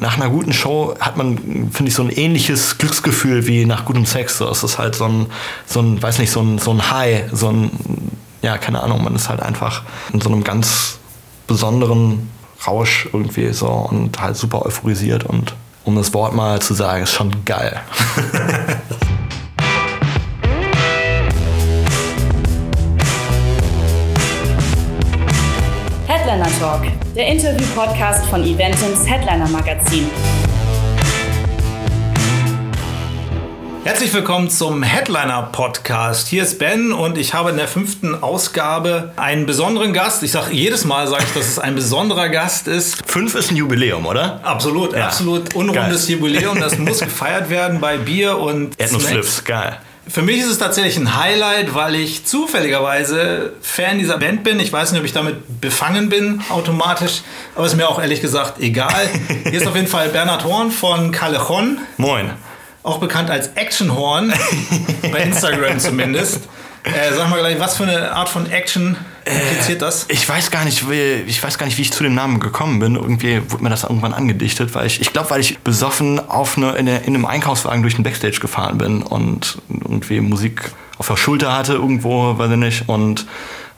Nach einer guten Show hat man, finde ich, so ein ähnliches Glücksgefühl wie nach gutem Sex. So, es ist halt so ein, so ein, weiß nicht, so ein, so ein High, so ein, ja, keine Ahnung, man ist halt einfach in so einem ganz besonderen Rausch irgendwie so und halt super euphorisiert und um das Wort mal zu sagen, ist schon geil. Headliner Talk, der Interview-Podcast von Eventums Headliner Magazin. Herzlich willkommen zum Headliner Podcast. Hier ist Ben und ich habe in der fünften Ausgabe einen besonderen Gast. Ich sage jedes Mal, sage ich, dass es ein besonderer Gast ist. Fünf ist ein Jubiläum, oder? Absolut, ja. absolut unrundes Geil. Jubiläum. Das muss gefeiert werden bei Bier und Erdnussflips. Geil. Für mich ist es tatsächlich ein Highlight, weil ich zufälligerweise Fan dieser Band bin. Ich weiß nicht, ob ich damit befangen bin automatisch, aber ist mir auch ehrlich gesagt egal. Hier ist auf jeden Fall Bernhard Horn von Callejon. Moin. Auch bekannt als Action Horn, bei Instagram zumindest. Äh, sag mal gleich, was für eine Art von Action impliziert das? Äh, ich weiß gar nicht, wie, ich weiß gar nicht, wie ich zu dem Namen gekommen bin. Irgendwie wurde mir das irgendwann angedichtet, weil ich, ich glaube, weil ich besoffen auf eine, in, in einem Einkaufswagen durch den Backstage gefahren bin und irgendwie Musik auf der Schulter hatte irgendwo, weiß ich nicht, und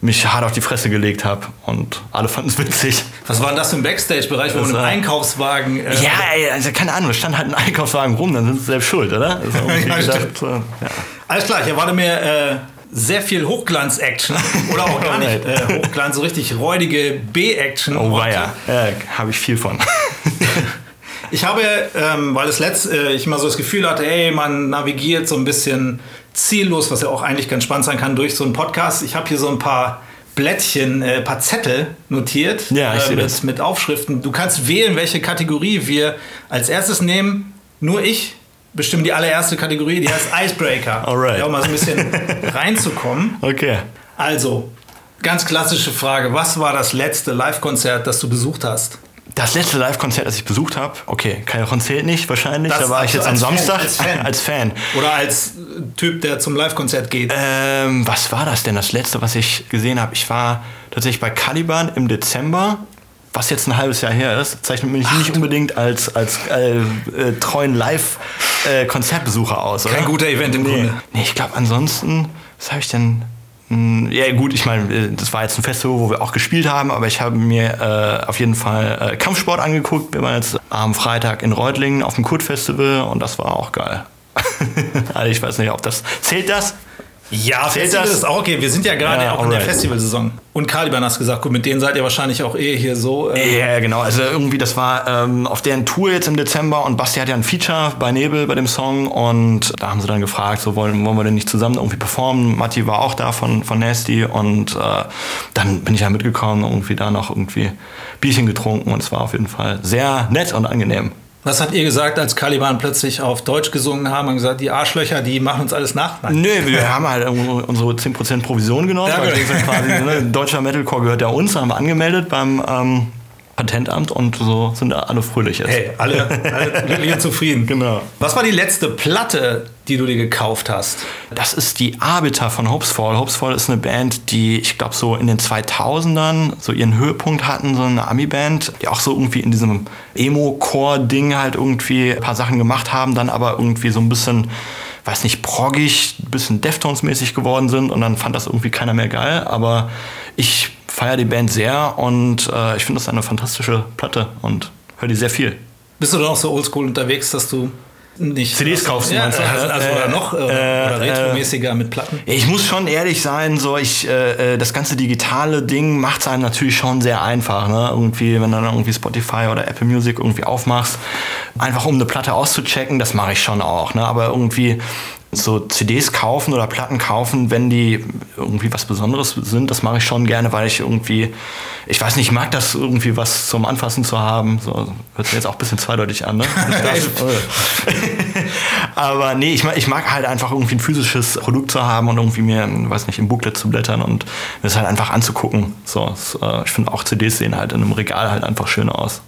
mich hart auf die Fresse gelegt habe und alle fanden es witzig. Was war denn das für ein Backstage-Bereich, wo man im Einkaufswagen... Äh, ja, ey, also keine Ahnung, da stand halt ein Einkaufswagen rum, dann sind sie selbst schuld, oder? ja, gedacht, so, ja. Alles klar, ich erwarte mir... Sehr viel Hochglanz-Action oder auch gar nicht äh, Hochglanz, so richtig räudige B-Action. Oh ja, äh, habe ich viel von. ich habe, ähm, weil es letzt, äh, ich immer so das Gefühl hatte, ey, man navigiert so ein bisschen ziellos, was ja auch eigentlich ganz spannend sein kann durch so einen Podcast. Ich habe hier so ein paar Blättchen, äh, paar Zettel notiert ja, ich äh, mit, mit Aufschriften. Du kannst wählen, welche Kategorie wir als erstes nehmen. Nur ich bestimmen die allererste Kategorie, die heißt Icebreaker. Alright. Ja, um mal so ein bisschen reinzukommen. Okay. Also, ganz klassische Frage. Was war das letzte Live-Konzert, das du besucht hast? Das letzte Live-Konzert, das ich besucht habe, okay, Callejon zählt nicht wahrscheinlich, das da war ich jetzt am Samstag als Fan. als Fan. Oder als Typ, der zum Live-Konzert geht. Ähm, was war das denn, das letzte, was ich gesehen habe? Ich war tatsächlich bei Caliban im Dezember was jetzt ein halbes Jahr her ist, zeichnet mich Ach, nicht unbedingt als, als äh, äh, treuen Live-Konzertbesucher äh, aus. Oder? Kein guter Event im nee. Grunde. Nee, ich glaube ansonsten, was habe ich denn? Hm, ja gut, ich meine, äh, das war jetzt ein Festival, wo wir auch gespielt haben, aber ich habe mir äh, auf jeden Fall äh, Kampfsport angeguckt. Wir waren jetzt am Freitag in Reutlingen auf dem Kurt-Festival und das war auch geil. also ich weiß nicht, ob das... Zählt das? Ja, Zählt Festival das? ist auch okay. Wir sind ja gerade ja, auch in der Festivalsaison. Und Caliban hast gesagt, gut, mit denen seid ihr wahrscheinlich auch eh hier so. Äh ja, genau. Also irgendwie, das war ähm, auf deren Tour jetzt im Dezember und Basti hat ja ein Feature bei Nebel bei dem Song und da haben sie dann gefragt, so wollen, wollen wir denn nicht zusammen irgendwie performen? Matti war auch da von, von Nasty und äh, dann bin ich ja mitgekommen, irgendwie da noch irgendwie Bierchen getrunken und es war auf jeden Fall sehr nett und angenehm. Was habt ihr gesagt, als Caliban plötzlich auf Deutsch gesungen haben und gesagt, die Arschlöcher, die machen uns alles nach? Nein. Nö, wir haben halt unsere 10% Provision genommen. Ja, quasi, ne, deutscher Metalcore gehört ja uns, haben wir angemeldet beim ähm, Patentamt und so sind alle fröhlich jetzt. Hey, alle, alle glücklich und zufrieden. Genau. Was war die letzte Platte, die du dir gekauft hast? Das ist die Arbiter von Hopesfall. Hopesfall ist eine Band, die ich glaube so in den 2000ern so ihren Höhepunkt hatten, so eine Ami-Band, die auch so irgendwie in diesem Emo-Core-Ding halt irgendwie ein paar Sachen gemacht haben, dann aber irgendwie so ein bisschen weiß nicht, proggig, bisschen Deftones-mäßig geworden sind und dann fand das irgendwie keiner mehr geil, aber ich feiere die Band sehr und äh, ich finde das eine fantastische Platte und höre die sehr viel. Bist du dann auch so oldschool unterwegs, dass du nicht CDs kaufst, ja, meinst du? Also, also äh, oder noch äh, oder äh, retromäßiger mit Platten? Ich muss schon ehrlich sein, so ich äh, äh das ganze digitale Ding macht es einem natürlich schon sehr einfach, ne? Irgendwie, wenn du dann irgendwie Spotify oder Apple Music irgendwie aufmachst, einfach um eine Platte auszuchecken, das mache ich schon auch, ne? Aber irgendwie so CDs kaufen oder Platten kaufen, wenn die irgendwie was Besonderes sind, das mache ich schon gerne, weil ich irgendwie, ich weiß nicht, ich mag das irgendwie was zum Anfassen zu haben. So, hört sich jetzt auch ein bisschen zweideutig an, ne? Aber nee, ich mag, ich mag halt einfach irgendwie ein physisches Produkt zu haben und irgendwie mir, weiß nicht, im Booklet zu blättern und mir das halt einfach anzugucken. So, äh, ich finde auch CDs sehen halt in einem Regal halt einfach schön aus.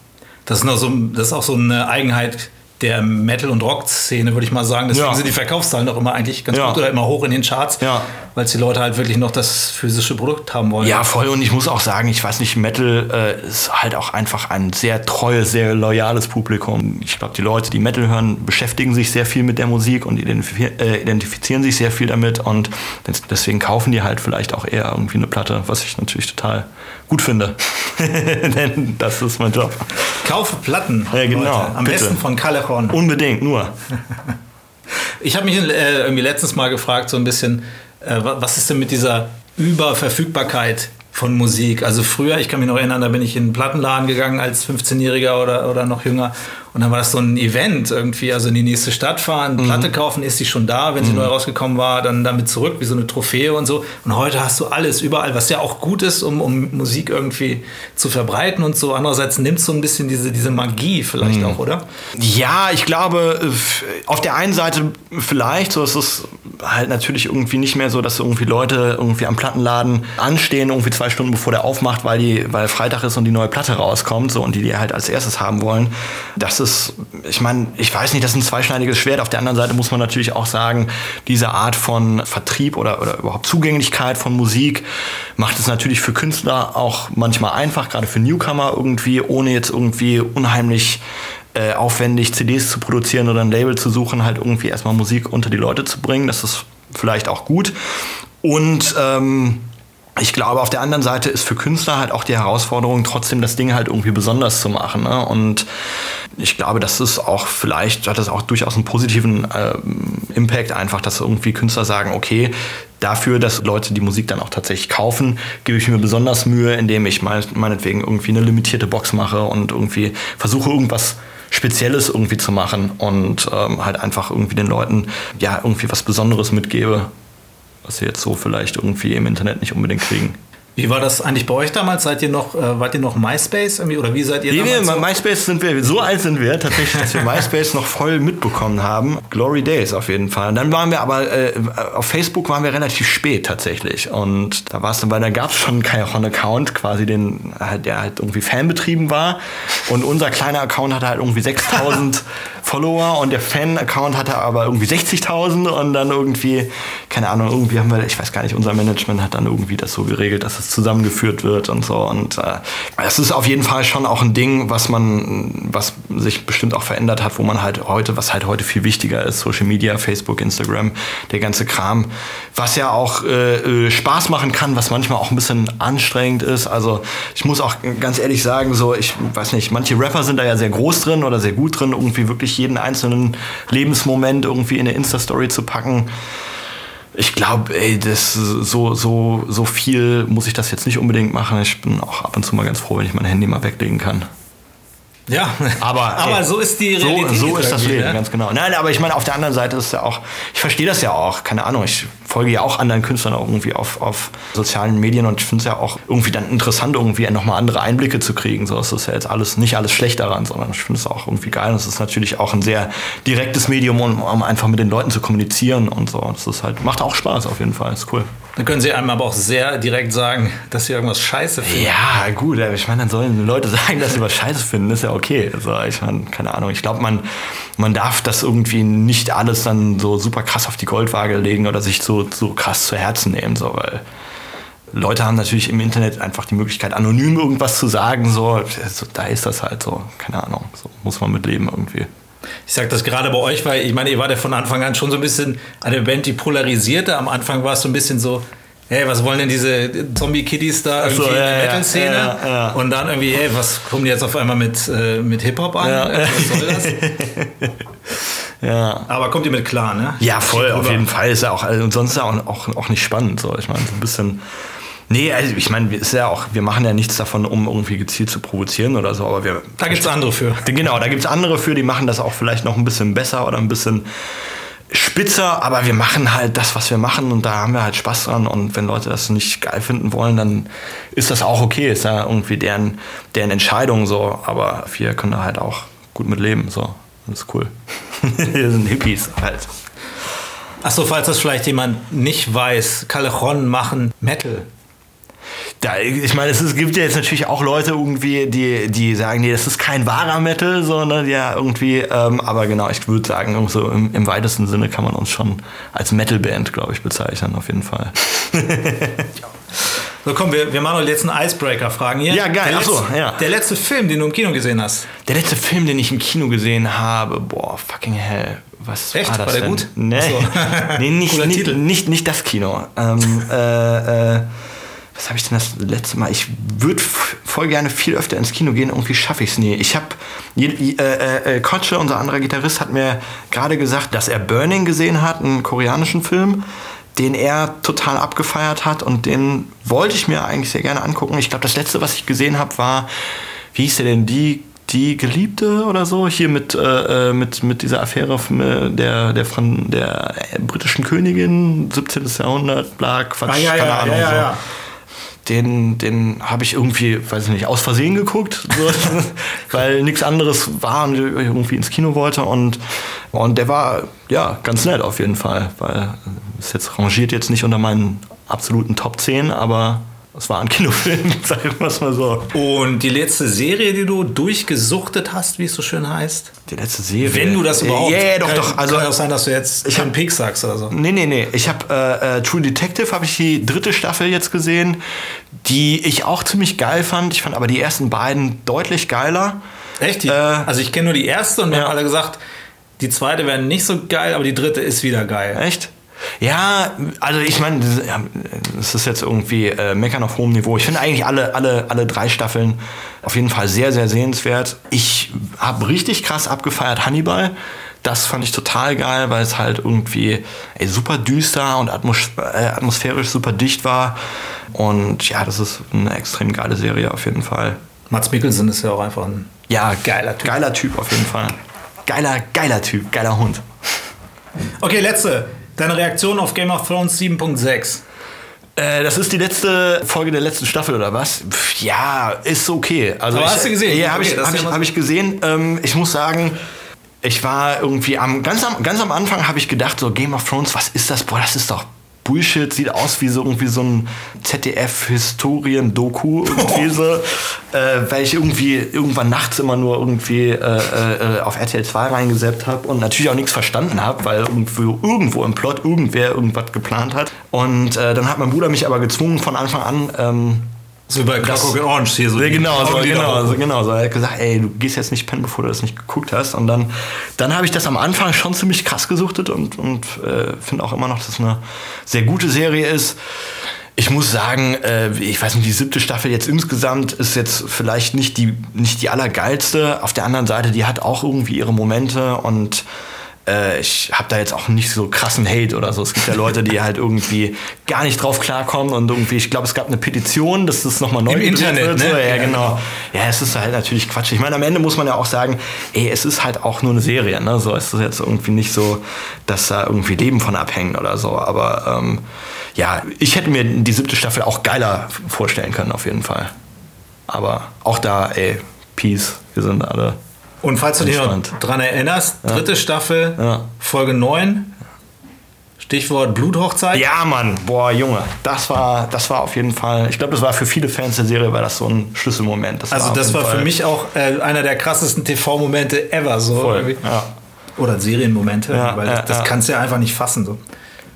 Das ist, noch so, das ist auch so eine Eigenheit, der Metal- und Rock-Szene, würde ich mal sagen. Deswegen Ja. sind die Verkaufszahlen doch immer eigentlich ganz Ja. gut oder immer hoch in den Charts, Ja. weil es die Leute halt wirklich noch das physische Produkt haben wollen. Ja, voll. Und ich muss auch sagen, ich weiß nicht, Metal äh, ist halt auch einfach ein sehr treues, sehr loyales Publikum. Ich glaube, die Leute, die Metal hören, beschäftigen sich sehr viel mit der Musik und identifizieren, äh, identifizieren sich sehr viel damit. Und des- deswegen kaufen die halt vielleicht auch eher irgendwie eine Platte, was ich natürlich total gut finde. Denn das ist mein Job. Kaufe Platten. Ja, genau, Leute. Am bitte. besten von Callejon. Unbedingt, nur. Ich habe mich äh, irgendwie letztens mal gefragt, so ein bisschen, äh, wa- was ist denn mit dieser Überverfügbarkeit von Musik? Also früher, ich kann mich noch erinnern, da bin ich in einen Plattenladen gegangen als 15-Jähriger oder, oder noch jünger. Und dann war das so ein Event irgendwie, also in die nächste Stadt fahren, Platte kaufen, ist sie schon da, wenn sie neu rausgekommen war, dann damit zurück, wie so eine Trophäe und so. Und heute hast du alles überall, was ja auch gut ist, um, um Musik irgendwie zu verbreiten und so. Andererseits nimmt so ein bisschen diese, diese Magie vielleicht auch, oder? Ja, ich glaube, äh, auf der einen Seite vielleicht, so ist es halt natürlich irgendwie nicht mehr so, dass irgendwie Leute irgendwie am Plattenladen anstehen, irgendwie zwei Stunden bevor der aufmacht, weil die, weil Freitag ist und die neue Platte rauskommt, so und die die halt als erstes haben wollen. Das ist, ich meine, ich weiß nicht, das ist ein zweischneidiges Schwert. Auf der anderen Seite muss man natürlich auch sagen, diese Art von Vertrieb oder, oder überhaupt Zugänglichkeit von Musik macht es natürlich für Künstler auch manchmal einfach, gerade für Newcomer irgendwie, ohne jetzt irgendwie unheimlich äh, aufwendig CDs zu produzieren oder ein Label zu suchen, halt irgendwie erstmal Musik unter die Leute zu bringen. Das ist vielleicht auch gut. Und ähm, ich glaube, auf der anderen Seite ist für Künstler halt auch die Herausforderung, trotzdem das Ding halt irgendwie besonders zu machen. Ne? Und ich glaube, das ist auch vielleicht, hat das auch durchaus einen positiven ähm, Impact einfach, dass irgendwie Künstler sagen, okay, dafür, dass Leute die Musik dann auch tatsächlich kaufen, gebe ich mir besonders Mühe, indem ich mein, meinetwegen irgendwie eine limitierte Box mache und irgendwie versuche irgendwas Spezielles irgendwie zu machen und ähm, halt einfach irgendwie den Leuten ja irgendwie was Besonderes mitgebe, was sie jetzt so vielleicht irgendwie im Internet nicht unbedingt kriegen. Wie war das eigentlich bei euch damals? Seid ihr noch, äh, wart ihr noch MySpace irgendwie oder wie seid ihr Nee, damals? so? MySpace sind wir, so alt sind wir tatsächlich, dass wir MySpace noch voll mitbekommen haben. Glory Days auf jeden Fall. Und dann waren wir aber, äh, auf Facebook waren wir relativ spät tatsächlich. Und da war es dann, weil da gab es schon keinen Account, quasi den, halt, der halt irgendwie fanbetrieben war. Und unser kleiner Account hatte halt irgendwie 6000 Follower und der Fan-Account hatte aber irgendwie 60.000 und dann irgendwie, keine Ahnung, irgendwie haben wir, ich weiß gar nicht, unser Management hat dann irgendwie das so geregelt, dass es zusammengeführt wird und so. Und äh, es ist auf jeden Fall schon auch ein Ding, was man, was sich bestimmt auch verändert hat, wo man halt heute, was halt heute viel wichtiger ist, Social Media, Facebook, Instagram, der ganze Kram, was ja auch äh, äh, Spaß machen kann, was manchmal auch ein bisschen anstrengend ist. Also ich muss auch ganz ehrlich sagen, so, ich weiß nicht, manche Rapper sind da ja sehr groß drin oder sehr gut drin, irgendwie wirklich jeden einzelnen Lebensmoment irgendwie in eine Insta-Story zu packen. Ich glaube, das so, so, so viel muss ich das jetzt nicht unbedingt machen. Ich bin auch ab und zu mal ganz froh, wenn ich mein Handy mal weglegen kann. Ja, Aber, aber ey, so ist die So, Realität. so ist das Leben, ne? ganz genau. Nein, aber ich meine, auf der anderen Seite ist ja auch, ich verstehe das ja auch, keine Ahnung, ich folge ja auch anderen Künstlern irgendwie auf, auf sozialen Medien und ich finde es ja auch irgendwie dann interessant, irgendwie nochmal andere Einblicke zu kriegen. So es ist ja jetzt alles, nicht alles schlecht daran, sondern ich finde es auch irgendwie geil. Und es ist natürlich auch ein sehr direktes Medium, um, um einfach mit den Leuten zu kommunizieren und so. Das ist halt, macht auch Spaß auf jeden Fall, ist cool. Dann können sie einem aber auch sehr direkt sagen, dass sie irgendwas scheiße finden. Ja, gut, ich meine, dann sollen Leute sagen, dass sie was Scheiße finden, ist ja okay. Also, ich meine, keine Ahnung. Ich glaube, man, man darf das irgendwie nicht alles dann so super krass auf die Goldwaage legen oder sich so, so krass zu Herzen nehmen, so, weil Leute haben natürlich im Internet einfach die Möglichkeit, anonym irgendwas zu sagen, so, so da ist das halt so, keine Ahnung, so muss man mit leben irgendwie. Ich sage das gerade bei euch, weil ich meine, ihr wart ja von Anfang an schon so ein bisschen eine Band, die polarisierte. Am Anfang war es so ein bisschen so, hey, was wollen denn diese Zombie-Kiddies da irgendwie so, in ja, der ja, Metal-Szene? ja. Und dann irgendwie, hey, was kommen die jetzt auf einmal mit, äh, mit Hip-Hop an? Ja. Was soll das? Ja. Aber kommt ihr mit klar, ne? Ja, voll, auf jeden Fall. Ist ja auch, also, und sonst ist ja auch, auch, auch nicht spannend. So. Ich meine, so ein bisschen. Nee, also ich meine, ist ja auch, wir machen ja nichts davon, um irgendwie gezielt zu provozieren oder so, aber wir. Da gibt es andere für. Genau, da gibt es andere für, die machen das auch vielleicht noch ein bisschen besser oder ein bisschen spitzer, aber wir machen halt das, was wir machen und da haben wir halt Spaß dran und wenn Leute das nicht geil finden wollen, dann ist das auch okay, ist ja irgendwie deren, deren Entscheidung so, aber wir können da halt auch gut mit leben, so, das ist cool. wir sind Hippies halt. Achso, falls das vielleicht jemand nicht weiß, Callejon machen Metal. Da, ich meine, es, ist, gibt ja jetzt natürlich auch Leute irgendwie, die, die sagen, nee, das ist kein wahrer Metal, sondern ja irgendwie, ähm, aber genau, ich würde sagen, so im, im, weitesten Sinne kann man uns schon als Metalband, glaube ich, bezeichnen, auf jeden Fall. so, komm, wir, wir machen noch die letzten Icebreaker-Fragen hier. Ja, geil, der Achso, letzte, ja. Der letzte Film, den du im Kino gesehen hast. Der letzte Film, den ich im Kino gesehen habe, boah, fucking hell. Was Echt? war das war der denn? gut? Nee, Achso. nee nicht, nicht, nicht, nicht das Kino. Ähm, äh, äh, was habe ich denn das letzte Mal? Ich würde voll gerne viel öfter ins Kino gehen, irgendwie schaffe ich es nie. Ich habe, äh, äh, Kotsche, unser anderer Gitarrist, hat mir gerade gesagt, dass er Burning gesehen hat, einen koreanischen Film, den er total abgefeiert hat und den wollte ich mir eigentlich sehr gerne angucken. Ich glaube, das letzte, was ich gesehen habe, war, wie hieß der denn, die die Geliebte oder so, hier mit, äh, mit, mit dieser Affäre der, der, von der britischen Königin, 17. Jahrhundert, bla, Quatsch, Ah, ja, keine ja, Ahnung. ja, ja, so. Den, den habe ich irgendwie, weiß ich nicht, aus Versehen geguckt, so, weil nichts anderes war und ich irgendwie ins Kino wollte und, und der war ja ganz nett auf jeden Fall, weil es jetzt rangiert jetzt nicht unter meinen absoluten Top 10, aber es war ein Kinofilm, sagen wir es mal so. Und die letzte Serie, die du durchgesuchtet hast, wie es so schön heißt? Die letzte Serie. Wenn du das überhaupt. Ja, ja, doch, kann, doch. Also, kann auch sein, dass du jetzt Ich hab- Peaks sagst oder so. Nee, nee, nee. Ich habe äh, äh, True Detective, habe ich die dritte Staffel jetzt gesehen, die ich auch ziemlich geil fand. Ich fand aber die ersten beiden deutlich geiler. Echt? Äh, also ich kenne nur die erste und wir ja. haben alle gesagt, die zweite wäre nicht so geil, aber die dritte ist wieder geil. Echt? Ja, also ich meine, das ist jetzt irgendwie äh, Meckern auf hohem Niveau. Ich finde eigentlich alle, alle, alle drei Staffeln auf jeden Fall sehr, sehr sehenswert. Ich habe richtig krass abgefeiert Hannibal. Das fand ich total geil, weil es halt irgendwie ey, super düster und atmos äh, atmosphärisch super dicht war. Und ja, das ist eine extrem geile Serie auf jeden Fall. Mats Mikkelsen ist ja auch einfach ein. Ja, Geiler Typ. Geiler Typ auf jeden Fall. Geiler, geiler Typ, geiler Hund. Okay, letzte. Deine Reaktion auf Game of Thrones 7.6. Äh, das ist die letzte Folge der letzten Staffel oder was? Pff, ja, ist okay. Also Aber ich, hast du gesehen? Ja, habe Okay, ich, hab ich, hab ich gesehen. Ähm, ich muss sagen, ich war irgendwie am ganz am, ganz am Anfang habe ich gedacht, so Game of Thrones, was ist das? Boah, das ist doch Bullshit, sieht aus wie so irgendwie so ein ZDF-Historien-Doku irgendwie so, äh, weil ich irgendwie irgendwann nachts immer nur irgendwie äh, äh, auf RTL 2 reingesäppt habe und natürlich auch nichts verstanden habe, weil irgendwo, irgendwo im Plot irgendwer irgendwas geplant hat. Und äh, dann hat mein Bruder mich aber gezwungen von Anfang an ähm, So bei Clockwork Orange hier so. ja, genau, so, genau, so, genau. So. Er hat gesagt, ey, du gehst jetzt nicht pennen, bevor du das nicht geguckt hast. Und dann, dann habe ich das am Anfang schon ziemlich krass gesuchtet und, und äh, finde auch immer noch, dass es eine sehr gute Serie ist. Ich muss sagen, äh, ich weiß nicht, die siebte Staffel jetzt insgesamt ist jetzt vielleicht nicht die, nicht die allergeilste. Auf der anderen Seite, die hat auch irgendwie ihre Momente und äh, ich habe da jetzt auch nicht so krassen Hate oder so. Es gibt ja Leute, die halt irgendwie gar nicht drauf klarkommen und irgendwie, ich glaube, es gab eine Petition, dass das nochmal neu Im Internet, wird. ne? So, ja, Ja, genau. Ja, es ist halt natürlich Quatsch. Ich meine, am Ende muss man ja auch sagen, ey, es ist halt auch nur eine Serie. Ne? So es ist jetzt irgendwie nicht so, dass da irgendwie Leben von abhängen oder so. Aber ähm, ja, ich hätte mir die siebte Staffel auch geiler vorstellen können, auf jeden Fall. Aber auch da, ey, Peace. Wir sind alle. Und falls du dich noch dran erinnerst, dritte Staffel, Ja. Folge 9, Stichwort Bluthochzeit. Ja, Mann, boah, Junge, das war, das war auf jeden Fall, ich glaube, das war für viele Fans der Serie, war das so ein Schlüsselmoment. Das Also auf das war für Fall mich auch äh, einer der krassesten TV-Momente ever. So. Ja. Oder Serienmomente, Ja, weil ja, das, das ja. kannst du ja einfach nicht fassen. So.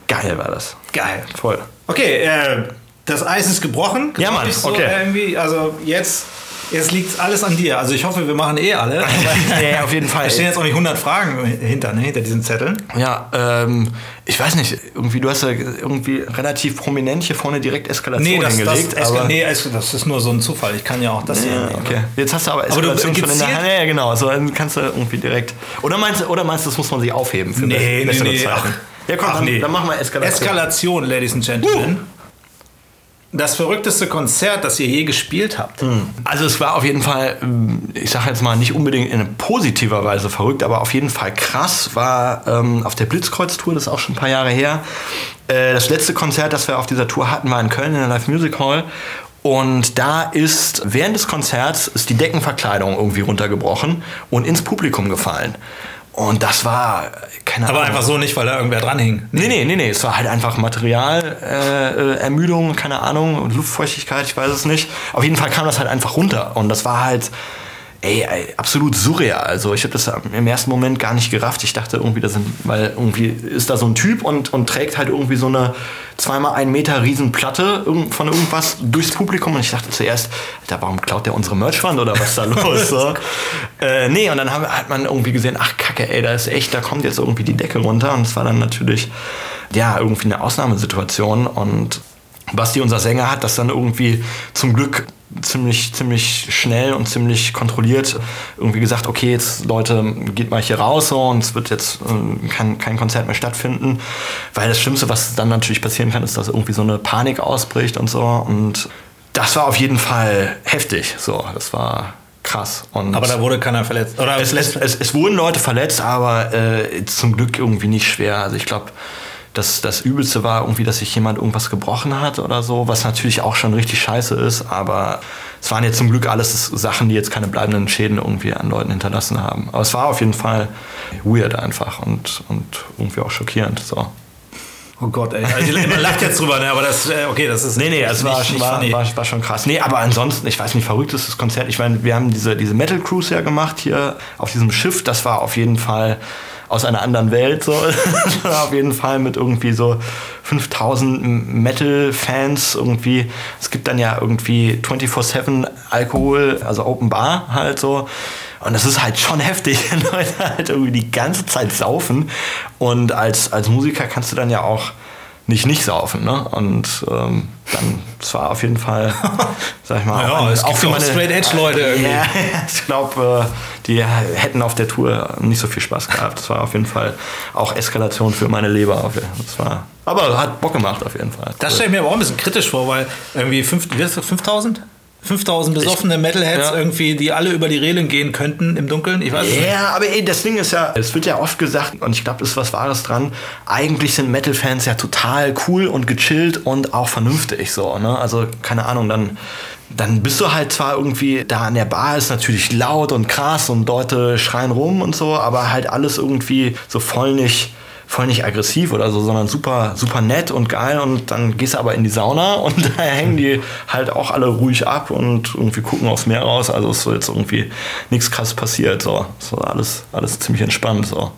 Geil war das. Geil. Voll. Okay, äh, das Eis ist gebrochen. Ja, Mann, so okay. Irgendwie. Also jetzt, jetzt liegt alles an dir. Also ich hoffe, wir machen eh alle. Ja, auf jeden Fall. Da stehen jetzt auch nicht 100 Fragen hinter, ne, hinter diesen Zetteln. Ja, ähm, ich weiß nicht, irgendwie, du hast ja irgendwie relativ prominent hier vorne direkt Eskalation Nee, das, das, hingelegt. Eska- aber, nee, es- das ist nur so ein Zufall. Ich kann ja auch das hier ja, nehmen. okay. Jetzt hast du aber Aber du Eskalation schon in der Hand. Ja, ja, genau. Also dann kannst du irgendwie direkt. Oder meinst du, oder meinst du, das muss man sich aufheben für Nee, nee, bessere nee. Zeiten? Ach, ja, komm, ach, dann, nee. dann machen wir Eskalation. Eskalation, Ladies and Gentlemen. Das verrückteste Konzert, das ihr je gespielt habt. Also es war auf jeden Fall, ich sage jetzt mal nicht unbedingt in positiver Weise verrückt, aber auf jeden Fall krass war ähm, auf der Blitzkreuz-Tour, das ist auch schon ein paar Jahre her. Äh, das letzte Konzert, das wir auf dieser Tour hatten, war in Köln in der Live Music Hall. Und da ist während des Konzerts ist die Deckenverkleidung irgendwie runtergebrochen und ins Publikum gefallen. Und das war, keine Aber Ahnung. einfach so nicht, weil da irgendwer dran hing. Nee, nee, nee, nee. Es war halt einfach Material, äh, äh, Ermüdung, keine Ahnung, und Luftfeuchtigkeit, ich weiß es nicht. Auf jeden Fall kam das halt einfach runter. Und das war halt, ey, ey absolut surreal. Also ich habe das im ersten Moment gar nicht gerafft. Ich dachte irgendwie, das sind, weil irgendwie ist da so ein Typ und, und trägt halt irgendwie so eine zweimal ein Meter Riesenplatte von irgendwas durchs Publikum. Und ich dachte zuerst, Alter, warum klaut der unsere Merchwand oder was ist da los? so. äh, nee, und dann hat man irgendwie gesehen, ach kacke, ey, da ist echt, da kommt jetzt irgendwie die Decke runter. Und es war dann natürlich, ja, irgendwie eine Ausnahmesituation. Und Basti, unser Sänger, hat das dann irgendwie zum Glück ziemlich, ziemlich schnell und ziemlich kontrolliert irgendwie gesagt, okay, jetzt Leute, geht mal hier raus so, und es wird jetzt äh, kein, kein Konzert mehr stattfinden. Weil das Schlimmste, was dann natürlich passieren kann, ist, dass irgendwie so eine Panik ausbricht und so. Und das war auf jeden Fall heftig. So, das war krass. Und Aber da wurde keiner verletzt. Oder es, es, es, es wurden Leute verletzt, aber äh, zum Glück irgendwie nicht schwer. Also ich glaube, das, das Übelste war irgendwie, dass sich jemand irgendwas gebrochen hat oder so, was natürlich auch schon richtig scheiße ist, aber es waren jetzt zum Glück alles Sachen, die jetzt keine bleibenden Schäden irgendwie an Leuten hinterlassen haben. Aber es war auf jeden Fall weird einfach und, und irgendwie auch schockierend. So. oh Gott, ey. Also, man lacht jetzt drüber, ne? aber das, äh, okay, das ist Nee, nee, es war, schon, war, war, war schon krass. Nee, aber ansonsten, ich weiß nicht, verrückt ist das Konzert. Ich meine, wir haben diese, diese Metal Cruise ja gemacht hier auf diesem Schiff. Das war auf jeden Fall aus einer anderen Welt. So. Auf jeden Fall mit irgendwie so 5000 Metal-Fans irgendwie. Es gibt dann ja irgendwie 24-7 Alkohol, also Open Bar halt so. Und das ist halt schon heftig, wenn Leute halt irgendwie die ganze Zeit saufen. Und als, als Musiker kannst du dann ja auch nicht nicht saufen, ne? Und ähm, dann, es war auf jeden Fall, sag ich mal, Ja, auch, es gibt für auch meine- Straight Edge Leute irgendwie. Ja, ich glaube, äh, die hätten auf der Tour nicht so viel Spaß gehabt. Das war auf jeden Fall auch Eskalation für meine Leber. Das war, aber hat Bock gemacht auf jeden Fall. Das stelle ich mir aber auch ein bisschen kritisch vor, weil irgendwie fünf- wie heißt das, 5000? 5000 besoffene Metalheads ja. irgendwie, die alle über die Reling gehen könnten im Dunkeln. Ich weiß es nicht. Ja, aber ey, das Ding ist ja, es wird ja oft gesagt, und ich glaube, es ist was Wahres dran, eigentlich sind Metal-Fans ja total cool und gechillt und auch vernünftig so, ne? Also, keine Ahnung, dann, dann bist du halt zwar irgendwie da an der Bar, ist natürlich laut und krass und Leute schreien rum und so, aber halt alles irgendwie so voll nicht voll nicht aggressiv oder so, sondern super, super nett und geil und dann gehst du aber in die Sauna und da hängen die halt auch alle ruhig ab und irgendwie gucken aufs Meer raus. Also ist so jetzt irgendwie nichts krass passiert. So, so alles, alles ziemlich entspannt. So.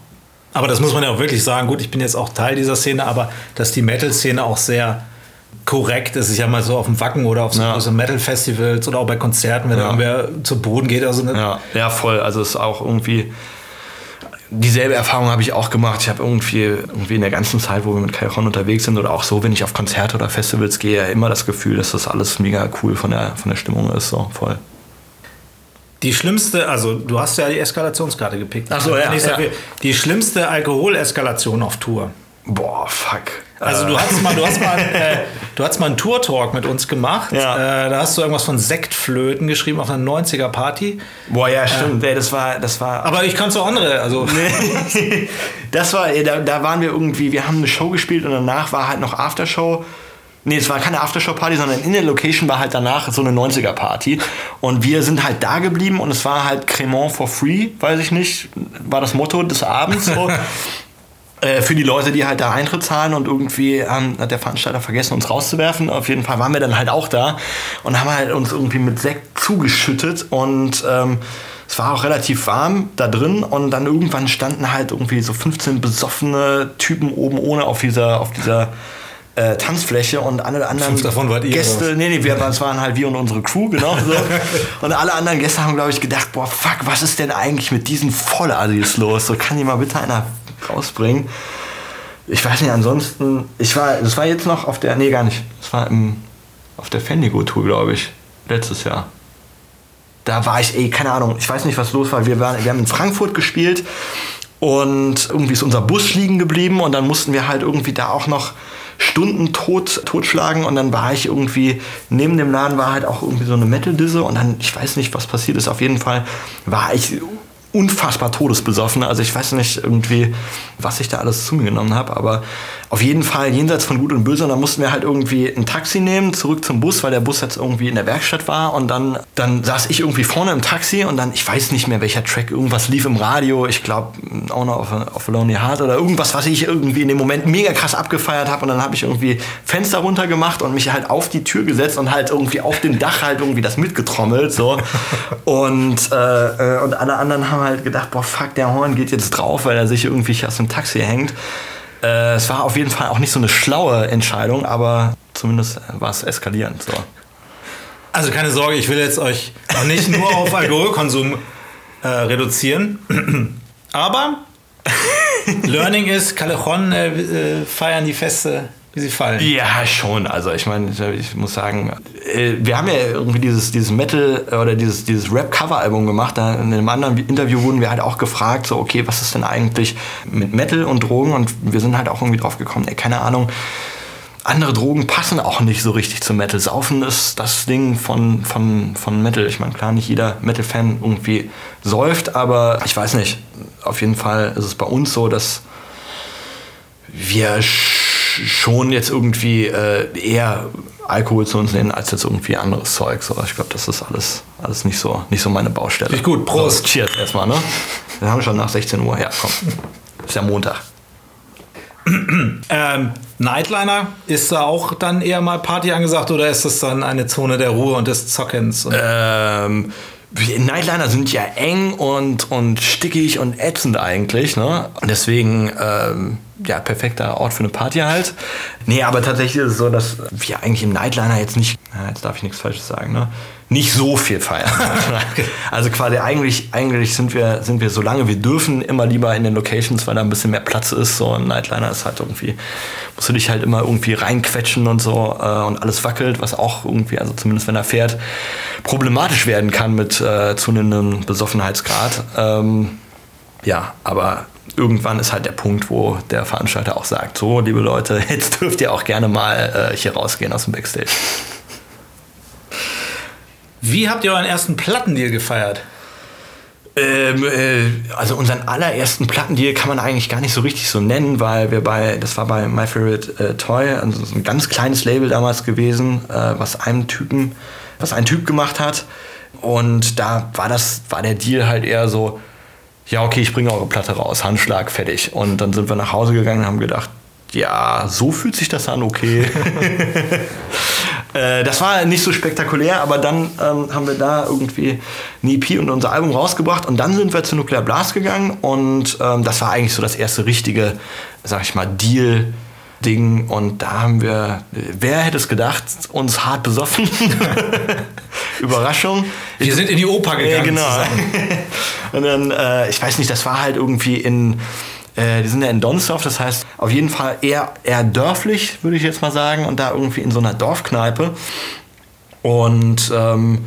Aber das muss man ja auch wirklich sagen. Gut, ich bin jetzt auch Teil dieser Szene, aber dass die Metal-Szene auch sehr korrekt ist. Ich habe mal so auf dem Wacken oder auf so, Ja. Metal-Festivals oder auch bei Konzerten, wenn Ja. irgendwer zu Boden geht. Also Ja, ja, voll. Also es ist auch irgendwie. Dieselbe Erfahrung habe ich auch gemacht. Ich habe irgendwie, irgendwie in der ganzen Zeit, wo wir mit Kairon unterwegs sind oder auch so, wenn ich auf Konzerte oder Festivals gehe, immer das Gefühl, dass das alles mega cool von der, von der Stimmung ist. So voll. Die schlimmste, also du hast ja die Eskalationskarte gepickt. Ach so, ja, ja. Die schlimmste Alkoholeskalation auf Tour. Boah, fuck. Also du hast mal, du hast mal, äh, du hast mal einen Tour-Talk mit uns gemacht. Ja. Äh, da hast du irgendwas von Sektflöten geschrieben auf einer 90er-Party. Boah, ja, stimmt. Ey, das war, das war. Aber ich kann auch andere. Also das war, da, da waren wir irgendwie, wir haben eine Show gespielt und danach war halt noch Aftershow. Nee, es war keine Aftershow-Party, sondern in der Location war halt danach so eine 90er-Party. Und wir sind halt da geblieben und es war halt Cremant for free, weiß ich nicht, war das Motto des Abends so. Äh, Für die Leute, die halt da Eintritt zahlen und irgendwie ähm, hat der Veranstalter vergessen, uns rauszuwerfen. Auf jeden Fall waren wir dann halt auch da und haben halt uns irgendwie mit Sekt zugeschüttet und ähm, es war auch relativ warm da drin und dann irgendwann standen halt irgendwie so 15 besoffene Typen oben ohne auf dieser, auf dieser äh, Tanzfläche und alle anderen ihr, Gäste, was? nee, nee, wir, es waren halt wir und unsere Crew, genau so. und alle anderen Gäste haben, glaube ich, gedacht, boah, fuck, was ist denn eigentlich mit diesen Volladis los? So kann die mal bitte einer rausbringen. Ich weiß nicht, ansonsten, ich war, das war jetzt noch auf der, nee, gar nicht, das war im, auf der Fendigo-Tour, glaube ich, letztes Jahr. Da war ich, ey, keine Ahnung, ich weiß nicht, was los war. Wir, waren, wir haben in Frankfurt gespielt und irgendwie ist unser Bus liegen geblieben und dann mussten wir halt irgendwie da auch noch Stunden tot, totschlagen und dann war ich irgendwie, neben dem Laden war halt auch irgendwie so eine Metal-Disse und dann, ich weiß nicht, was passiert ist, auf jeden Fall war ich unfassbar todesbesoffen. Also ich weiß nicht irgendwie, was ich da alles zu mir genommen habe, aber auf jeden Fall jenseits von Gut und Böse. Und dann mussten wir halt irgendwie ein Taxi nehmen, zurück zum Bus, weil der Bus jetzt irgendwie in der Werkstatt war. Und dann, dann saß ich irgendwie vorne im Taxi und dann, ich weiß nicht mehr welcher Track, irgendwas lief im Radio. Ich glaube, Owner of a, of a Lonely Heart oder irgendwas, was ich irgendwie in dem Moment mega krass abgefeiert habe und dann habe ich irgendwie Fenster runter gemacht und mich halt auf die Tür gesetzt und halt irgendwie auf dem Dach halt irgendwie das mitgetrommelt so und, äh, äh, und alle anderen haben halt gedacht, boah fuck, der Horn geht jetzt drauf, weil er sich irgendwie aus dem Taxi hängt. Äh, es war auf jeden Fall auch nicht so eine schlaue Entscheidung, aber zumindest war es eskalierend. So. Also keine Sorge, ich will jetzt euch auch nicht nur auf Alkoholkonsum äh, reduzieren. Aber Learning ist, Callejon äh, äh, feiern die Feste, wie sie fallen. Ja, schon. Also ich meine, ich muss sagen, äh, wir haben ja irgendwie dieses, dieses Metal oder dieses, dieses Rap-Cover-Album gemacht. In einem anderen Interview wurden wir halt auch gefragt, so, okay, was ist denn eigentlich mit Metal und Drogen? Und wir sind halt auch irgendwie drauf gekommen, ey, keine Ahnung andere Drogen passen auch nicht so richtig zum Metal. Saufen ist das Ding von, von, von Metal. Ich meine, klar, nicht jeder Metal-Fan irgendwie säuft, aber ich weiß nicht. Auf jeden Fall ist es bei uns so, dass wir schon jetzt irgendwie äh, eher Alkohol zu uns nehmen, als jetzt irgendwie anderes Zeug. So, ich glaube, das ist alles, alles nicht, so, nicht so meine Baustelle. Ist gut, Prost. So, cheers erstmal, ne? Wir haben schon nach 16 Uhr. Ja, komm. Ist ja Montag. ähm, Nightliner, ist da auch dann eher mal Party angesagt oder ist das dann eine Zone der Ruhe und des Zockens? Ähm, Nightliner sind ja eng und, und stickig und ätzend eigentlich, ne? Und deswegen, ähm, ja, perfekter Ort für eine Party halt. Nee, aber tatsächlich ist es so, dass wir eigentlich im Nightliner jetzt nicht, jetzt darf ich nichts Falsches sagen, ne? nicht so viel feiern. also quasi eigentlich, eigentlich sind wir, sind wir, solange wir dürfen, immer lieber in den Locations, weil da ein bisschen mehr Platz ist. So ein Nightliner ist halt irgendwie, musst du dich halt immer irgendwie reinquetschen und so äh, und alles wackelt, was auch irgendwie, also zumindest wenn er fährt, problematisch werden kann mit äh, zunehmendem Besoffenheitsgrad. Ähm, ja, aber irgendwann ist halt der Punkt, wo der Veranstalter auch sagt, so, liebe Leute, jetzt dürft ihr auch gerne mal äh, hier rausgehen aus dem Backstage. Wie habt ihr euren ersten Plattendeal gefeiert? Ähm, äh, also unseren allerersten Plattendeal kann man eigentlich gar nicht so richtig so nennen, weil wir bei, das war bei My Favorite äh, Toy, also so ein ganz kleines Label damals gewesen, äh, was einem Typen, was ein Typ gemacht hat. Und da war das, war der Deal halt eher so, ja, okay, ich bringe eure Platte raus, Handschlag, fertig. Und dann sind wir nach Hause gegangen und haben gedacht, ja, so fühlt sich das an, okay. Äh, das war nicht so spektakulär, aber dann ähm, haben wir da irgendwie eine EP und unser Album rausgebracht und dann sind wir zu Nuclear Blast gegangen und ähm, das war eigentlich so das erste richtige, sag ich mal, Deal. Ding und da haben wir, wer hätte es gedacht, uns hart besoffen. Überraschung. Wir sind in die Oper gegangen. Ja, genau. und dann, äh, ich weiß nicht, das war halt irgendwie in, äh, die sind ja in Donsdorf, das heißt auf jeden Fall eher, eher dörflich, würde ich jetzt mal sagen, und da irgendwie in so einer Dorfkneipe. Und ähm,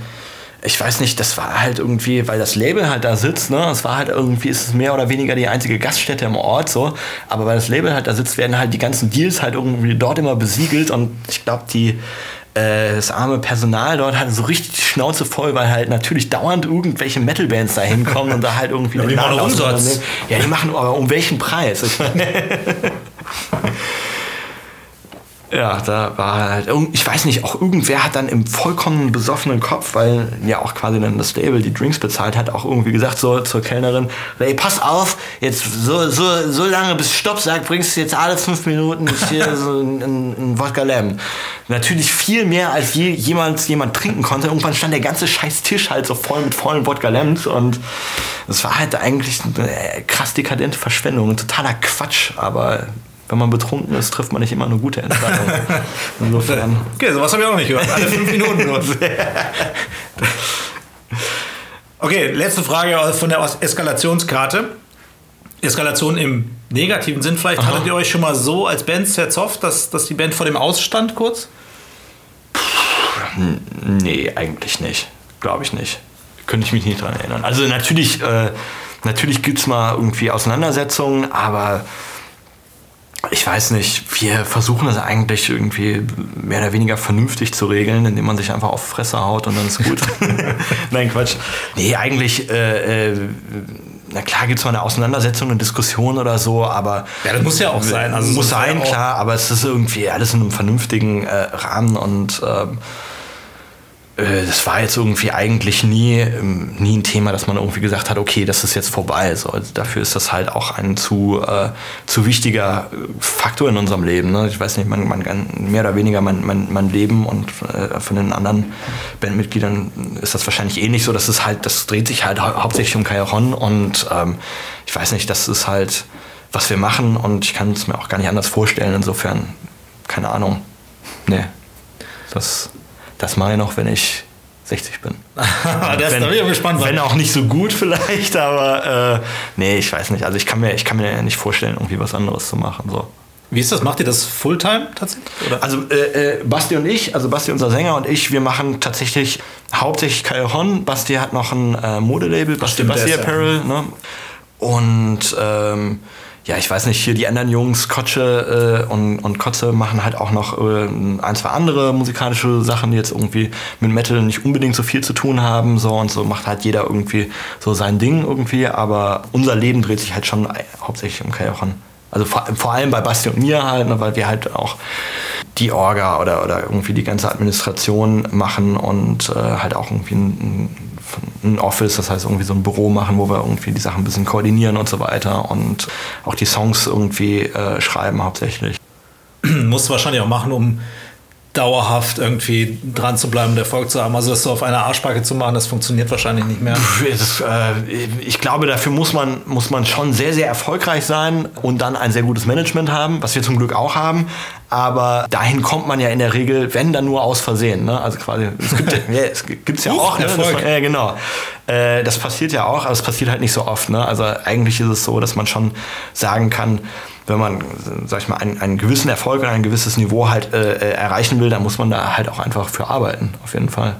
ich weiß nicht, das war halt irgendwie, weil das Label halt da sitzt, ne, es war halt irgendwie, ist es mehr oder weniger die einzige Gaststätte im Ort, so, aber weil das Label halt da sitzt, werden halt die ganzen Deals halt irgendwie dort immer besiegelt und ich glaube, die, äh, das arme Personal dort hatte so richtig die Schnauze voll, weil halt natürlich dauernd irgendwelche Metalbands da hinkommen und da halt irgendwie ja, die machen Umsatz. Ja, die machen aber um welchen Preis? Ja, da war halt, ich weiß nicht, auch irgendwer hat dann im vollkommen besoffenen Kopf, weil ja auch quasi dann das Label die Drinks bezahlt hat, auch irgendwie gesagt so zur Kellnerin, ey, pass auf, jetzt so, so, so lange bis Stopp sagt, bringst du jetzt alle fünf Minuten hier so ein, ein Wodka Lamb. Natürlich viel mehr, als je, jemand, jemand trinken konnte. Irgendwann stand der ganze scheiß Tisch halt so voll mit vollen Wodka Lambs und es war halt eigentlich eine krass dekadente Verschwendung, ein totaler Quatsch, aber wenn man betrunken ist, trifft man nicht immer eine gute Entscheidung. Insofern. Okay, sowas habe ich auch noch nicht gehört. Alle fünf Minuten nur. Okay, letzte Frage von der Eskalationskarte. Eskalation im negativen Sinn vielleicht. Aha. Hattet ihr euch schon mal so als Band zerzofft, dass, dass die Band vor dem Ausstand kurz? Nee, eigentlich nicht. Glaube ich nicht. Könnte ich mich nicht daran erinnern. Also natürlich, äh, natürlich gibt es mal irgendwie Auseinandersetzungen, aber ich weiß nicht, wir versuchen das eigentlich irgendwie mehr oder weniger vernünftig zu regeln, indem man sich einfach auf Fresse haut und dann ist gut. Nein, Quatsch. Nee, eigentlich, äh, äh, na klar gibt es mal eine Auseinandersetzung, eine Diskussion oder so, aber. Ja, das muss ja auch sein. Also muss sein, ja klar, aber es ist irgendwie alles in einem vernünftigen äh, Rahmen und. Ähm, äh, das war jetzt irgendwie eigentlich nie, ähm, nie ein Thema, dass man irgendwie gesagt hat, okay, das ist jetzt vorbei. So, also dafür ist das halt auch ein zu, äh, zu wichtiger Faktor in unserem Leben. Ne? Ich weiß nicht, man, man mehr oder weniger mein, mein, mein Leben und äh, von den anderen Bandmitgliedern ist das wahrscheinlich ähnlich so. Das ist halt, das dreht sich halt hau hauptsächlich um Cajon und ähm, ich weiß nicht, das ist halt, was wir machen und ich kann es mir auch gar nicht anders vorstellen. Insofern, keine Ahnung. Nee. Das das mache ich noch, wenn ich 60 bin. das wenn, da bin ich gespannt. Wenn auch nicht so gut vielleicht, aber äh, nee, ich weiß nicht. Also ich kann mir, ich kann mir nicht vorstellen, irgendwie was anderes zu machen. So. Wie ist das? Macht ihr das Fulltime tatsächlich? Oder? Also äh, äh, Basti und ich, also Basti unser Sänger und ich, wir machen tatsächlich hauptsächlich Callejon. Basti hat noch ein äh, Modelabel, Basti, Basti Apparel. Ne? Und ähm, ja, ich weiß nicht, hier die anderen Jungs, Kotsche äh, und, und Kotze machen halt auch noch äh, ein, zwei andere musikalische Sachen, die jetzt irgendwie mit Metal nicht unbedingt so viel zu tun haben. So und so macht halt jeder irgendwie so sein Ding irgendwie, aber unser Leben dreht sich halt schon hauptsächlich um Kajochen. Also vor, vor, allem bei Basti und mir halt, ne, weil wir halt auch die Orga oder, oder irgendwie die ganze Administration machen und äh, halt auch irgendwie ein, ein ein Office, das heißt irgendwie so ein Büro machen, wo wir irgendwie die Sachen ein bisschen koordinieren und so weiter und auch die Songs irgendwie äh, schreiben hauptsächlich. Musst du wahrscheinlich auch machen, um dauerhaft irgendwie dran zu bleiben, Erfolg zu haben. Also das so auf einer Arschbacke zu machen, das funktioniert wahrscheinlich nicht mehr. Das, äh, ich glaube, dafür muss man, muss man schon sehr, sehr erfolgreich sein und dann ein sehr gutes Management haben, was wir zum Glück auch haben. Aber dahin kommt man ja in der Regel, wenn dann nur aus Versehen. Ne? Also quasi, es gibt ja, es gibt's ja auch. Ne? Erfolg. ja, genau. Äh, das passiert ja auch, aber es passiert halt nicht so oft. Ne? Also eigentlich ist es so, dass man schon sagen kann, wenn man, sag ich mal, einen, einen gewissen Erfolg und ein gewisses Niveau halt äh, äh, erreichen will, dann muss man da halt auch einfach für arbeiten, auf jeden Fall.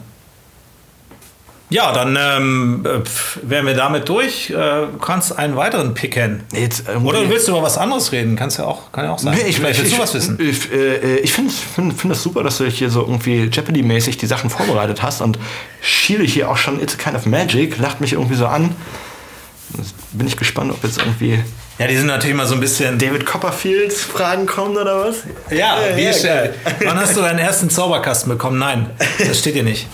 Ja, dann ähm, äh, wären wir damit durch. Äh, du kannst einen weiteren picken. Jetzt, ähm, Oder willst du über was anderes reden? Kannst ja auch, kann ja auch sein. Nee, ich, Vielleicht willst ich, du was wissen. Ich, äh, ich finde find, find das super, dass du hier so irgendwie Jeopardy-mäßig die Sachen vorbereitet hast und schiele hier auch schon It's a Kind of Magic, lacht mich irgendwie so an. Bin ich gespannt, ob jetzt irgendwie ja, die sind natürlich immer so ein bisschen. David Copperfields Fragen kommen oder was? Ja, ja wie ja, schnell. Wann hast du deinen ersten Zauberkasten bekommen? Nein, das steht hier nicht.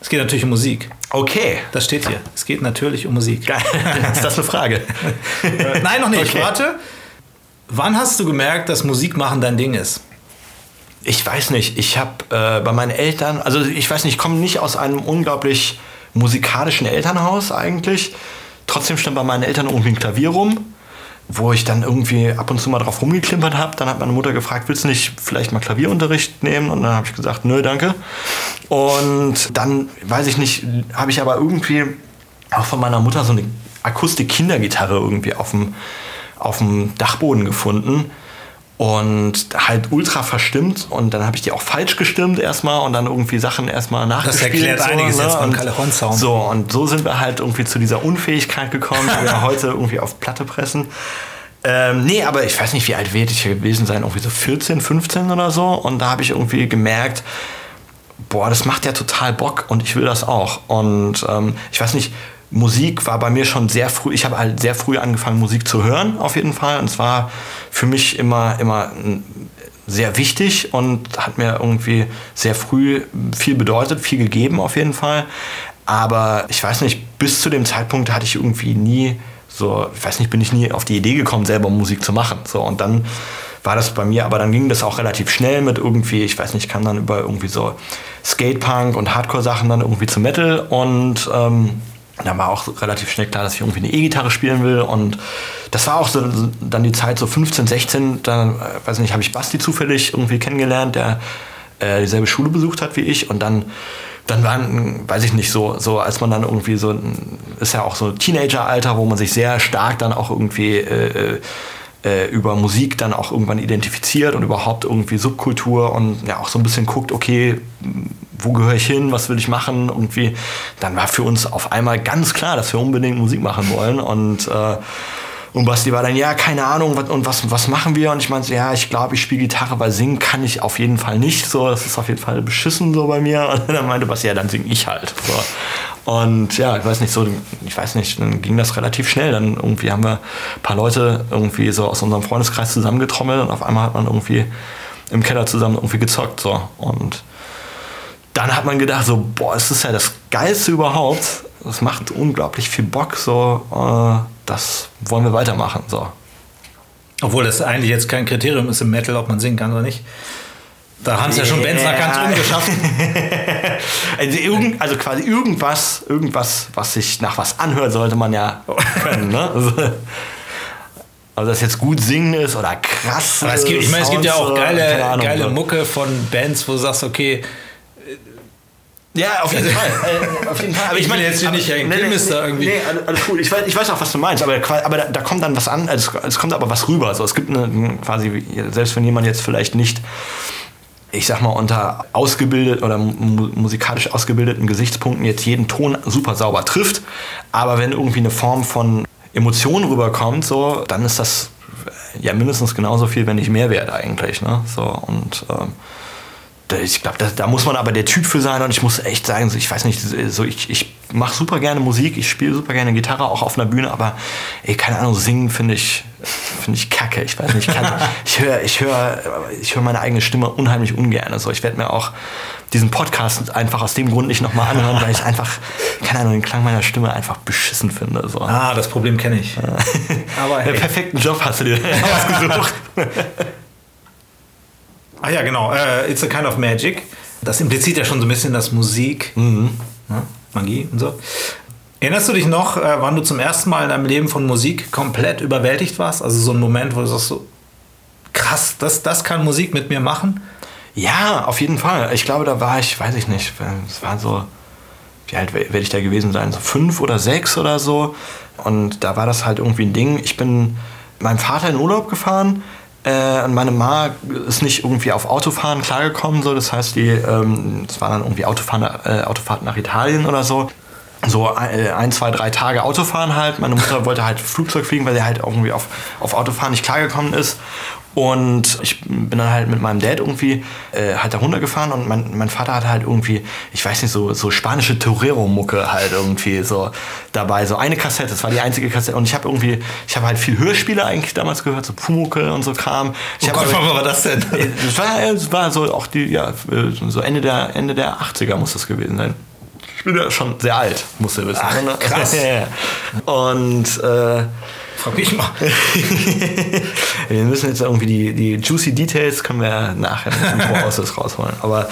Es geht natürlich um Musik. Okay. Das steht hier. Es geht natürlich um Musik. Geil. Ist das eine Frage? Nein, noch nicht. Okay. Warte. Wann hast du gemerkt, dass Musik machen dein Ding ist? Ich weiß nicht. Ich habe äh, bei meinen Eltern, also ich weiß nicht, ich komme nicht aus einem unglaublich musikalischen Elternhaus eigentlich. Trotzdem stand bei meinen Eltern irgendwie ein Klavier rum wo ich dann irgendwie ab und zu mal drauf rumgeklimpert habe. Dann hat meine Mutter gefragt, willst du nicht vielleicht mal Klavierunterricht nehmen? Und dann habe ich gesagt, nö, danke. Und dann, weiß ich nicht, habe ich aber irgendwie auch von meiner Mutter so eine Akustik-Kindergitarre irgendwie auf dem, auf dem Dachboden gefunden und halt ultra verstimmt und dann habe ich die auch falsch gestimmt erstmal und dann irgendwie Sachen erstmal nachgespielt. Das erklärt so, einiges ne? jetzt beim Sound. So und so sind wir halt irgendwie zu dieser Unfähigkeit gekommen, die wir heute irgendwie auf Platte pressen. Ähm, nee, aber ich weiß nicht, wie alt werde ich gewesen sein, irgendwie so 14, 15 oder so und da habe ich irgendwie gemerkt, boah, das macht ja total Bock und ich will das auch und ähm, ich weiß nicht, Musik war bei mir schon sehr früh, ich habe halt sehr früh angefangen, Musik zu hören, auf jeden Fall. Und es war für mich immer, immer sehr wichtig und hat mir irgendwie sehr früh viel bedeutet, viel gegeben, auf jeden Fall. Aber ich weiß nicht, bis zu dem Zeitpunkt hatte ich irgendwie nie so, ich weiß nicht, bin ich nie auf die Idee gekommen, selber Musik zu machen. So, und dann war das bei mir, aber dann ging das auch relativ schnell mit irgendwie, ich weiß nicht, kam dann über irgendwie so Skatepunk und Hardcore-Sachen dann irgendwie zu Metal und ähm, da war auch relativ schnell klar, dass ich irgendwie eine E-Gitarre spielen will. Und das war auch so dann die Zeit, so 15, 16, da, äh, weiß nicht, habe ich Basti zufällig irgendwie kennengelernt, der äh, dieselbe Schule besucht hat wie ich. Und dann, dann waren, weiß ich nicht, so, so als man dann irgendwie so, ist ja auch so Teenager-Alter, wo man sich sehr stark dann auch irgendwie äh, äh über Musik dann auch irgendwann identifiziert und überhaupt irgendwie Subkultur und ja auch so ein bisschen guckt, okay, wo gehöre ich hin, was will ich machen, irgendwie, dann war für uns auf einmal ganz klar, dass wir unbedingt Musik machen wollen und äh, und Basti war dann, ja, keine Ahnung, was, und was, was machen wir? Und ich meinte, ja, ich glaube, ich spiele Gitarre, weil singen kann ich auf jeden Fall nicht. So, das ist auf jeden Fall beschissen so bei mir. Und dann meinte Basti, ja, dann singe ich halt. So. Und ja, ich weiß nicht, so, ich weiß nicht, dann ging das relativ schnell. Dann irgendwie haben wir ein paar Leute irgendwie so aus unserem Freundeskreis zusammengetrommelt und auf einmal hat man irgendwie im Keller zusammen irgendwie gezockt. So. Und dann hat man gedacht, so, boah, es ist ja das Geilste überhaupt. Das macht unglaublich viel Bock, so, äh, das wollen wir weitermachen, so. Obwohl das eigentlich jetzt kein Kriterium ist im Metal, ob man singen kann oder nicht. Da haben es ja schon Bands nach ganz oben geschafft. also, irgend, also quasi irgendwas, irgendwas, was sich nach was anhört, sollte man ja können. Ne? Also, also das jetzt gut singen ist oder krass. Aber es gibt, ich meine, es gibt ja auch geile, Ahnung, geile Mucke von Bands, wo du sagst, okay, ja, auf jeden Fall. Äh, auf jeden Fall. Aber ich, meine jetzt hier nicht ein nee, nee, irgendwie. Nee, alles cool. Ich weiß, ich weiß auch, was du meinst, aber, aber da, da kommt dann was an, also es kommt aber was rüber. Also es gibt eine, quasi, selbst wenn jemand jetzt vielleicht nicht ich sag mal, unter ausgebildet oder musikalisch ausgebildeten Gesichtspunkten jetzt jeden Ton super sauber trifft. Aber wenn irgendwie eine Form von Emotion rüberkommt, so, dann ist das ja mindestens genauso viel, wenn nicht mehr wert eigentlich. Ne? So, und ähm, ich glaube, da, muss man aber der Typ für sein und ich muss echt sagen, so, ich weiß nicht, so ich, ich mache super gerne Musik, ich spiele super gerne Gitarre, auch auf einer Bühne, aber ey, keine Ahnung, singen finde ich, finde ich kacke. Ich weiß nicht, ich, höre ich hör, ich hör meine eigene Stimme unheimlich ungern. Also ich werde mir auch diesen Podcast einfach aus dem Grund nicht nochmal anhören, weil ich einfach, keine Ahnung, den Klang meiner Stimme einfach beschissen finde. So. Ah, das Problem kenne ich. aber hey. Den perfekten Job hast du dir ausgesucht. Ah ja, genau. Uh, It's a kind of magic. Das impliziert ja schon so ein bisschen das Musik, mhm. ne? Magie und so. Erinnerst du dich noch, äh, wann du zum ersten Mal in deinem Leben von Musik komplett überwältigt warst? Also so ein Moment, wo du sagst so, krass, das, das kann Musik mit mir machen? Ja, auf jeden Fall. Ich glaube, da war ich, weiß ich nicht, es war so, wie alt werde ich da gewesen sein? So fünf oder sechs oder so. Und da war das halt irgendwie ein Ding. Ich bin meinem Vater in Urlaub gefahren äh, meine Ma ist nicht irgendwie auf Autofahren klargekommen, so. Das heißt, die, ähm, das war dann irgendwie Autofahren, äh, Autofahrt nach Italien oder so. So äh, ein, zwei, drei Tage Autofahren halt. Meine Mutter wollte halt Flugzeug fliegen, weil sie halt irgendwie auf, auf Autofahren nicht klargekommen ist. Und ich bin dann halt mit meinem Dad irgendwie äh, halt da runtergefahren und mein, mein Vater hat halt irgendwie, ich weiß nicht, so, so spanische Torero-Mucke halt irgendwie so dabei. So eine Kassette, das war die einzige Kassette. Und ich habe irgendwie, ich habe halt viel Hörspiele eigentlich damals gehört, so Pumucke und so Kram. Ich oh Gott, wann war das denn? Das war, das war so auch die, ja, so Ende der, Ende der 80er muss das gewesen sein. Bin ja schon sehr alt, musst du wissen. Ach, ne? krass. und äh, Frag mich mal. wir müssen jetzt irgendwie die, die juicy Details können wir nachher Voraus rausholen. Aber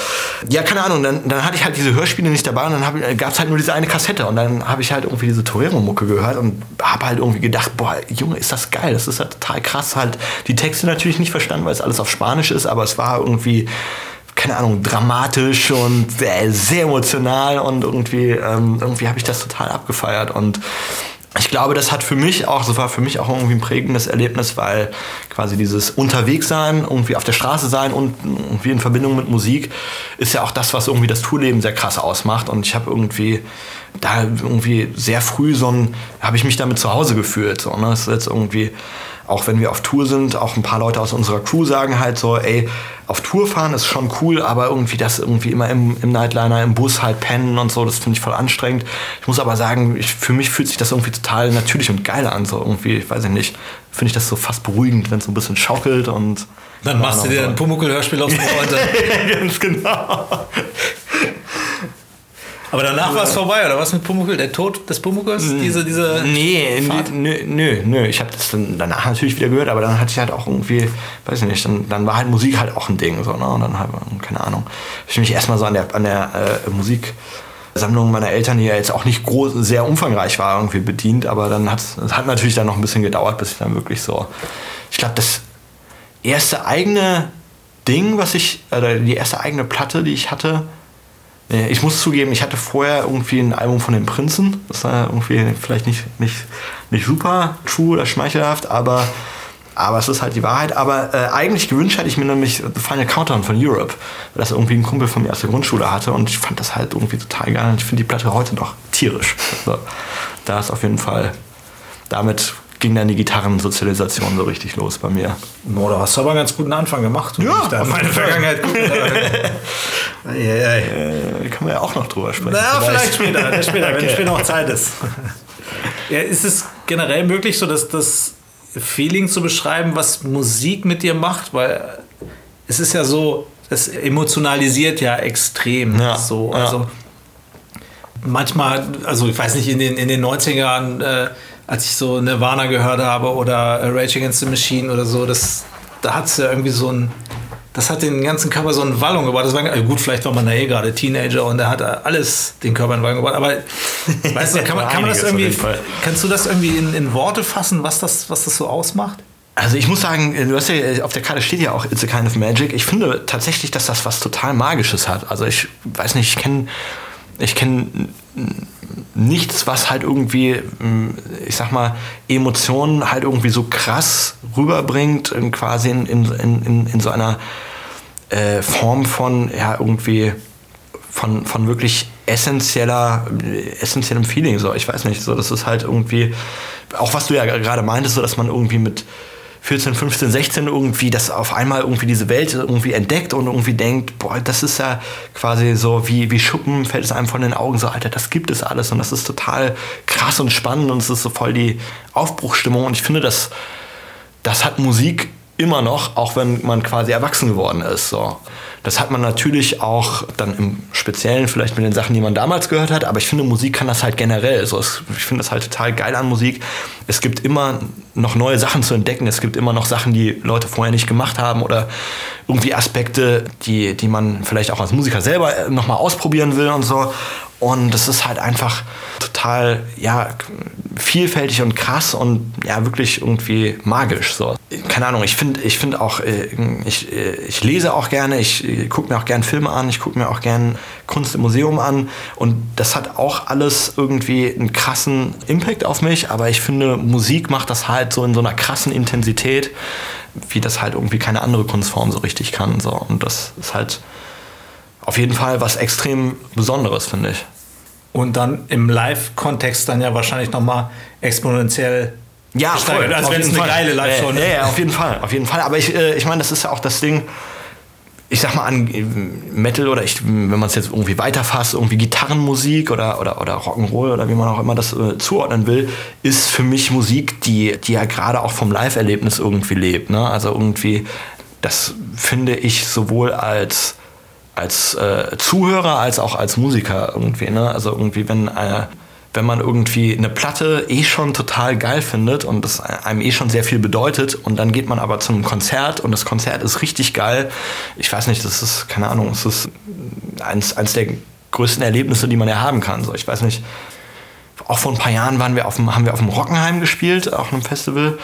ja, keine Ahnung, dann, dann hatte ich halt diese Hörspiele nicht dabei und dann gab es halt nur diese eine Kassette und dann habe ich halt irgendwie diese Torero-Mucke gehört und habe halt irgendwie gedacht, boah, Junge, ist das geil, das ist halt total krass. Halt die Texte natürlich nicht verstanden, weil es alles auf Spanisch ist, aber es war irgendwie keine Ahnung, dramatisch und sehr, sehr emotional und irgendwie, ähm, irgendwie habe ich das total abgefeiert und ich glaube, das hat für mich auch, das war für mich auch irgendwie ein prägendes Erlebnis, weil quasi dieses Unterwegssein, irgendwie auf der Straße sein und irgendwie in Verbindung mit Musik ist ja auch das, was irgendwie das Tourleben sehr krass ausmacht. Und ich habe irgendwie da irgendwie sehr früh so ein, habe ich mich damit zu Hause gefühlt. So, ne? Das ist jetzt irgendwie auch wenn wir auf Tour sind, auch ein paar Leute aus unserer Crew sagen halt so, ey, auf Tour fahren ist schon cool, aber irgendwie das irgendwie immer im, im Nightliner, im Bus halt pennen und so, das finde ich voll anstrengend. Ich muss aber sagen, ich, für mich fühlt sich das irgendwie total natürlich und geil an, so irgendwie, weiß ich nicht, finde ich das so fast beruhigend, wenn es so ein bisschen schaukelt und... Dann machst du dir ein Pumuckl-Hörspiel aufs Ohr. Ganz genau. Aber danach war es vorbei, oder was mit Pumuckl? Der Tod des Pumuckls? Diese, diese nee, nö, nö, nö. Ich habe das dann danach natürlich wieder gehört, aber dann hatte ich halt auch irgendwie, weiß ich nicht, dann, dann war halt Musik halt auch ein Ding. So, ne? Und dann halt, keine Ahnung, ich mich erstmal so an der, an der äh, Musik. Sammlung meiner Eltern, die ja jetzt auch nicht groß, sehr umfangreich war, irgendwie bedient, aber dann hat es hat natürlich dann noch ein bisschen gedauert, bis ich dann wirklich so. Ich glaube, das erste eigene Ding, was ich, oder die erste eigene Platte, die ich hatte, ich muss zugeben, ich hatte vorher irgendwie ein Album von den Prinzen. Das war irgendwie vielleicht nicht, nicht, nicht super true oder schmeichelhaft, aber, aber es ist halt die Wahrheit. Aber äh, eigentlich gewünscht hätte ich mir nämlich The Final Countdown von Europe, weil das irgendwie ein Kumpel von mir aus der Grundschule hatte und ich fand das halt irgendwie total geil und ich finde die Platte heute noch tierisch. Also, da ist auf jeden Fall damit ging dann die Gitarrensozialisation so richtig los bei mir. Oh, da hast du aber einen ganz guten Anfang gemacht. Ja, da meine Vergangenheit gut. Äh, können wir ja auch noch drüber sprechen. Na, vielleicht, vielleicht später, später okay. wenn später noch Zeit ist. ja, ist es generell möglich, so dass das Feeling zu beschreiben, was Musik mit dir macht? Weil es ist ja so, es emotionalisiert ja extrem. Ja, so. ja. Also manchmal, also ich weiß nicht, in den, in den 90ern, äh, als ich so Nirvana gehört habe oder äh, Rage Against the Machine oder so, das, da hat es ja irgendwie so ein, das hat den ganzen Körper so in Wallung gebracht. Das war, also gut, vielleicht war man da eh gerade Teenager und der hat alles den Körper in Wallung gebracht. Aber weißt du, kann man, kann man das irgendwie, kannst du das irgendwie in, in Worte fassen, was das, was das so ausmacht? Also ich muss sagen, du hast ja, auf der Karte steht ja auch It's a Kind of Magic. Ich finde tatsächlich, dass das was total Magisches hat. Also ich weiß nicht, ich kenne ich kenn nichts, was halt irgendwie, ich sag mal, Emotionen halt irgendwie so krass rüberbringt, in quasi in, in, in, in so einer äh, Form von, ja, irgendwie von, von wirklich essentieller, essentiellem Feeling. So, ich weiß nicht, so, das ist halt irgendwie, auch was du ja gerade meintest, so, dass man irgendwie mit 14, 15, 16 irgendwie das auf einmal irgendwie diese Welt irgendwie entdeckt und irgendwie denkt, boah, das ist ja quasi so wie, wie Schuppen, fällt es einem von den Augen so, Alter, das gibt es alles und das ist total krass und spannend und es ist so voll die Aufbruchstimmung und ich finde, das, das hat Musik immer noch, auch wenn man quasi erwachsen geworden ist. So. Das hat man natürlich auch dann im Speziellen vielleicht mit den Sachen, die man damals gehört hat, aber ich finde, Musik kann das halt generell. So, es, ich finde das halt total geil an Musik. Es gibt immer noch neue Sachen zu entdecken. Es gibt immer noch Sachen, die Leute vorher nicht gemacht haben oder irgendwie Aspekte, die, die man vielleicht auch als Musiker selber nochmal ausprobieren will und so. Und das ist halt einfach total, ja, vielfältig und krass und ja, wirklich irgendwie magisch. So. Keine Ahnung, ich finde ich find auch, äh, ich, äh, ich lese auch gerne, ich gucke mir auch gerne Filme an, ich gucke mir auch gerne Kunst im Museum an und das hat auch alles irgendwie einen krassen Impact auf mich, aber ich finde, Musik macht das halt so in so einer krassen Intensität, wie das halt irgendwie keine andere Kunstform so richtig kann. So. Und das ist halt auf jeden Fall was extrem Besonderes, finde ich. Und dann im Live-Kontext dann ja wahrscheinlich nochmal exponentiell ja, gesteigert, voll, als auf wenn es jeden eine Fall. geile Live-Show ja, ja, ja, auf jeden Fall, auf jeden Fall. Aber ich, äh, ich meine, das ist ja auch das Ding, ich sag mal an äh, Metal oder ich, wenn man es jetzt irgendwie weiterfasst, irgendwie Gitarrenmusik oder, oder, oder Rock'n'Roll oder wie man auch immer das äh, zuordnen will, ist für mich Musik, die, die ja gerade auch vom Live-Erlebnis irgendwie lebt. Ne? Also irgendwie, das finde ich sowohl als als äh, Zuhörer als auch als Musiker irgendwie. Ne? Also irgendwie, wenn, äh, wenn man irgendwie eine Platte eh schon total geil findet und das einem eh schon sehr viel bedeutet und dann geht man aber zu einem Konzert und das Konzert ist richtig geil. Ich weiß nicht, das ist, keine Ahnung, es ist eins, eins der größten Erlebnisse, die man ja haben kann. So, ich weiß nicht, auch vor ein paar Jahren waren wir auf dem, haben wir auf dem Rockenheim gespielt, auch einem Festival.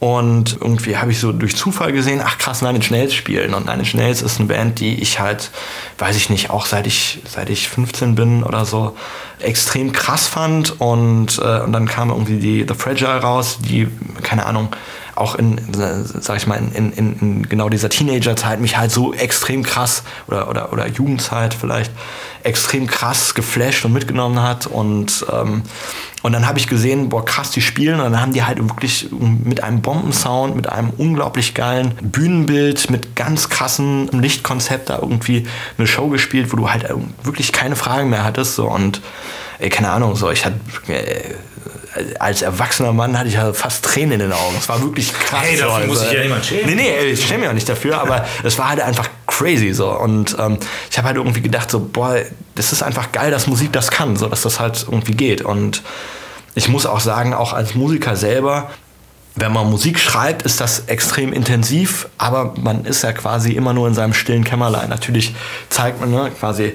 Und irgendwie habe ich so durch Zufall gesehen, ach krass, Nine Inch Nails spielen. Und Nine Inch Nails ist eine Band, die ich halt, weiß ich nicht, auch seit ich, seit ich 15 bin oder so, extrem krass fand. Und, äh, und dann kam irgendwie die The Fragile raus, die, keine Ahnung, auch in, sag ich mal, in, in, in genau dieser Teenagerzeit mich halt so extrem krass oder, oder, oder Jugendzeit vielleicht extrem krass geflasht und mitgenommen hat. Und, ähm, und dann habe ich gesehen, boah, krass, die spielen. Und dann haben die halt wirklich mit einem Bombensound, mit einem unglaublich geilen Bühnenbild, mit ganz krassen Lichtkonzept da irgendwie eine Show gespielt, wo du halt wirklich keine Fragen mehr hattest. So. Und ey, keine Ahnung, so ich hatte. Als erwachsener Mann hatte ich ja fast Tränen in den Augen. Es war wirklich krass. Hey, dafür so. muss sich ja niemand schämen. Nee, nee, ich schäme mich auch nicht dafür, aber es war halt einfach crazy so. Und ähm, ich habe halt irgendwie gedacht, so, boah, das ist einfach geil, dass Musik das kann, so dass das halt irgendwie geht. Und ich muss auch sagen, auch als Musiker selber, wenn man Musik schreibt, ist das extrem intensiv, aber man ist ja quasi immer nur in seinem stillen Kämmerlein. Natürlich zeigt man ne, quasi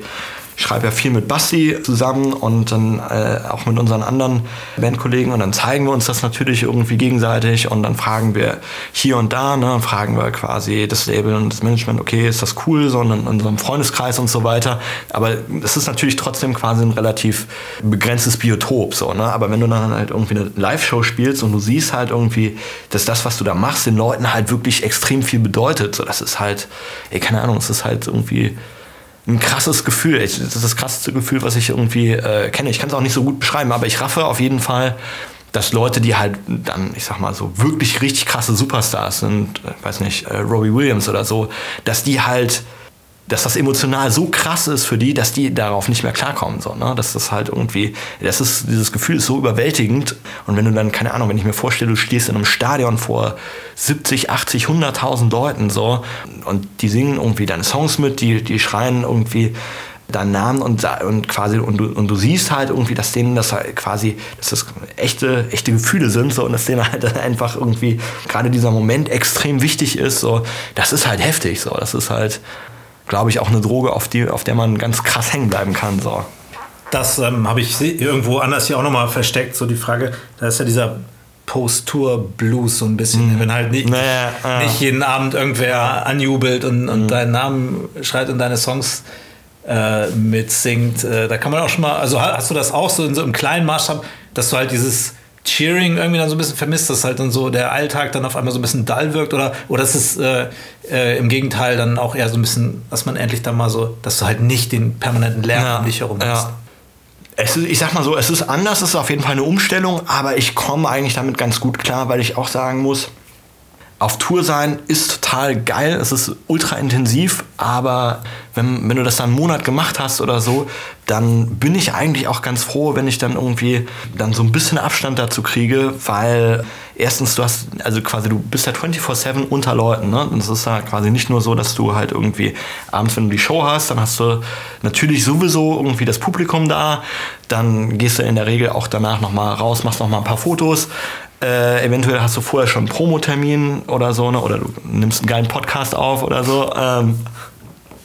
ich schreibe ja viel mit Basti zusammen und dann äh, auch mit unseren anderen Bandkollegen und dann zeigen wir uns das natürlich irgendwie gegenseitig und dann fragen wir hier und da, ne, fragen wir quasi das Label und das Management, okay, ist das cool, so in unserem Freundeskreis und so weiter. Aber es ist natürlich trotzdem quasi ein relativ begrenztes Biotop, so, ne? Aber wenn du dann halt irgendwie eine Live-Show spielst und du siehst halt irgendwie, dass das, was du da machst, den Leuten halt wirklich extrem viel bedeutet, so, das ist halt, ey, keine Ahnung, es ist halt irgendwie ein krasses Gefühl. Ich, das ist das krasseste Gefühl, was ich irgendwie äh, kenne. Ich kann es auch nicht so gut beschreiben, aber ich raffe auf jeden Fall, dass Leute, die halt dann, ich sag mal so, wirklich richtig krasse Superstars sind, äh, weiß nicht, äh, Robbie Williams oder so, dass die halt dass das emotional so krass ist für die, dass die darauf nicht mehr klarkommen. So, ne? Dass das halt irgendwie, das ist, dieses Gefühl ist so überwältigend. Und wenn du dann, keine Ahnung, wenn ich mir vorstelle, du stehst in einem Stadion vor 70, 80, 100.000 Leuten so und die singen irgendwie deine Songs mit, die, die schreien irgendwie deinen Namen und, und quasi und du, und du siehst halt irgendwie, dass denen das halt quasi, dass das echte, echte Gefühle sind so und dass denen halt einfach irgendwie gerade dieser Moment extrem wichtig ist. So, das ist halt heftig. So, das ist halt glaube ich, auch eine Droge, auf, die, auf der man ganz krass hängen bleiben kann. So. Das ähm, habe ich irgendwo anders hier auch nochmal versteckt, so die Frage, da ist ja dieser Post-Tour-Blues so ein bisschen, mhm. wenn halt nicht, naja, ja. nicht jeden Abend irgendwer anjubelt und, und mhm. deinen Namen schreit und deine Songs äh, mitsingt. Äh, da kann man auch schon mal, also hast du das auch so in so einem kleinen Maßstab, dass du halt dieses Cheering irgendwie dann so ein bisschen vermisst, dass halt dann so der Alltag dann auf einmal so ein bisschen dull wirkt oder, oder ist es äh, äh, im Gegenteil dann auch eher so ein bisschen, dass man endlich dann mal so, dass du halt nicht den permanenten Lärm ja, um dich herum hast. Ja. Es ist, ich sag mal so, es ist anders, es ist auf jeden Fall eine Umstellung, aber ich komme eigentlich damit ganz gut klar, weil ich auch sagen muss, auf Tour sein ist total geil, es ist ultra intensiv, aber wenn, wenn du das dann einen Monat gemacht hast oder so, dann bin ich eigentlich auch ganz froh, wenn ich dann irgendwie dann so ein bisschen Abstand dazu kriege, weil erstens du hast, also quasi du bist ja 24-7 unter Leuten, ne? Und es ist ja quasi nicht nur so, dass du halt irgendwie abends, wenn du die Show hast, dann hast du natürlich sowieso irgendwie das Publikum da, dann gehst du in der Regel auch danach nochmal raus, machst nochmal ein paar Fotos, äh, eventuell hast du vorher schon einen Promotermin oder so, ne? oder du nimmst einen geilen Podcast auf oder so. Ähm,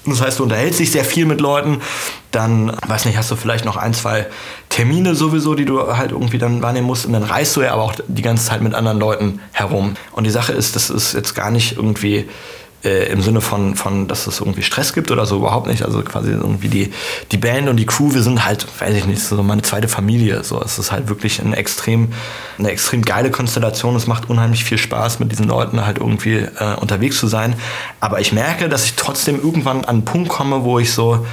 das heißt, du unterhältst dich sehr viel mit Leuten. Dann, weiß nicht, hast du vielleicht noch ein, zwei Termine sowieso, die du halt irgendwie dann wahrnehmen musst. Und dann reist du ja aber auch die ganze Zeit mit anderen Leuten herum. Und die Sache ist, das ist jetzt gar nicht irgendwie äh, im Sinne von, von, dass es irgendwie Stress gibt oder so, überhaupt nicht. Also quasi irgendwie die, die Band und die Crew, wir sind halt, weiß ich nicht, so meine zweite Familie. So, es ist halt wirklich eine extrem, eine extrem geile Konstellation. Es macht unheimlich viel Spaß, mit diesen Leuten halt irgendwie äh, unterwegs zu sein. Aber ich merke, dass ich trotzdem irgendwann an einen Punkt komme, wo ich so,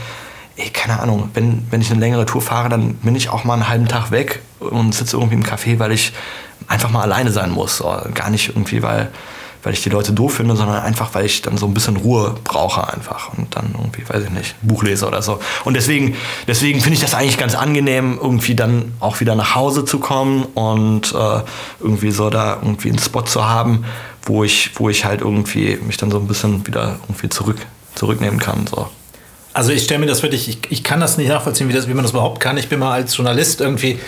ey, keine Ahnung, wenn, wenn ich eine längere Tour fahre, dann bin ich auch mal einen halben Tag weg und sitze irgendwie im Café, weil ich einfach mal alleine sein muss. So, gar nicht irgendwie, weil weil ich die Leute doof finde, sondern einfach, weil ich dann so ein bisschen Ruhe brauche einfach und dann irgendwie, weiß ich nicht, Buch lese oder so. Und deswegen, deswegen finde ich das eigentlich ganz angenehm, irgendwie dann auch wieder nach Hause zu kommen und äh, irgendwie so da irgendwie einen Spot zu haben, wo ich, wo ich halt irgendwie mich dann so ein bisschen wieder irgendwie zurück, zurücknehmen kann. So. Also ich stelle mir das wirklich, ich, ich kann das nicht nachvollziehen, wie, das, wie man das überhaupt kann. Ich bin mal als Journalist irgendwie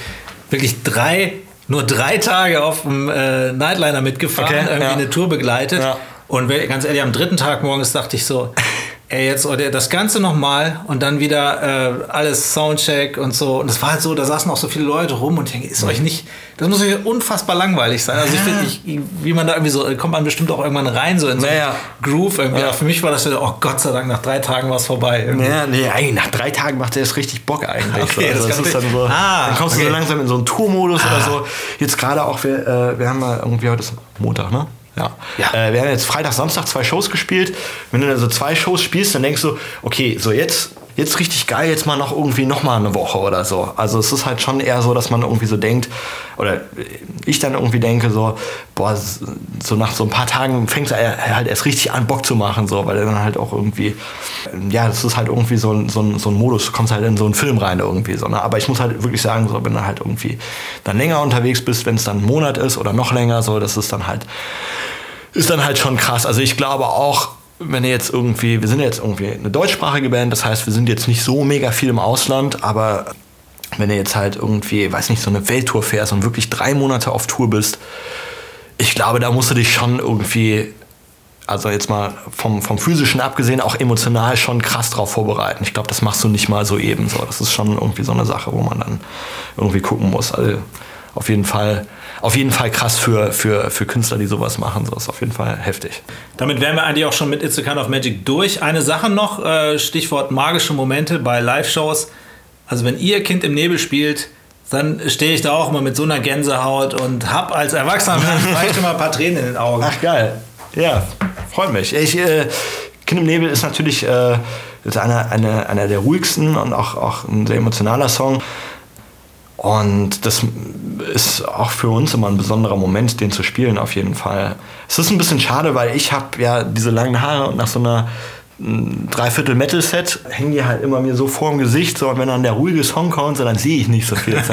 wirklich drei nur drei Tage auf dem äh, Nightliner mitgefahren, okay, irgendwie ja. eine Tour begleitet. Ja. Und ganz ehrlich, am dritten Tag morgens dachte ich so, ey, jetzt das Ganze nochmal und dann wieder äh, alles Soundcheck und so. Und das war halt so, da saßen auch so viele Leute rum und ich denke, ist euch nicht, das muss euch unfassbar langweilig sein. Also ich finde, wie man da irgendwie so, kommt man bestimmt auch irgendwann rein, so in so naja. Groove irgendwie. Ja. Für mich war das so, oh Gott sei Dank, nach drei Tagen war es vorbei. Irgendwie. Ja, nee, eigentlich nach drei Tagen macht der es richtig Bock eigentlich. Okay, so. also das, das ist dann so, ah, dann kommst okay. du so langsam in so einen Tourmodus ah. oder so. Jetzt gerade auch, wir, äh, wir haben mal irgendwie heute ist Montag, ne? Ja. ja. Äh, wir haben jetzt Freitag, Samstag zwei Shows gespielt. Wenn du dann so zwei Shows spielst, dann denkst du, okay, so jetzt, jetzt richtig geil, jetzt mal noch irgendwie noch mal eine Woche oder so. Also es ist halt schon eher so, dass man irgendwie so denkt, oder ich dann irgendwie denke so, boah, so nach so ein paar Tagen fängt er halt erst richtig an, Bock zu machen, so, weil er dann halt auch irgendwie, ja, das ist halt irgendwie so ein, so so ein Modus, du kommst halt in so einen Film rein irgendwie, so, ne? aber ich muss halt wirklich sagen, so, wenn du halt irgendwie dann länger unterwegs bist, wenn es dann ein Monat ist oder noch länger, so, das ist dann halt ist dann halt schon krass. Also ich glaube auch, wenn ihr jetzt irgendwie, wir sind jetzt irgendwie eine deutschsprachige Band, das heißt, wir sind jetzt nicht so mega viel im Ausland, aber wenn ihr jetzt halt irgendwie, weiß nicht, so eine Welttour fährst und wirklich drei Monate auf Tour bist, ich glaube, da musst du dich schon irgendwie, also jetzt mal vom, vom physischen abgesehen, auch emotional schon krass drauf vorbereiten. Ich glaube, das machst du nicht mal so eben so. Das ist schon irgendwie so eine Sache, wo man dann irgendwie gucken muss. Also auf jeden Fall auf jeden Fall krass für, für, für Künstler, die sowas machen. So ist auf jeden Fall heftig. Damit wären wir eigentlich auch schon mit It's a Kind of Magic durch. Eine Sache noch, äh, Stichwort magische Momente bei Live-Shows. Also wenn ihr Kind im Nebel spielt, dann stehe ich da auch immer mit so einer Gänsehaut und hab als Erwachsener vielleicht immer ein paar Tränen in den Augen. Ach geil. Ja, freut mich. Ich, äh, kind im Nebel ist natürlich äh, ist einer, eine, einer der ruhigsten und auch, auch ein sehr emotionaler Song. Und das ist auch für uns immer ein besonderer Moment, den zu spielen auf jeden Fall. Es ist ein bisschen schade, weil ich habe ja diese langen Haare und nach so einer ein Dreiviertel Metal-Set, hängen die halt immer mir so vor dem Gesicht, so, und wenn dann der ruhige Song kommt, so, dann sehe ich nicht so viel.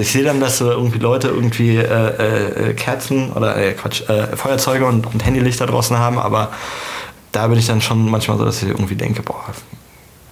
Ich sehe dann, dass so irgendwie Leute irgendwie äh, äh, Kerzen oder äh, Quatsch, äh, Feuerzeuge und, und Handylichter draußen haben, aber da bin ich dann schon manchmal so, dass ich irgendwie denke, boah,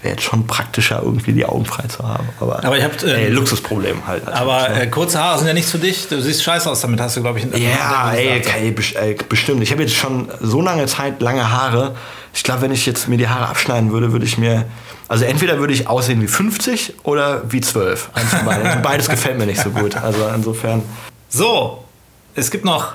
wäre jetzt schon praktischer, irgendwie die Augen frei zu haben. Aber, Aber ihr habt, ey, ähm, Luxusproblem halt. Aber ne? äh, kurze Haare sind ja nichts für dich. Du siehst scheiße aus damit, hast du, glaube ich, in Ja, ey, ey, ey, bestimmt. Ich habe jetzt schon so lange Zeit lange Haare. Ich glaube, wenn ich jetzt mir die Haare abschneiden würde, würde ich mir. Also entweder würde ich aussehen wie 50 oder wie 12. Eins von beiden. Beides gefällt mir nicht so gut. Also insofern. So, es gibt noch.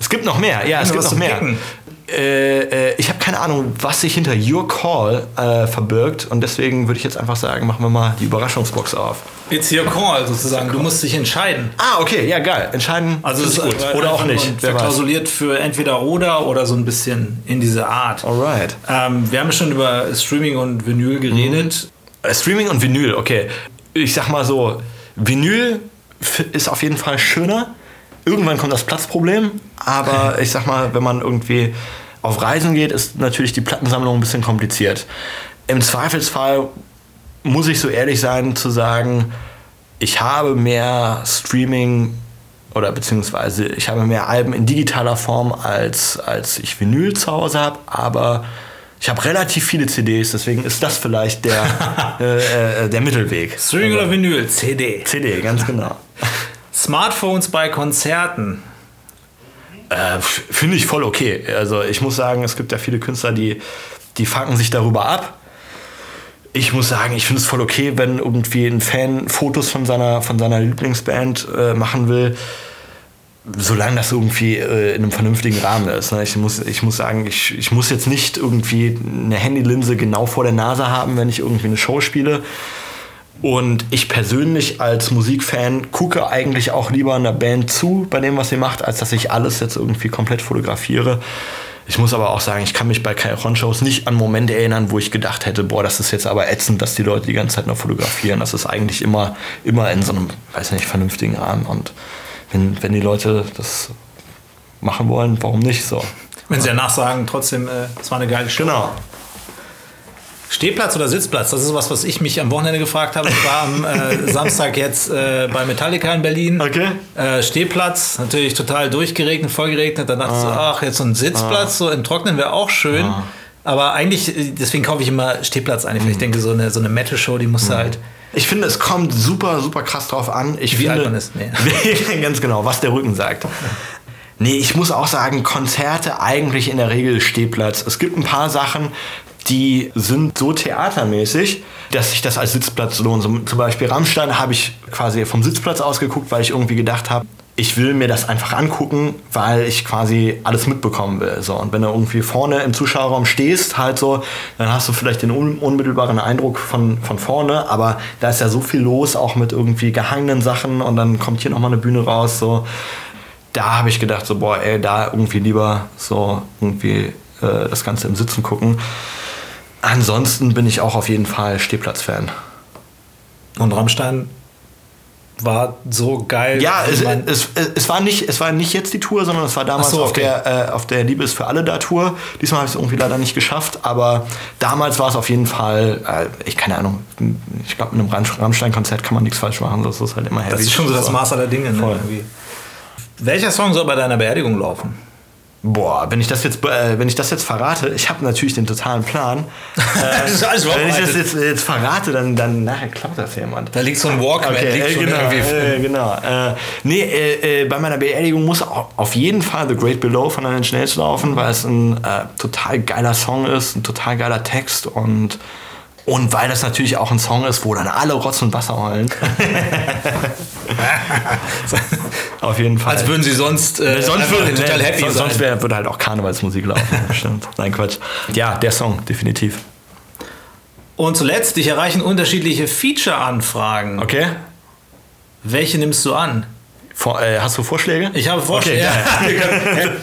Es gibt noch mehr, ja, es gibt noch mehr. picken. Äh, äh, ich habe keine Ahnung, was sich hinter Your Call äh, verbirgt und deswegen würde ich jetzt einfach sagen, machen wir mal die Überraschungsbox auf. It's your call sozusagen. Du musst dich entscheiden. Ah, okay, ja geil. Entscheiden. Also ist gut. Oder auch nicht. Verklausuliert für entweder oder oder so ein bisschen in diese Art. Alright. Ähm, wir haben schon über Streaming und Vinyl geredet. Äh, Streaming und Vinyl, okay. Ich sag mal so, Vinyl ist auf jeden Fall schöner. Irgendwann kommt das Platzproblem, aber ich sag mal, wenn man irgendwie auf Reisen geht, ist natürlich die Plattensammlung ein bisschen kompliziert. Im Zweifelsfall muss ich so ehrlich sein zu sagen, ich habe mehr Streaming oder beziehungsweise ich habe mehr Alben in digitaler Form als, als ich Vinyl zu Hause habe, aber ich habe relativ viele CDs, deswegen ist das vielleicht der, äh, äh, der Mittelweg. Streaming oder Vinyl? CD. CD, ganz genau. Smartphones bei Konzerten. Äh, Finde ich voll okay. Also ich muss sagen, es gibt ja viele Künstler, die, die fucken sich darüber ab. Ich muss sagen, ich finde es voll okay, wenn irgendwie ein Fan Fotos von seiner, von seiner Lieblingsband äh, machen will, solange das irgendwie äh, in einem vernünftigen Rahmen ist. Ne? Ich, muss, ich muss sagen, ich, ich muss jetzt nicht irgendwie eine Handylinse genau vor der Nase haben, wenn ich irgendwie eine Show spiele. Und ich persönlich als Musikfan gucke eigentlich auch lieber einer Band zu bei dem, was sie macht, als dass ich alles jetzt irgendwie komplett fotografiere. Ich muss aber auch sagen, ich kann mich bei Kairon-Shows nicht an Momente erinnern, wo ich gedacht hätte, boah, das ist jetzt aber ätzend, dass die Leute die ganze Zeit nur fotografieren. Das ist eigentlich immer, immer in so einem, weiß nicht, vernünftigen Rahmen. Und wenn, wenn die Leute das machen wollen, warum nicht so? Wenn sie danach sagen, trotzdem, äh, es war eine geile Show. Genau. Stehplatz oder Sitzplatz? Das ist was, was ich mich am Wochenende gefragt habe. Ich war am äh, Samstag jetzt äh, bei Metallica in Berlin. Okay. Äh, Stehplatz, natürlich total durchgeregnet, voll geregnet. Dann dachte ich so, ach, jetzt so ein Sitzplatz, so im Trocknen wäre auch schön. Aber eigentlich, äh, deswegen kaufe ich immer Stehplatz eigentlich. weil Ich denke, so eine, so eine Metal-Show, die musst du halt. Ich finde, es kommt super, super krass drauf an. Ich Wie finde, alt man ist, nee. ganz genau, was der Rücken sagt. Nee, ich muss auch sagen, Konzerte eigentlich in der Regel Stehplatz. Es gibt ein paar Sachen, die sind so theatermäßig, dass sich das als Sitzplatz lohnt. Zum Beispiel Rammstein habe ich quasi vom Sitzplatz ausgeguckt, weil ich irgendwie gedacht habe, ich will mir das einfach angucken, weil ich quasi alles mitbekommen will. So, und wenn du irgendwie vorne im Zuschauerraum stehst, halt so, dann hast du vielleicht den un unmittelbaren Eindruck von, von vorne, aber da ist ja so viel los, auch mit irgendwie gehangenen Sachen und dann kommt hier nochmal eine Bühne raus, so. Da habe ich gedacht, so, boah, ey, da irgendwie lieber so irgendwie äh, das Ganze im Sitzen gucken. Ansonsten bin ich auch auf jeden Fall Stehplatz-Fan. Und Rammstein war so geil. Ja, es, es, es, war nicht, es war nicht jetzt die Tour, sondern es war damals so, auf, okay. der, äh, auf der Liebe ist für alle da Tour. Diesmal habe ich es irgendwie leider nicht geschafft, aber damals war es auf jeden Fall, äh, ich keine Ahnung, ich glaube, mit einem Ramm- Rammstein-Konzert kann man nichts falsch machen, das ist halt immer heavy. das ist schon so das Maß aller Dinge. Ne? Welcher Song soll bei deiner Beerdigung laufen? Boah, wenn ich das jetzt, äh, wenn ich das jetzt verrate, ich habe natürlich den totalen Plan. Das ist alles wenn ich das jetzt, jetzt verrate, dann, dann nachher klappt das jemand. Da liegt so ein Walkman, Okay, liegt äh, schon genau, irgendwie. äh, genau. Äh, nee, äh, äh, bei meiner Beerdigung muss au- auf jeden Fall The Great Below von Alan Schnells laufen, weil es ein äh, total geiler Song ist, ein total geiler Text und und weil das natürlich auch ein Song ist, wo dann alle Rotz und Wasser heulen. auf jeden Fall. Als würden sie sonst, äh, sonst würde, total happy sonst, sein. sonst wär, würde halt auch Karnevalsmusik laufen. Stimmt. Nein, Quatsch. Ja, der Song, definitiv. Und zuletzt, dich erreichen unterschiedliche Feature-Anfragen. Okay. Welche nimmst du an? Vor, äh, hast du Vorschläge? Ich habe Vorschläge. Okay,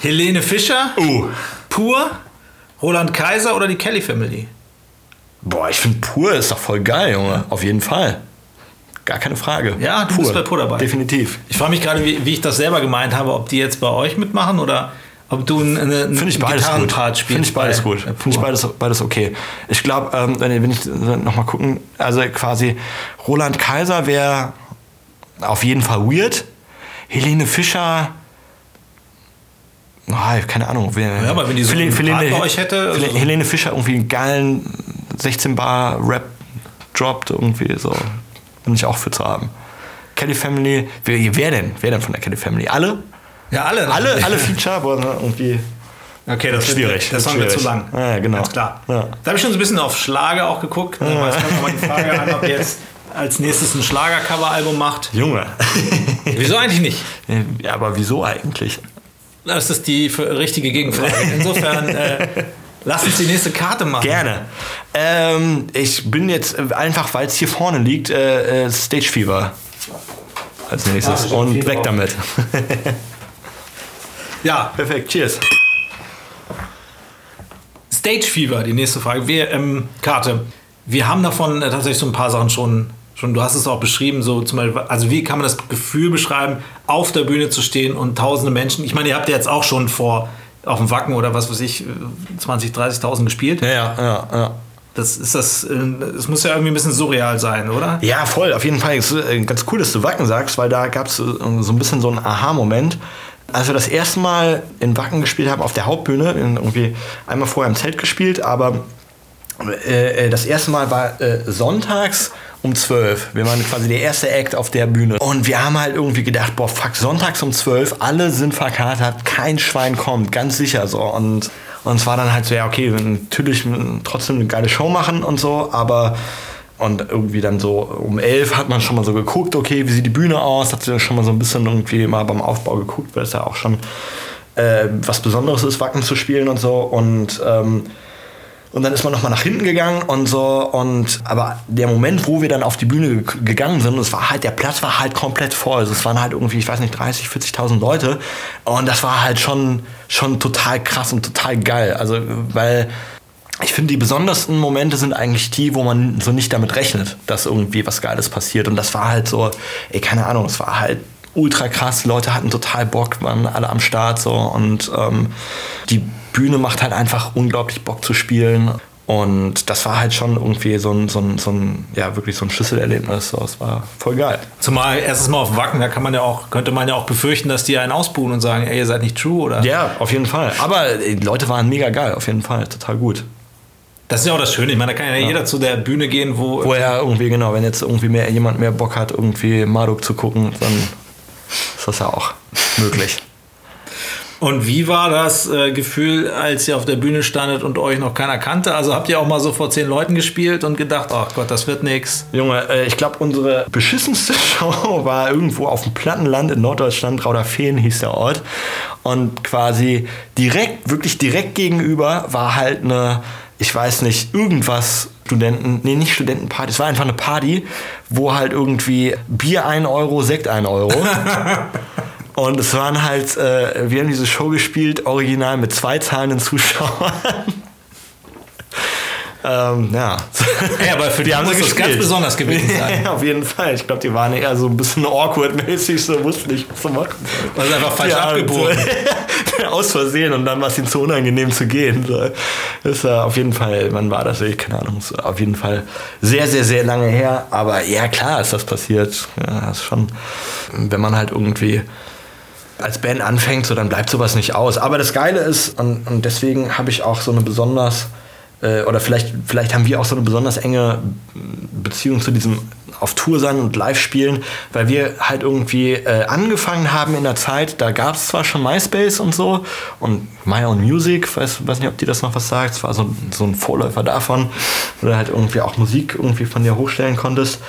Helene Fischer, Uh. Pur, Roland Kaiser oder die Kelly Family? Boah, ich finde pur ist doch voll geil, Junge. Auf jeden Fall. Gar keine Frage. Ja, du bist bei Pur dabei. Definitiv. Ich frage mich gerade, wie, wie ich das selber gemeint habe, ob die jetzt bei euch mitmachen oder ob du einen, einen Finde ich beides gut. Spielst. Finde ich beides bei- gut. bei Finde ich Pur. beides, beides okay. Ich glaube, ähm, wenn wenn ich nochmal gucken, also quasi Roland Kaiser wäre auf jeden Fall weird. Helene Fischer, ah, keine Ahnung. Wer, Ja, aber wenn die so euch hätte, also- Helene, Helene Fischer irgendwie einen geilen 16 Bar Rap droppt irgendwie so, bin ich auch für zu haben. Kelly Family, wer, wer denn? Wer denn von der Kelly Family? Alle? Ja, alle. Alle, alle Feature, aber irgendwie. Okay, das Schwierig, Wird, das wird haben wir zu schwierig. lang. Ja, genau. Ganz klar. Ja. Da habe ich schon so ein bisschen auf Schlager auch geguckt. Ne? Weil es kommt nochmal die Frage an, ob ihr jetzt als nächstes ein Schlager-Cover-Album macht. Junge. Wieso eigentlich nicht? ja, aber wieso eigentlich? Das ist die richtige Gegenfrage. Insofern, äh, lass uns die nächste Karte machen. Gerne. Ähm, ich bin jetzt äh, einfach, weil es hier vorne liegt, äh, äh, Stage Fever als nächstes. Ah, Und weg damit. Ja, Perfekt, cheers. Stage Fever, die nächste Frage. Wir, ähm, Karte, wir haben davon äh, tatsächlich so ein paar Sachen schon, schon, du hast es auch beschrieben, so zum Beispiel, also wie kann man das Gefühl beschreiben, auf der Bühne zu stehen und tausende Menschen, ich meine, ihr habt ja jetzt auch schon vor, auf dem Wacken oder was weiß ich, äh, 20, 30.000 gespielt. Ja, ja, ja. ja. Das ist das, äh, das muss ja irgendwie ein bisschen surreal sein, oder? Ja, voll, auf jeden Fall. Es ist äh, ganz cool, dass du Wacken sagst, weil da gab es so ein bisschen so einen Aha-Moment. Als wir das erste Mal in Wacken gespielt haben, auf der Hauptbühne, irgendwie einmal vorher im Zelt gespielt, aber äh, äh, das erste Mal war äh, sonntags um 12. Wir waren quasi der erste Act auf der Bühne. Und wir haben halt irgendwie gedacht, boah, fuck, sonntags um 12, alle sind verkatert, kein Schwein kommt, ganz sicher so. Und, und es war dann halt so, ja, okay, natürlich trotzdem eine geile Show machen und so, aber und irgendwie dann so um 11 hat man schon mal so geguckt, okay, wie sieht die Bühne aus, hat sie schon mal so ein bisschen irgendwie mal beim Aufbau geguckt, weil es ja auch schon äh, was Besonderes ist, Wacken zu spielen und so. Und ähm, und dann ist man nochmal nach hinten gegangen und so. Und aber der Moment, wo wir dann auf die Bühne ge- gegangen sind, es war halt, der Platz war halt komplett voll. Also es waren halt irgendwie, ich weiß nicht, 30, 40.000 Leute. Und das war halt schon, schon total krass und total geil. Also, weil ich finde, die besondersten Momente sind eigentlich die, wo man so nicht damit rechnet, dass irgendwie was Geiles passiert. Und das war halt so, ey, keine Ahnung, es war halt ultra krass. Die Leute hatten total Bock, waren alle am Start so. Und ähm, die Bühne macht halt einfach unglaublich Bock zu spielen. Und das war halt schon irgendwie so ein, so ein, so ein ja, wirklich so ein Schlüsselerlebnis. So, es war voll geil. Zumal erstes Mal auf Wacken, da kann man ja auch, könnte man ja auch befürchten, dass die einen ausbuhen und sagen, ey, ihr seid nicht true, oder? Ja, auf jeden Fall. Aber äh, die Leute waren mega geil, auf jeden Fall. Total gut. Das ist ja auch das Schöne. Ich meine, da kann ja, jeder zu der Bühne gehen, wo. Wo er irgendwie, genau, wenn jetzt irgendwie mehr, jemand mehr Bock hat, irgendwie Marduk zu gucken, dann ist das ja auch möglich. Und wie war das äh, Gefühl, als ihr auf der Bühne standet und euch noch keiner kannte? Also habt ihr auch mal so vor zehn Leuten gespielt und gedacht, ach Gott, das wird nix. Junge, äh, ich glaube, unsere beschissenste Show war irgendwo auf dem Plattenland in Norddeutschland, Rauderfehn hieß der Ort. Und quasi direkt, wirklich direkt gegenüber war halt eine, ich weiß nicht, irgendwas Studenten, nee, nicht Studentenparty, es war einfach eine Party, wo halt irgendwie Bier 1 Euro, Sekt 1 Euro. Und es waren halt, äh, wir haben diese Show gespielt, original mit zwei zahlenden Zuschauern. Ähm, ja. Ja, aber für die haben muss sie das ganz besonders gewesen sein. Ja, auf jeden Fall. Ich glaube, die waren eher so ein bisschen awkward-mäßig, so wussten nicht, was zu machen. Also einfach falsch abgebogen. so, aus Versehen und dann war es ihnen zu unangenehm zu gehen. So. Das war auf jeden Fall, wann war das? Ich keine Ahnung. ist Auf jeden Fall sehr, sehr, sehr lange her. Aber ja, klar ist das passiert. Ja, ist schon, wenn man halt irgendwie als Band anfängt, so dann bleibt sowas nicht aus. Aber das Geile ist, und, und deswegen habe ich auch so eine besonders, äh, oder vielleicht, vielleicht haben wir auch so eine besonders enge Beziehung zu diesem auf Tour sein und live spielen, weil wir halt irgendwie äh, angefangen haben in der Zeit, da gab es zwar schon MySpace und so und My Own Music, weiß, weiß nicht, ob dir das noch was sagt, es war so, so ein Vorläufer davon, wo du halt irgendwie auch Musik irgendwie von dir hochstellen konntest,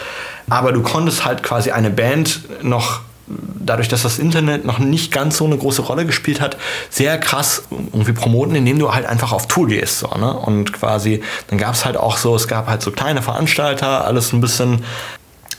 aber du konntest halt quasi eine Band noch dadurch, dass das Internet noch nicht ganz so eine große Rolle gespielt hat, sehr krass irgendwie promoten, indem du halt einfach auf Tour gehst. So, ne? Und quasi, dann gab es halt auch so, es gab halt so kleine Veranstalter, alles ein bisschen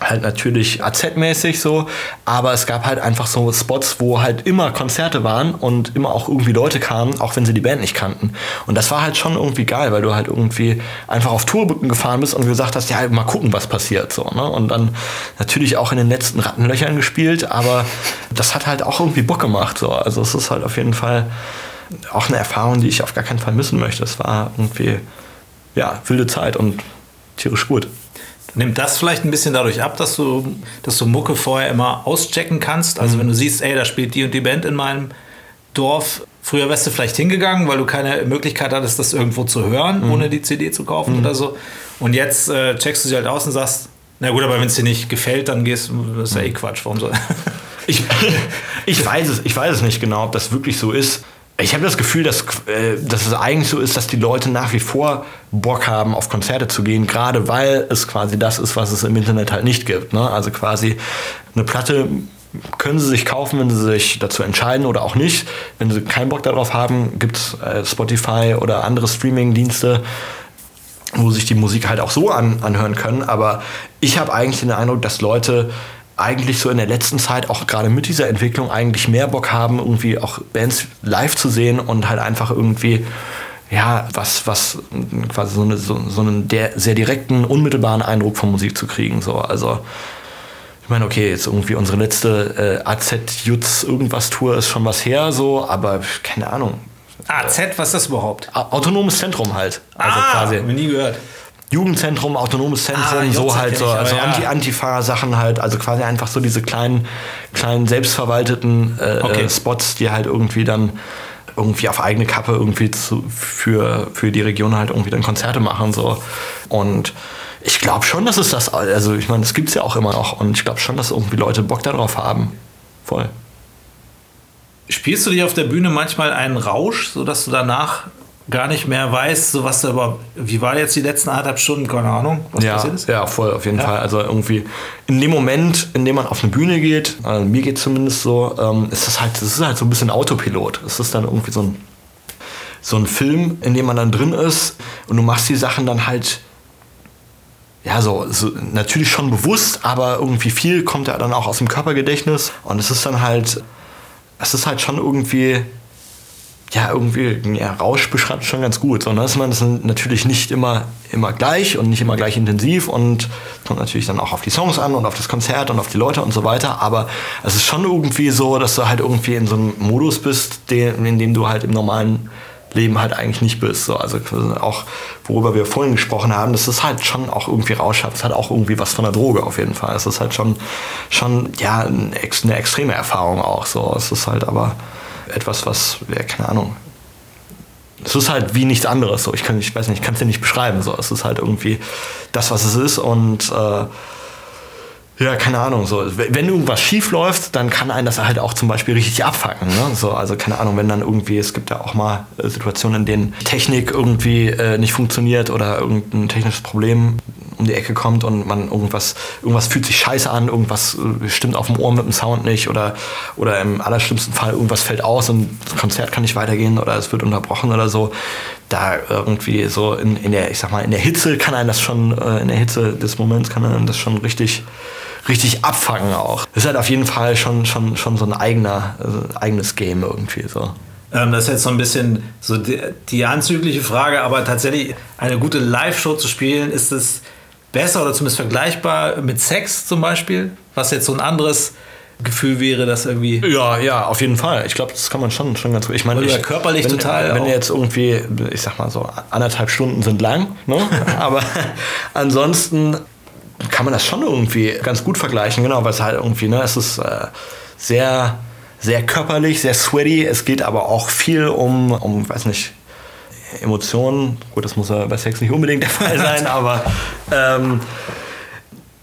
halt natürlich AZ-mäßig so, aber es gab halt einfach so Spots, wo halt immer Konzerte waren und immer auch irgendwie Leute kamen, auch wenn sie die Band nicht kannten. Und das war halt schon irgendwie geil, weil du halt irgendwie einfach auf Tour gefahren bist und gesagt hast, ja, mal gucken, was passiert so, ne? Und dann natürlich auch in den letzten Rattenlöchern gespielt, aber das hat halt auch irgendwie Bock gemacht so. Also es ist halt auf jeden Fall auch eine Erfahrung, die ich auf gar keinen Fall missen möchte. Es war irgendwie, ja, wilde Zeit und tierisch gut. Nimmt das vielleicht ein bisschen dadurch ab, dass du, dass du Mucke vorher immer auschecken kannst? Also, mhm. wenn du siehst, ey, da spielt die und die Band in meinem Dorf. Früher wärst du vielleicht hingegangen, weil du keine Möglichkeit hattest, das irgendwo zu hören, mhm. ohne die CD zu kaufen mhm. oder so. Und jetzt äh, checkst du sie halt aus und sagst, na gut, aber wenn es dir nicht gefällt, dann gehst du, das ist ja eh Quatsch. Warum soll. ich, ich, weiß es, ich weiß es nicht genau, ob das wirklich so ist. Ich habe das Gefühl, dass, äh, dass es eigentlich so ist, dass die Leute nach wie vor Bock haben, auf Konzerte zu gehen, gerade weil es quasi das ist, was es im Internet halt nicht gibt. Ne? Also quasi eine Platte können sie sich kaufen, wenn sie sich dazu entscheiden oder auch nicht. Wenn sie keinen Bock darauf haben, gibt es äh, Spotify oder andere Streaming-Dienste, wo sich die Musik halt auch so an, anhören können. Aber ich habe eigentlich den Eindruck, dass Leute eigentlich so in der letzten Zeit auch gerade mit dieser Entwicklung eigentlich mehr Bock haben, irgendwie auch Bands live zu sehen und halt einfach irgendwie ja, was, was quasi so, eine, so, so einen der, sehr direkten, unmittelbaren Eindruck von Musik zu kriegen. So. Also ich meine, okay, jetzt irgendwie unsere letzte äh, AZ Jutz irgendwas Tour ist schon was her, so, aber keine Ahnung. AZ, was ist das überhaupt? Autonomes Zentrum halt. Also ah, quasi. nie gehört. Jugendzentrum, autonomes Zentrum, ah, so halt so, also ja. Anti-Antifa-Sachen halt, also quasi einfach so diese kleinen, kleinen selbstverwalteten äh, okay. Spots, die halt irgendwie dann irgendwie auf eigene Kappe irgendwie zu, für, für die Region halt irgendwie dann Konzerte machen so und ich glaube schon, dass es das, also ich meine, das gibt es ja auch immer noch und ich glaube schon, dass irgendwie Leute Bock darauf haben. Voll. Spielst du dir auf der Bühne manchmal einen Rausch, sodass du danach gar nicht mehr weißt, so was da überhaupt, wie war jetzt die letzten anderthalb Stunden, keine Ahnung, was ja, passiert ist? Ja, voll, auf jeden ja. Fall. Also irgendwie in dem Moment, in dem man auf eine Bühne geht, also mir geht zumindest so, ähm, ist das halt, das ist halt so ein bisschen Autopilot. Es ist dann irgendwie so ein, so ein Film, in dem man dann drin ist und du machst die Sachen dann halt ja, so, so, natürlich schon bewusst, aber irgendwie viel kommt ja dann auch aus dem Körpergedächtnis und es ist dann halt, es ist halt schon irgendwie ja, irgendwie, ja, Rausch beschreibt schon ganz gut. Sondern ist man das natürlich nicht immer, immer gleich und nicht immer gleich intensiv und kommt natürlich dann auch auf die Songs an und auf das Konzert und auf die Leute und so weiter. Aber es ist schon irgendwie so, dass du halt irgendwie in so einem Modus bist, den, in dem du halt im normalen Leben halt eigentlich nicht bist. So, also auch, worüber wir vorhin gesprochen haben, das ist halt schon auch irgendwie rauschhaft. Es hat auch irgendwie was von der Droge auf jeden Fall. Es ist halt schon, schon ja, eine extreme Erfahrung auch. So, es ist halt aber etwas, was, ja, keine Ahnung. Es ist halt wie nichts anderes. So. Ich, kann, ich weiß nicht, ich kann es dir nicht beschreiben. So. Es ist halt irgendwie das, was es ist. Und äh, ja, keine Ahnung. So. Wenn irgendwas schief läuft, dann kann einen das halt auch zum Beispiel richtig abfacken. Ne? So, also keine Ahnung, wenn dann irgendwie, es gibt ja auch mal äh, Situationen, in denen Technik irgendwie äh, nicht funktioniert oder irgendein technisches Problem um die Ecke kommt und man irgendwas, irgendwas fühlt sich scheiße an, irgendwas äh, stimmt auf dem Ohr mit dem Sound nicht oder, oder im allerschlimmsten Fall irgendwas fällt aus und das Konzert kann nicht weitergehen oder es wird unterbrochen oder so. Da irgendwie so in, in der, ich sag mal, in der Hitze kann einen das schon, äh, in der Hitze des Moments kann einen das schon richtig, richtig abfangen auch. Das ist halt auf jeden Fall schon, schon, schon so ein eigener, also eigenes Game irgendwie so. Ähm, das ist jetzt so ein bisschen so die, die anzügliche Frage, aber tatsächlich eine gute Live-Show zu spielen, ist es besser oder zumindest vergleichbar mit Sex zum Beispiel, was jetzt so ein anderes Gefühl wäre, das irgendwie. Ja, ja, auf jeden Fall. Ich glaube, das kann man schon, schon ganz gut. Ich meine, ich, körperlich wenn, total. Wenn jetzt irgendwie, ich sag mal so, anderthalb Stunden sind lang, ne? aber ansonsten kann man das schon irgendwie ganz gut vergleichen, genau, weil es halt irgendwie, ne, es ist äh, sehr, sehr körperlich, sehr sweaty. Es geht aber auch viel um, um, weiß nicht, Emotionen. Gut, das muss ja bei Sex nicht unbedingt der Fall sein, aber ähm,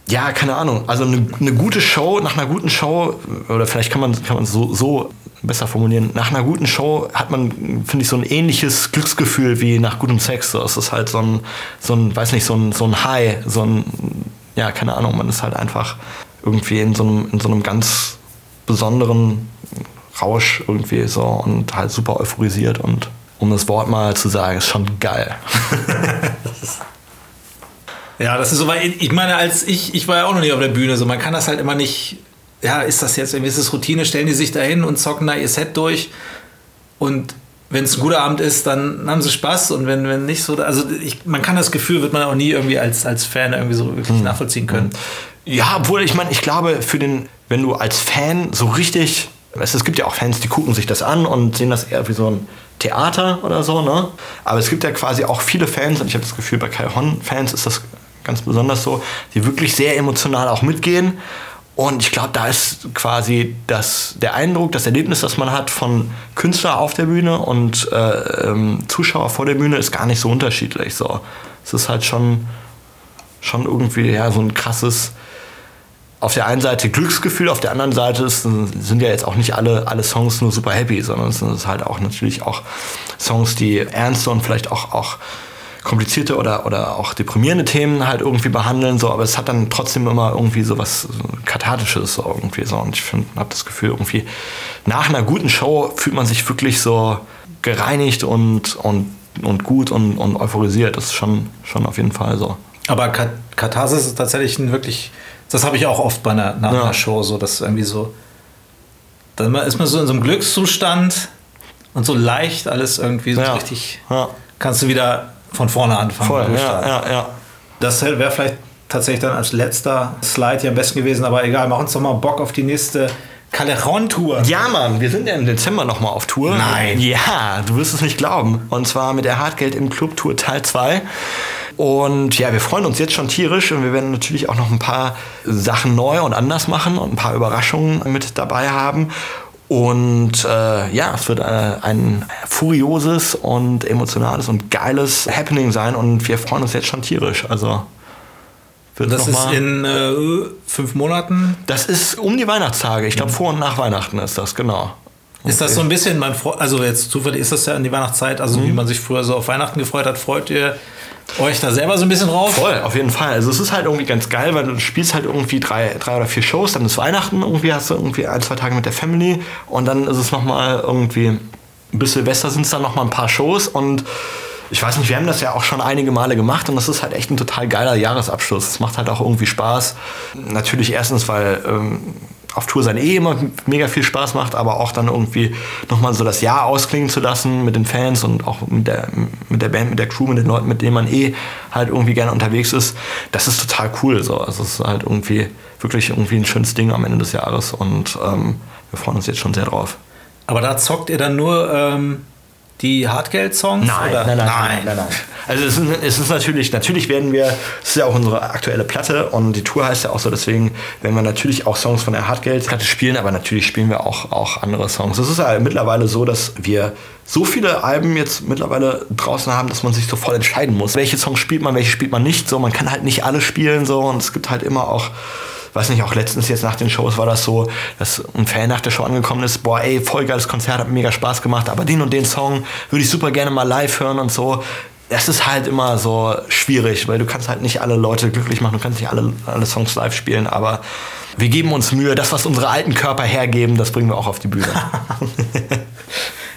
ja, keine Ahnung. Also eine, eine, gute Show, nach einer guten Show, oder vielleicht kann man kann man so, so besser formulieren, nach einer guten Show hat man, finde ich, so ein ähnliches Glücksgefühl wie nach gutem Sex. So, es ist halt so ein, so ein, weiß nicht, so ein, so ein High, so ein, ja, keine Ahnung, man ist halt einfach irgendwie in so einem, in so einem ganz besonderen Rausch irgendwie so und halt super euphorisiert und um das Wort mal zu sagen, ist schon geil. ja, das ist so, weil ich meine, als ich, ich war ja auch noch nie auf der Bühne, so man kann das halt immer nicht, ja, ist das jetzt irgendwie, ist das Routine, stellen die sich da hin und zocken da ihr Set durch und wenn es ein guter Abend ist, dann haben sie Spaß und wenn, wenn nicht so, also ich, man kann das Gefühl, wird man auch nie irgendwie als, als Fan irgendwie so wirklich hm. nachvollziehen können. Ja, obwohl ich meine, ich glaube, für den, wenn du als Fan so richtig, weißt, es gibt ja auch Fans, die gucken sich das an und sehen das eher wie so ein Theater oder so, ne? Aber es gibt ja quasi auch viele Fans, und ich habe das Gefühl, bei Kai Hon-Fans ist das ganz besonders so, die wirklich sehr emotional auch mitgehen. Und ich glaube, da ist quasi das, der Eindruck, das Erlebnis, das man hat von Künstler auf der Bühne und äh, ähm, Zuschauer vor der Bühne, ist gar nicht so unterschiedlich. So. Es ist halt schon, schon irgendwie ja, so ein krasses, auf der einen Seite Glücksgefühl, auf der anderen Seite sind ja jetzt auch nicht alle, alle Songs nur super happy, sondern es sind halt auch natürlich auch Songs, die ernste und vielleicht auch, auch komplizierte oder, oder auch deprimierende Themen halt irgendwie behandeln, so, aber es hat dann trotzdem immer irgendwie so was Kathartisches so irgendwie so. Und ich habe das Gefühl, irgendwie nach einer guten Show fühlt man sich wirklich so gereinigt und, und, und gut und, und euphorisiert. Das ist schon, schon auf jeden Fall so. Aber Katharsis ist tatsächlich ein wirklich, das habe ich auch oft bei einer, nach ja. einer Show, so dass irgendwie so, dann ist man so in so einem Glückszustand und so leicht alles irgendwie so ja. richtig, ja. kannst du wieder von vorne anfangen. Voll, ja, ja. Das wäre vielleicht tatsächlich dann als letzter Slide hier am besten gewesen, aber egal, machen uns doch mal Bock auf die nächste Callejon-Tour. Ja, Mann, wir sind ja im Dezember nochmal auf Tour. Nein. Ja, du wirst es nicht glauben. Und zwar mit der Hartgeld im Club Tour Teil 2. Und ja, wir freuen uns jetzt schon tierisch und wir werden natürlich auch noch ein paar Sachen neu und anders machen und ein paar Überraschungen mit dabei haben. Und äh, ja, es wird äh, ein furioses und emotionales und geiles Happening sein und wir freuen uns jetzt schon tierisch. Also wird das ist in äh, fünf Monaten? Das ist um die Weihnachtstage. Ich glaube, mhm. vor und nach Weihnachten ist das, genau. Ist das so ein bisschen, mein Fre also jetzt zufällig ist das ja in die Weihnachtszeit, also mhm. wie man sich früher so auf Weihnachten gefreut hat, freut ihr euch da selber so ein bisschen drauf? Voll, auf jeden Fall. Also es ist halt irgendwie ganz geil, weil du spielst halt irgendwie drei, drei oder vier Shows, dann ist Weihnachten, irgendwie hast du irgendwie ein, zwei Tage mit der Family und dann ist es nochmal irgendwie, bis Silvester sind es dann nochmal ein paar Shows und ich weiß nicht, wir haben das ja auch schon einige Male gemacht und das ist halt echt ein total geiler Jahresabschluss. Es macht halt auch irgendwie Spaß. Natürlich erstens, weil ähm, auf Tour sein eh immer mega viel Spaß macht, aber auch dann irgendwie nochmal so das Jahr ausklingen zu lassen mit den Fans und auch mit der, mit der Band, mit der Crew, mit den Leuten, mit denen man eh halt irgendwie gerne unterwegs ist, das ist total cool. So. Also es ist halt irgendwie wirklich irgendwie ein schönes Ding am Ende des Jahres und ähm, wir freuen uns jetzt schon sehr drauf. Aber da zockt ihr dann nur ähm, die Hartgeld-Songs? Nein, nein, nein, nein, nein, nein, Also es ist, es ist natürlich, natürlich werden wir, es ist ja auch unsere aktuelle Platte und die Tour heißt ja auch so, deswegen werden wir natürlich auch Songs von der Hartgeld-Platte spielen, aber natürlich spielen wir auch, auch andere Songs. Es ist ja mittlerweile so, dass wir so viele Alben jetzt mittlerweile draußen haben, dass man sich so voll entscheiden muss. Welche Songs spielt man, welche spielt man nicht so. Man kann halt nicht alle spielen so und es gibt halt immer auch weiß nicht, auch letztens jetzt nach den Shows war das so, dass ein Fan nach der Show angekommen ist, boah, ey, voll geiles Konzert, hat mega Spaß gemacht, aber den und den Song würde ich super gerne mal live hören und so. Das ist halt immer so schwierig, weil du kannst halt nicht alle Leute glücklich machen, du kannst nicht alle, alle Songs live spielen, aber wir geben uns Mühe, das, was unsere alten Körper hergeben, das bringen wir auch auf die Bühne.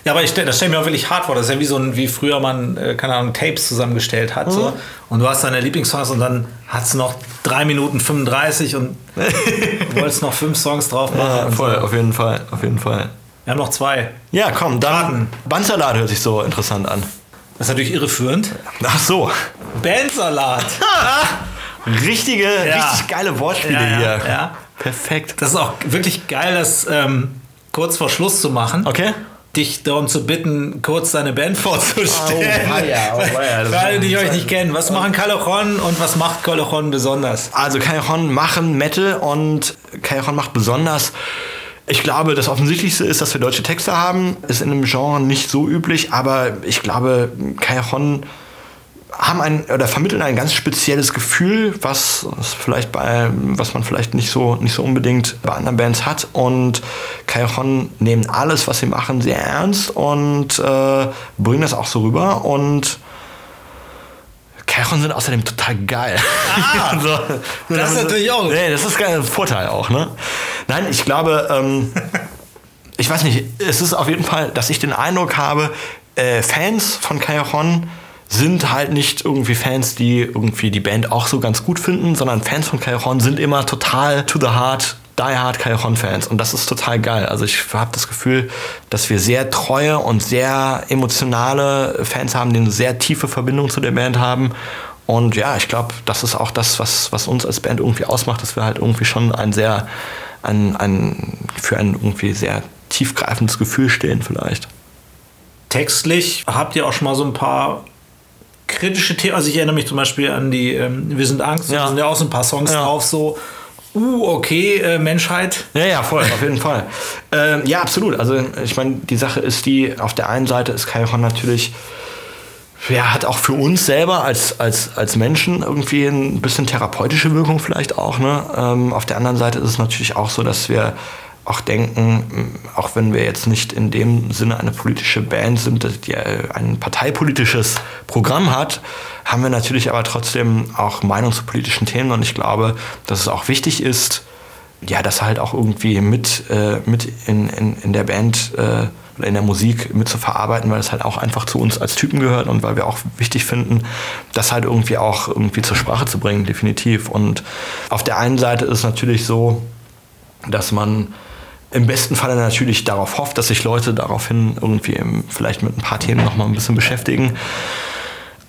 Ja, aber ich, das stelle mir auch wirklich hart vor. Das ist ja wie so ein, wie früher man, äh, keine Ahnung, Tapes zusammengestellt hat. Mhm. So. Und du hast deine Lieblingssongs und dann hast du noch 3 Minuten 35 und du wolltest noch fünf Songs drauf machen. Ja, voll, so. auf jeden Fall, auf jeden Fall. Wir haben noch zwei. Ja, komm, dann. Bandsalat hört sich so interessant an. Das ist natürlich irreführend. Ach so. Bandsalat. Richtige, ja. richtig geile Wortspiele ja, hier. Ja. Perfekt. Das ist auch wirklich geil, das ähm, kurz vor Schluss zu machen. Okay dich darum zu bitten, kurz deine Band vorzustellen. Oh, weia, oh, weia. Für alle, die euch nicht kennen, was machen Callejon und was macht Callejon besonders? Also Callejon machen Metal und Callejon macht besonders ich glaube, das Offensichtlichste ist, dass wir deutsche Texte haben. Ist in dem Genre nicht so üblich, aber ich glaube, Callejon haben ein oder vermitteln ein ganz spezielles Gefühl, was vielleicht bei was man vielleicht nicht so nicht so unbedingt bei anderen Bands hat und Cajon nehmen alles, was sie machen, sehr ernst und äh, bringen das auch so rüber und Cajon sind außerdem total geil. Ah, also, das ist natürlich auch. Nee, das ist ein Vorteil auch, ne? Nein, ich glaube, ähm, ich weiß nicht, es ist auf jeden Fall, dass ich den Eindruck habe, äh, Fans von Cajon sind halt nicht irgendwie Fans, die irgendwie die Band auch so ganz gut finden, sondern Fans von Callejon sind immer total to the heart, die hard Callejon-Fans. Und das ist total geil. Also ich habe das Gefühl, dass wir sehr treue und sehr emotionale Fans haben, die eine sehr tiefe Verbindung zu der Band haben. Und ja, ich glaube, das ist auch das, was, was uns als Band irgendwie ausmacht, dass wir halt irgendwie schon ein sehr, ein, ein, für ein irgendwie sehr tiefgreifendes Gefühl stehen vielleicht. textlich habt ihr auch schon mal so ein paar kritische Themen. Also ich erinnere mich zum Beispiel an die ähm, Wir sind Angst, Ja. da sind ja auch so ein paar Songs Ja. drauf, so, uh, okay, äh, Menschheit. Ja, ja, voll, auf jeden Fall. Ähm, ja, absolut. Also ich meine, die Sache ist die, auf der einen Seite ist Kairon natürlich, ja, hat auch für uns selber als, als, als Menschen irgendwie ein bisschen therapeutische Wirkung vielleicht auch. Ne? Ähm, auf der anderen Seite ist es natürlich auch so, dass wir auch denken, mh, auch wenn wir jetzt nicht in dem Sinne eine politische Band sind, die äh, ein parteipolitisches Programm hat, haben wir natürlich aber trotzdem auch Meinung zu politischen Themen und ich glaube, dass es auch wichtig ist, ja, das halt auch irgendwie mit, äh, mit in, in, in der Band äh, oder in der Musik mit zu verarbeiten, weil es halt auch einfach zu uns als Typen gehört und weil wir auch wichtig finden, das halt irgendwie auch irgendwie zur Sprache zu bringen, definitiv. Und auf der einen Seite ist es natürlich so, dass man im besten Falle natürlich darauf hofft, dass sich Leute daraufhin irgendwie vielleicht mit ein paar Themen nochmal ein bisschen beschäftigen.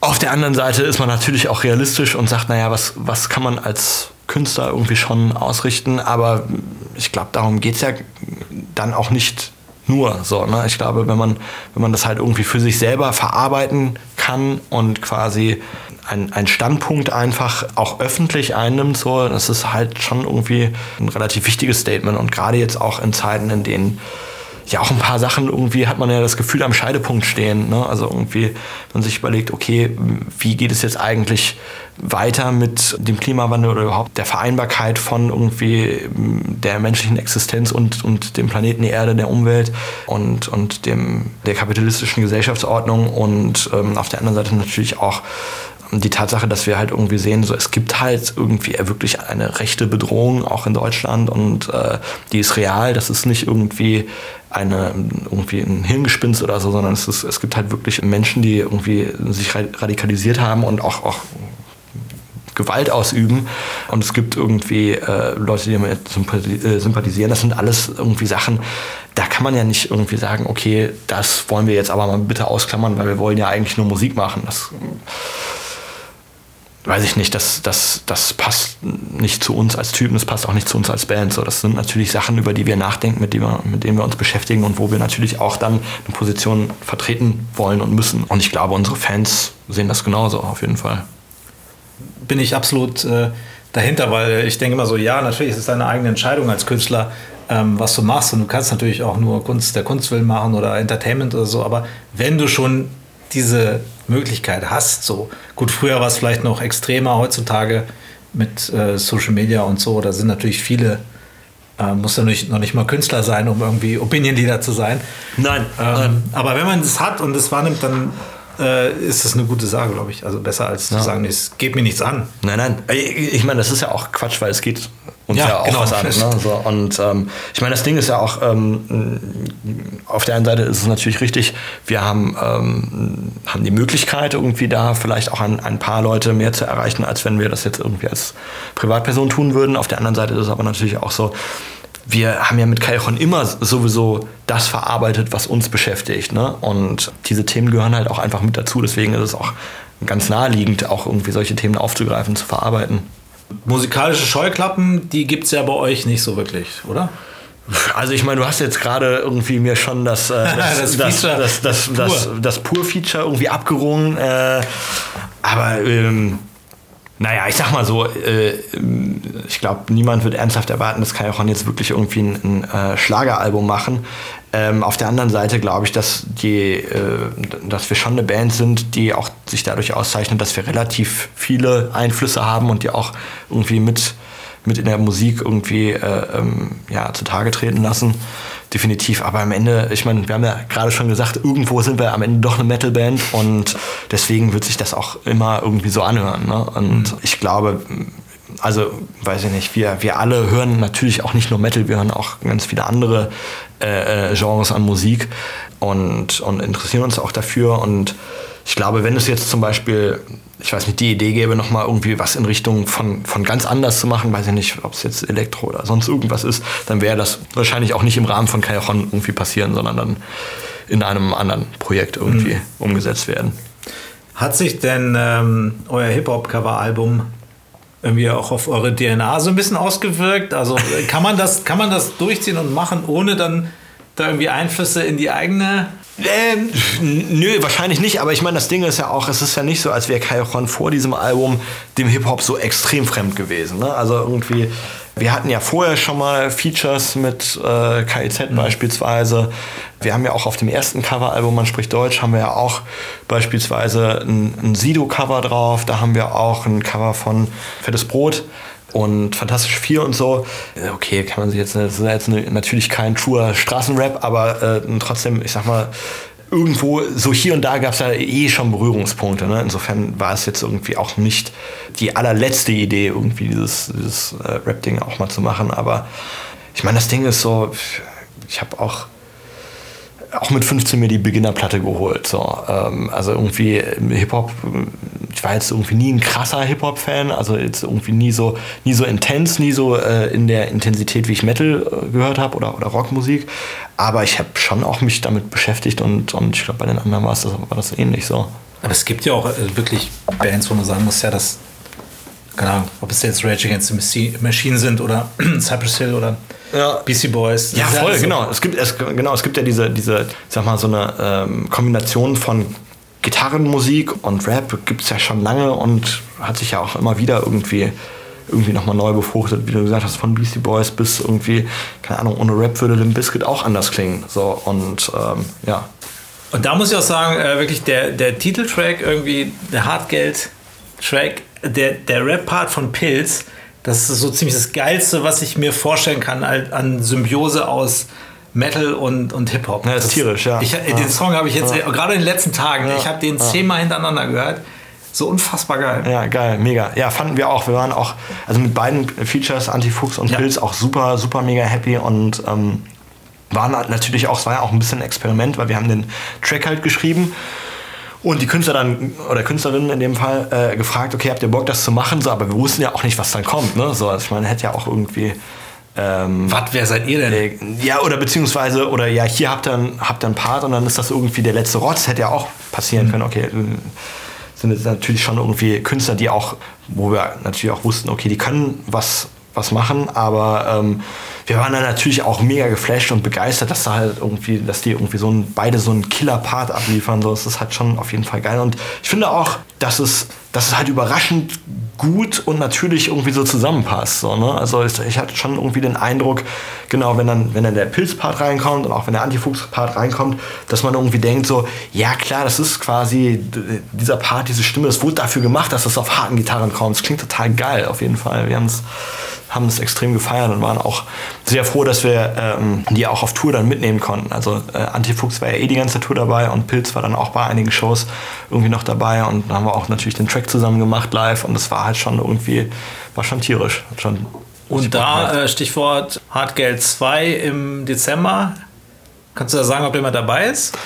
Auf der anderen Seite ist man natürlich auch realistisch und sagt, naja, was, was kann man als Künstler irgendwie schon ausrichten, aber ich glaube, darum geht es ja dann auch nicht nur so. Ne? Ich glaube, wenn man, wenn man das halt irgendwie für sich selber verarbeiten kann und quasi ein, ein Standpunkt einfach auch öffentlich einnimmt, so, das ist halt schon irgendwie ein relativ wichtiges Statement und gerade jetzt auch in Zeiten, in denen ja auch ein paar Sachen irgendwie hat man ja das Gefühl am Scheidepunkt stehen. Ne? Also irgendwie, wenn man sich überlegt, okay, wie geht es jetzt eigentlich weiter mit dem Klimawandel oder überhaupt der Vereinbarkeit von irgendwie der menschlichen Existenz und, und dem Planeten Erde, der Umwelt und, und dem, der kapitalistischen Gesellschaftsordnung und ähm, auf der anderen Seite natürlich auch die Tatsache, dass wir halt irgendwie sehen, so es gibt halt irgendwie wirklich eine rechte Bedrohung auch in Deutschland und äh, die ist real. Das ist nicht irgendwie eine irgendwie ein Hirngespinst oder so, sondern es, ist, es gibt halt wirklich Menschen, die irgendwie sich ra- radikalisiert haben und auch, auch Gewalt ausüben. Und es gibt irgendwie äh, Leute, die damit äh, sympathisieren. Das sind alles irgendwie Sachen, da kann man ja nicht irgendwie sagen, okay, das wollen wir jetzt aber mal bitte ausklammern, weil wir wollen ja eigentlich nur Musik machen. Das weiß ich nicht, das, das, das passt nicht zu uns als Typen, das passt auch nicht zu uns als Band. So, das sind natürlich Sachen, über die wir nachdenken, mit denen wir, mit denen wir uns beschäftigen und wo wir natürlich auch dann eine Position vertreten wollen und müssen. Und ich glaube, unsere Fans sehen das genauso auf jeden Fall. bin ich absolut äh, dahinter, weil ich denke immer so, ja, natürlich ist es deine eigene Entscheidung als Künstler, ähm, was du machst. Und du kannst natürlich auch nur Kunst der Kunst willen machen oder Entertainment oder so. Aber wenn du schon diese Möglichkeit hast, so gut, früher war es vielleicht noch extremer, heutzutage mit äh, Social Media und so, da sind natürlich viele, äh, muss ja nicht, noch nicht mal Künstler sein, um irgendwie Opinion Leader zu sein. Nein, Ähm, aber wenn man es hat und es wahrnimmt, dann äh, ist das eine gute Sache, glaube ich. Also besser als zu sagen, es geht mir nichts an. Nein, nein. Ich ich meine, das ist ja auch Quatsch, weil es geht uns Ja, ja, auch genau. was an. Ne? So, und ähm, ich meine, das Ding ist ja auch, ähm, auf der einen Seite ist es natürlich richtig, wir haben, ähm, haben die Möglichkeit, irgendwie da vielleicht auch ein, ein paar Leute mehr zu erreichen, als wenn wir das jetzt irgendwie als Privatperson tun würden. Auf der anderen Seite ist es aber natürlich auch so, wir haben ja mit Calchon immer sowieso das verarbeitet, was uns beschäftigt. Ne? Und diese Themen gehören halt auch einfach mit dazu. Deswegen ist es auch ganz naheliegend, auch irgendwie solche Themen aufzugreifen, zu verarbeiten. Musikalische Scheuklappen, die gibt es ja bei euch nicht so wirklich, oder? Also ich meine, du hast jetzt gerade irgendwie mir schon das, äh, das, Das das, das, das, das, Pur. das Pur-Feature irgendwie abgerungen. Äh, aber ähm, naja, ich sag mal so, äh, ich glaube, niemand wird ernsthaft erwarten, dass Kajochon jetzt wirklich irgendwie ein, ein äh, Schlageralbum machen. Ähm, auf der anderen Seite glaube ich, dass, die, äh, dass wir schon eine Band sind, die auch sich dadurch auszeichnet, dass wir relativ viele Einflüsse haben und die auch irgendwie mit, mit in der Musik irgendwie äh, ähm, ja, zutage treten lassen. Definitiv, aber am Ende, ich meine, wir haben ja gerade schon gesagt, irgendwo sind wir am Ende doch eine Metalband und deswegen wird sich das auch immer irgendwie so anhören. Ne? Und ich glaube, also weiß ich nicht, wir, wir alle hören natürlich auch nicht nur Metal, wir hören auch ganz viele andere äh, äh, Genres an Musik und, und interessieren uns auch dafür. Und ich glaube, wenn es jetzt zum Beispiel, ich weiß nicht, die Idee gäbe, nochmal irgendwie was in Richtung von, von ganz anders zu machen, weiß ich nicht, ob es jetzt Elektro oder sonst irgendwas ist, dann wäre das wahrscheinlich auch nicht im Rahmen von Kajochon irgendwie passieren, sondern dann in einem anderen Projekt irgendwie umgesetzt werden. Hat sich denn ähm, euer Hip-Hop-Cover-Album irgendwie auch auf eure DNA so ein bisschen ausgewirkt? Also kann man das, kann man das durchziehen und machen, ohne dann da irgendwie Einflüsse in die eigene Ähm, nö, wahrscheinlich nicht, aber ich meine, das Ding ist ja auch, es ist ja nicht so, als wäre Cajon vor diesem Album dem Hip-Hop so extrem fremd gewesen. Ne? Also irgendwie, wir hatten ja vorher schon mal Features mit äh, KIZ mhm. beispielsweise. Wir haben ja auch auf dem ersten Coveralbum, man spricht Deutsch, haben wir ja auch beispielsweise ein, ein Sido-Cover drauf. Da haben wir auch ein Cover von Fettes Brot und Fantastisch 4 und so. Okay, kann man sich jetzt, das ist jetzt natürlich kein truer Straßenrap, aber äh, trotzdem, ich sag mal, irgendwo, so hier und da gab es ja eh schon Berührungspunkte. Ne? Insofern war es jetzt irgendwie auch nicht die allerletzte Idee, irgendwie dieses, dieses äh, Rap-Ding auch mal zu machen. Aber ich meine, das Ding ist so, ich habe auch auch mit 15 mir die Beginnerplatte geholt. So. Ähm, also irgendwie Hip-Hop, ich war jetzt irgendwie nie ein krasser Hip-Hop-Fan, also jetzt irgendwie nie so, nie so intens, nie so äh, in der Intensität, wie ich Metal äh, gehört habe oder, oder Rockmusik. Aber ich habe schon auch mich damit beschäftigt und, und ich glaube, bei den anderen war das, war das ähnlich so. Aber es gibt ja auch äh, wirklich Bands, wo man sagen muss, ja, dass, keine Ahnung, ob es jetzt Rage Against the Machine sind oder Cypress Hill oder ja. BC Boys. Ja, voll, so. genau. Es gibt, es, genau. Es gibt ja diese, diese, sag mal, so eine ähm, Kombination von Gitarrenmusik und Rap gibt es ja schon lange und hat sich ja auch immer wieder irgendwie irgendwie nochmal neu befruchtet, wie du gesagt hast, von Beastie Boys bis irgendwie, keine Ahnung, ohne Rap würde Limp Bizkit auch anders klingen. So, und ähm, ja. Und da muss ich auch sagen, äh, wirklich der, der Titeltrack, irgendwie der Hartgeld-Track, der, der Rap-Part von Pilz, das ist so ziemlich das Geilste, was ich mir vorstellen kann an Symbiose aus Metal und, und Hip-Hop. Ja, das ist tierisch, ja. Ich, den ja. Song habe ich jetzt, ja. gerade in den letzten Tagen, ja. ich habe den zehnmal hintereinander gehört. So unfassbar geil. Ja, geil, mega. Ja, fanden wir auch. Wir waren auch, also mit beiden Features, Antifuchs und Pilz, auch super, super mega happy und ähm, waren natürlich auch, es war ja auch ein bisschen ein Experiment, weil wir haben den Track halt geschrieben und die Künstler dann, oder Künstlerinnen in dem Fall, äh, gefragt, okay, habt ihr Bock, das zu machen? So, aber wir wussten ja auch nicht, was dann kommt. Ne? So, also ich meine, hätte ja auch irgendwie. Ähm, was, wer seid ihr denn? Äh, ja, oder beziehungsweise, oder ja, hier habt ihr, einen, habt ihr einen Part und dann ist das irgendwie der letzte Rotz. Hätte ja auch passieren mhm. können. Okay, äh, sind jetzt natürlich schon irgendwie Künstler, die auch, wo wir natürlich auch wussten, okay, die können was, was machen, aber ähm, wir waren dann natürlich auch mega geflasht und begeistert, dass da halt irgendwie, dass die irgendwie so ein, beide so einen Killer-Part abliefern. So, das ist halt schon auf jeden Fall geil. Und ich finde auch, dass es, dass es halt überraschend gut und natürlich irgendwie so zusammenpasst. So, ne? Also ich, ich, hatte schon irgendwie den Eindruck, genau, wenn dann, wenn dann der Pilz-Part reinkommt und auch wenn der Antifuchs-Part reinkommt, dass man irgendwie denkt so, ja klar, das ist quasi dieser Part, diese Stimme, es wurde dafür gemacht, dass das auf harten Gitarren kommt. Es klingt total geil, auf jeden Fall. Wir haben es extrem gefeiert und waren auch sehr froh, dass wir ähm, die auch auf Tour dann mitnehmen konnten. Also äh, Antifuchs war ja eh die ganze Tour dabei und Pilz war dann auch bei einigen Shows irgendwie noch dabei und dann haben wir auch natürlich den Track zusammen gemacht live und das war halt schon irgendwie, war schon tierisch. Schon und da, äh, Stichwort Hartgeld 2 im Dezember, kannst du da sagen, ob jemand dabei ist?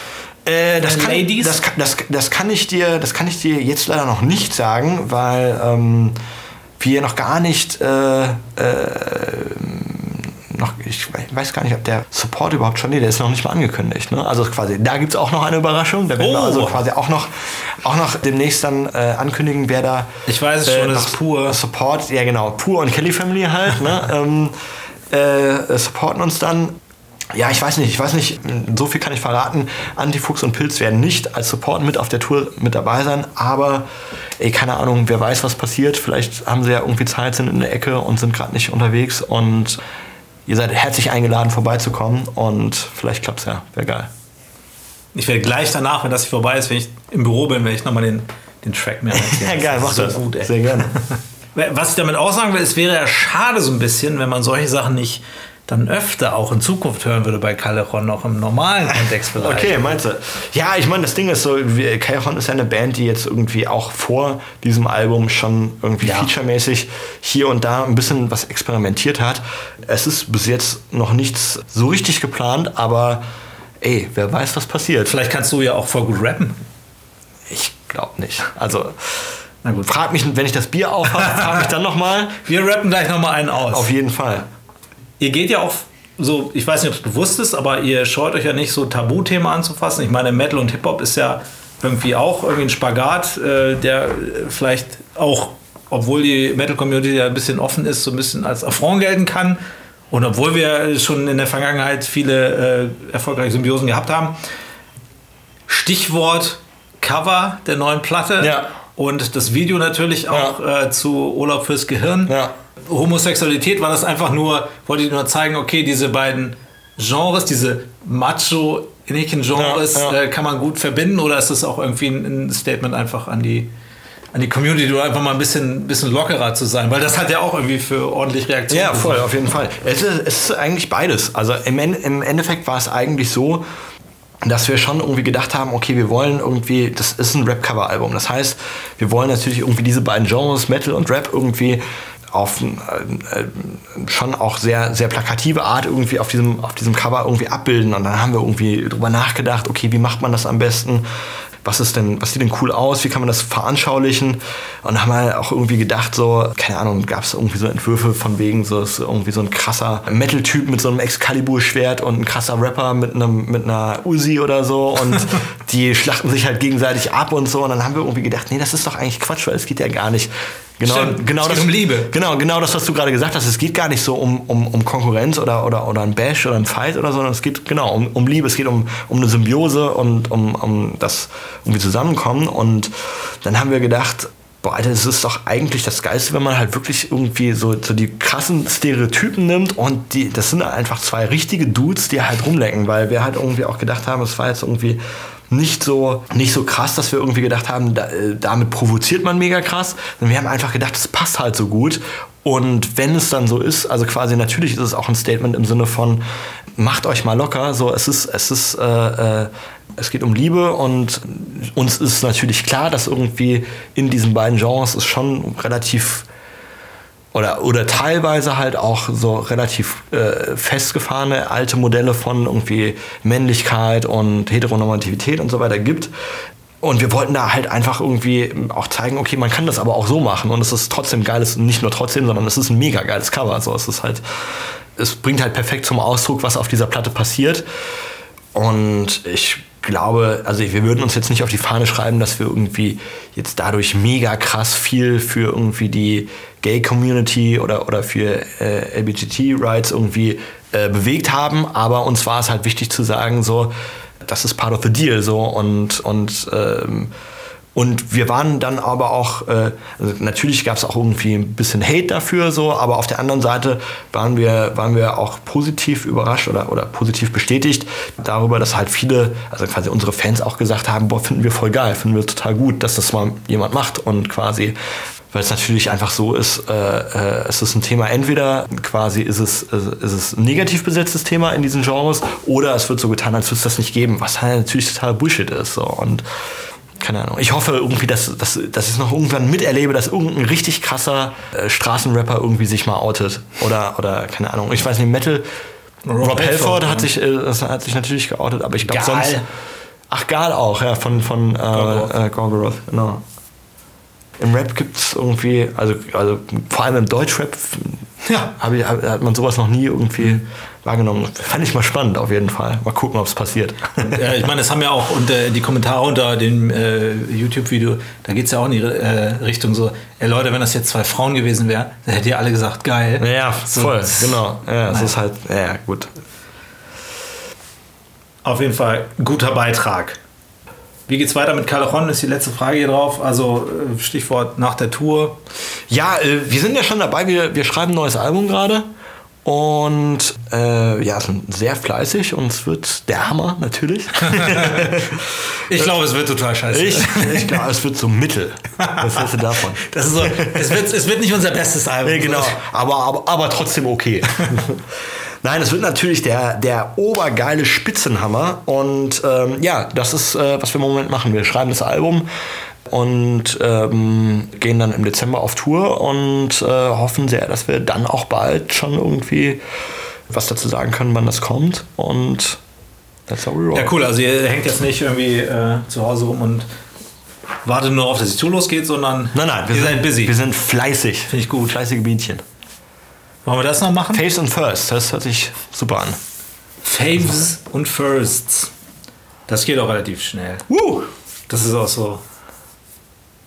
Äh, das, kann, das, das, das, kann ich dir, das kann ich dir jetzt leider noch nicht sagen, weil ähm, wir noch gar nicht, äh, äh, noch, ich weiß gar nicht, ob der Support überhaupt schon, nee, der ist noch nicht mal angekündigt. Ne? Also quasi, da gibt es auch noch eine Überraschung. Da werden oh. wir also quasi auch noch, auch noch demnächst dann äh, ankündigen, wer da. Ich weiß es äh, schon, das ist pur. Support, ja genau, pur und Kelly Family halt. ne? ähm, äh, supporten uns dann ja, ich weiß nicht, ich weiß nicht, so viel kann ich verraten. Antifuchs und Pilz werden nicht als Support mit auf der Tour mit dabei sein, aber ey, keine Ahnung, wer weiß, was passiert. Vielleicht haben sie ja irgendwie Zeit, sind in der Ecke und sind gerade nicht unterwegs und ihr seid herzlich eingeladen, vorbeizukommen und vielleicht klappt es ja. Wäre geil. Ich werde gleich danach, wenn das hier vorbei ist, wenn ich im Büro bin, werde ich nochmal den, den Track mehr Ja, geil, mach das. So gut, ey. Sehr gerne. Was ich damit auch sagen will, es wäre ja schade so ein bisschen, wenn man solche Sachen nicht dann öfter auch in Zukunft hören würde bei Callejon, auch im normalen Kontext vielleicht. Okay, meinst du? Ja, ich meine, das Ding ist so, Callejon ist ja eine Band, die jetzt irgendwie auch vor diesem Album schon irgendwie ja. featuremäßig hier und da ein bisschen was experimentiert hat. Es ist bis jetzt noch nichts so richtig geplant, aber ey, wer weiß, was passiert. Vielleicht kannst du ja auch voll gut rappen. Ich glaube nicht. Also na gut. Frag mich, wenn ich das Bier aufhabe, frag mich dann nochmal. Wir rappen gleich nochmal einen aus. Auf jeden Fall ihr geht ja auch so, ich weiß nicht, ob es bewusst ist, aber ihr scheut euch ja nicht so Tabuthemen anzufassen. Ich meine, Metal und Hip-Hop ist ja irgendwie auch irgendwie ein Spagat, äh, der vielleicht auch, obwohl die Metal-Community ja ein bisschen offen ist, so ein bisschen als Affront gelten kann. Und obwohl wir schon in der Vergangenheit viele äh, erfolgreiche Symbiosen gehabt haben. Stichwort Cover der neuen Platte. Ja. Und das Video natürlich auch äh, zu Urlaub fürs Gehirn. Ja. Homosexualität war das einfach nur, wollte ich nur zeigen, okay, diese beiden Genres, diese macho genres Ja, ja. äh, kann man gut verbinden oder ist das auch irgendwie ein, ein Statement einfach an die, an die Community oder einfach mal ein bisschen, bisschen lockerer zu sein? Weil das hat ja auch irgendwie für ordentlich Reaktionen. Ja, voll, auf jeden Fall. Es ist, es ist eigentlich beides. Also im, im Endeffekt war es eigentlich so, dass wir schon irgendwie gedacht haben, okay, wir wollen irgendwie, das ist ein Rap-Cover-Album. Das heißt, wir wollen natürlich irgendwie diese beiden Genres, Metal und Rap, irgendwie auf äh, äh, schon auch sehr, sehr plakative Art irgendwie auf diesem, auf diesem Cover irgendwie abbilden. Und dann haben wir irgendwie drüber nachgedacht, okay, wie macht man das am besten? was ist denn, was sieht denn cool aus, wie kann man das veranschaulichen? Und dann haben wir auch irgendwie gedacht, so, keine Ahnung, gab es irgendwie so Entwürfe von wegen, so ist irgendwie so ein krasser Metal-Typ mit so einem Excalibur-Schwert und ein krasser Rapper mit einem mit einer Uzi oder so und die schlachten sich halt gegenseitig ab und so. Und dann haben wir irgendwie gedacht, nee, das ist doch eigentlich Quatsch, weil es geht ja gar nicht. Genau, Stimmt, genau es geht das, um Liebe. Genau, genau das, was du gerade gesagt hast. Es geht gar nicht so um, um, um Konkurrenz oder, oder, oder ein Bash oder ein Fight oder so, sondern es geht genau um, um Liebe, es geht um, um eine Symbiose und um, um das irgendwie zusammenkommen. Und dann haben wir gedacht, boah, Alter, das ist doch eigentlich das Geilste, wenn man halt wirklich irgendwie so, so die krassen Stereotypen nimmt und die, das sind einfach zwei richtige Dudes, die halt rumlecken, weil wir halt irgendwie auch gedacht haben, es war jetzt irgendwie nicht so, nicht so krass, dass wir irgendwie gedacht haben, da, äh, damit provoziert man mega krass. Wir haben einfach gedacht, es passt halt so gut. Und wenn es dann so ist, also quasi natürlich ist es auch ein Statement im Sinne von, macht euch mal locker. So, es ist, es ist, äh, äh, es geht um Liebe und uns ist natürlich klar, dass irgendwie in diesen beiden Genres es schon relativ oder, oder teilweise halt auch so relativ äh, festgefahrene alte Modelle von irgendwie Männlichkeit und Heteronormativität und so weiter gibt. Und wir wollten da halt einfach irgendwie auch zeigen, okay, man kann das aber auch so machen und es ist trotzdem geiles, nicht nur trotzdem, sondern es ist ein mega geiles Cover. So, es ist halt, es bringt halt perfekt zum Ausdruck, was auf dieser Platte passiert. Und ich glaube, also wir würden uns jetzt nicht auf die Fahne schreiben, dass wir irgendwie jetzt dadurch mega krass viel für irgendwie die Gay-Community oder, oder für äh, LGBT-Rights irgendwie äh, bewegt haben. Aber uns war es halt wichtig zu sagen, so, das ist part of the deal so und, und ähm, und wir waren dann aber auch, äh, also natürlich gab es auch irgendwie ein bisschen Hate dafür, so, aber auf der anderen Seite waren wir, waren wir auch positiv überrascht oder, oder positiv bestätigt darüber, dass halt viele, also quasi unsere Fans auch gesagt haben, boah, finden wir voll geil, finden wir total gut, dass das mal jemand macht und quasi weil es natürlich einfach so ist, äh, äh, es ist ein Thema, entweder quasi ist es, äh, ist es ein negativ besetztes Thema in diesen Genres oder es wird so getan, als würde es das nicht geben, was halt natürlich total Bullshit ist. So. Und keine Ahnung. Ich hoffe irgendwie, dass, dass, dass ich es noch irgendwann miterlebe, dass irgendein richtig krasser äh, Straßenrapper irgendwie sich mal outet. Oder, oder keine Ahnung. Ich weiß nicht, Metal. Rob, Rob Halford hat, sich, äh, hat sich natürlich geoutet, aber ich glaube sonst. Ach, Gal auch, ja, von, von äh, Gorgoroth. äh, Gorgoroth, genau. Im Rap gibt es irgendwie, also, also vor allem im Deutschrap Ja. hab ich, hab, hat man sowas noch nie irgendwie wahrgenommen. Fand ich mal spannend auf jeden Fall. Mal gucken, ob es passiert. Ja, ich meine, das haben ja auch unter die Kommentare unter dem äh, YouTube-Video, da geht es ja auch in die äh, Richtung so, ey Leute, wenn das jetzt zwei Frauen gewesen wären, dann hättet ihr alle gesagt, geil. Ja, So. voll, genau. Ja, es ist halt, ja, gut. Auf jeden Fall guter Beitrag. Wie geht's weiter mit Calderon? Ist die letzte Frage hier drauf. Also äh, Stichwort nach der Tour. Ja, äh, wir sind ja schon dabei, wir, wir schreiben ein neues Album gerade. Und äh, ja, sind sehr fleißig und es wird der Hammer natürlich. Ich glaube, es wird total scheiße. ich ich glaube, es wird so mittel. Was hältst du davon? Das ist so, es, wird, es wird nicht unser bestes Album. Nee, genau, aber, aber, aber trotzdem okay. Nein, es wird natürlich der, der obergeile Spitzenhammer. Und ähm, ja, das ist, äh, was wir im Moment machen. Wir schreiben das Album und ähm, gehen dann im Dezember auf Tour und äh, hoffen sehr, dass wir dann auch bald schon irgendwie was dazu sagen können, wann das kommt. Und that's how we roll. Ja, cool. Also ihr hängt jetzt nicht irgendwie äh, zu Hause rum und wartet nur auf, dass die Tour losgeht, sondern Nein, nein, wir ihr sind, seid busy. Wir sind fleißig. Finde ich gut. Fleißige Bienchen. Wollen wir das noch machen? Face and First, das hört sich super an. Faves und Firsts. Das geht auch relativ schnell. Woo! Das ist auch so.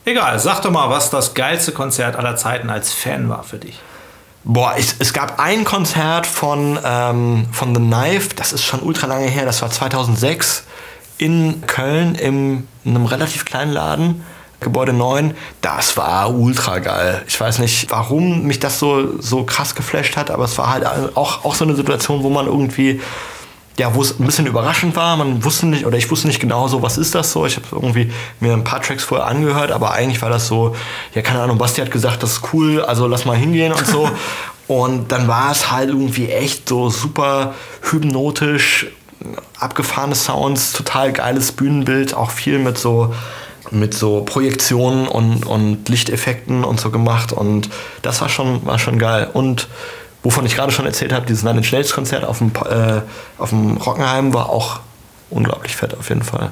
Egal, sag doch mal, was das geilste Konzert aller Zeiten als Fan war für dich. Boah, es, es gab ein Konzert von, ähm, von The Knife, das ist schon ultra lange her, das war 2006 in Köln in einem relativ kleinen Laden. Gebäude 9, das war ultra geil. Ich weiß nicht, warum mich das so, so krass geflasht hat, aber es war halt auch, auch so eine Situation, wo man irgendwie ja, wo es ein bisschen überraschend war. Man wusste nicht, oder ich wusste nicht genau so, was ist das so. Ich habe irgendwie mir ein paar Tracks vorher angehört, aber eigentlich war das so, ja, keine Ahnung, Basti hat gesagt, das ist cool, also lass mal hingehen und so. und dann war es halt irgendwie echt so super hypnotisch, abgefahrene Sounds, total geiles Bühnenbild, auch viel mit so mit so Projektionen und, und Lichteffekten und so gemacht und das war schon, war schon geil. Und wovon ich gerade schon erzählt habe, dieses Nine Inch Nails Konzert auf dem, äh, auf dem Rockenheim war auch unglaublich fett auf jeden Fall.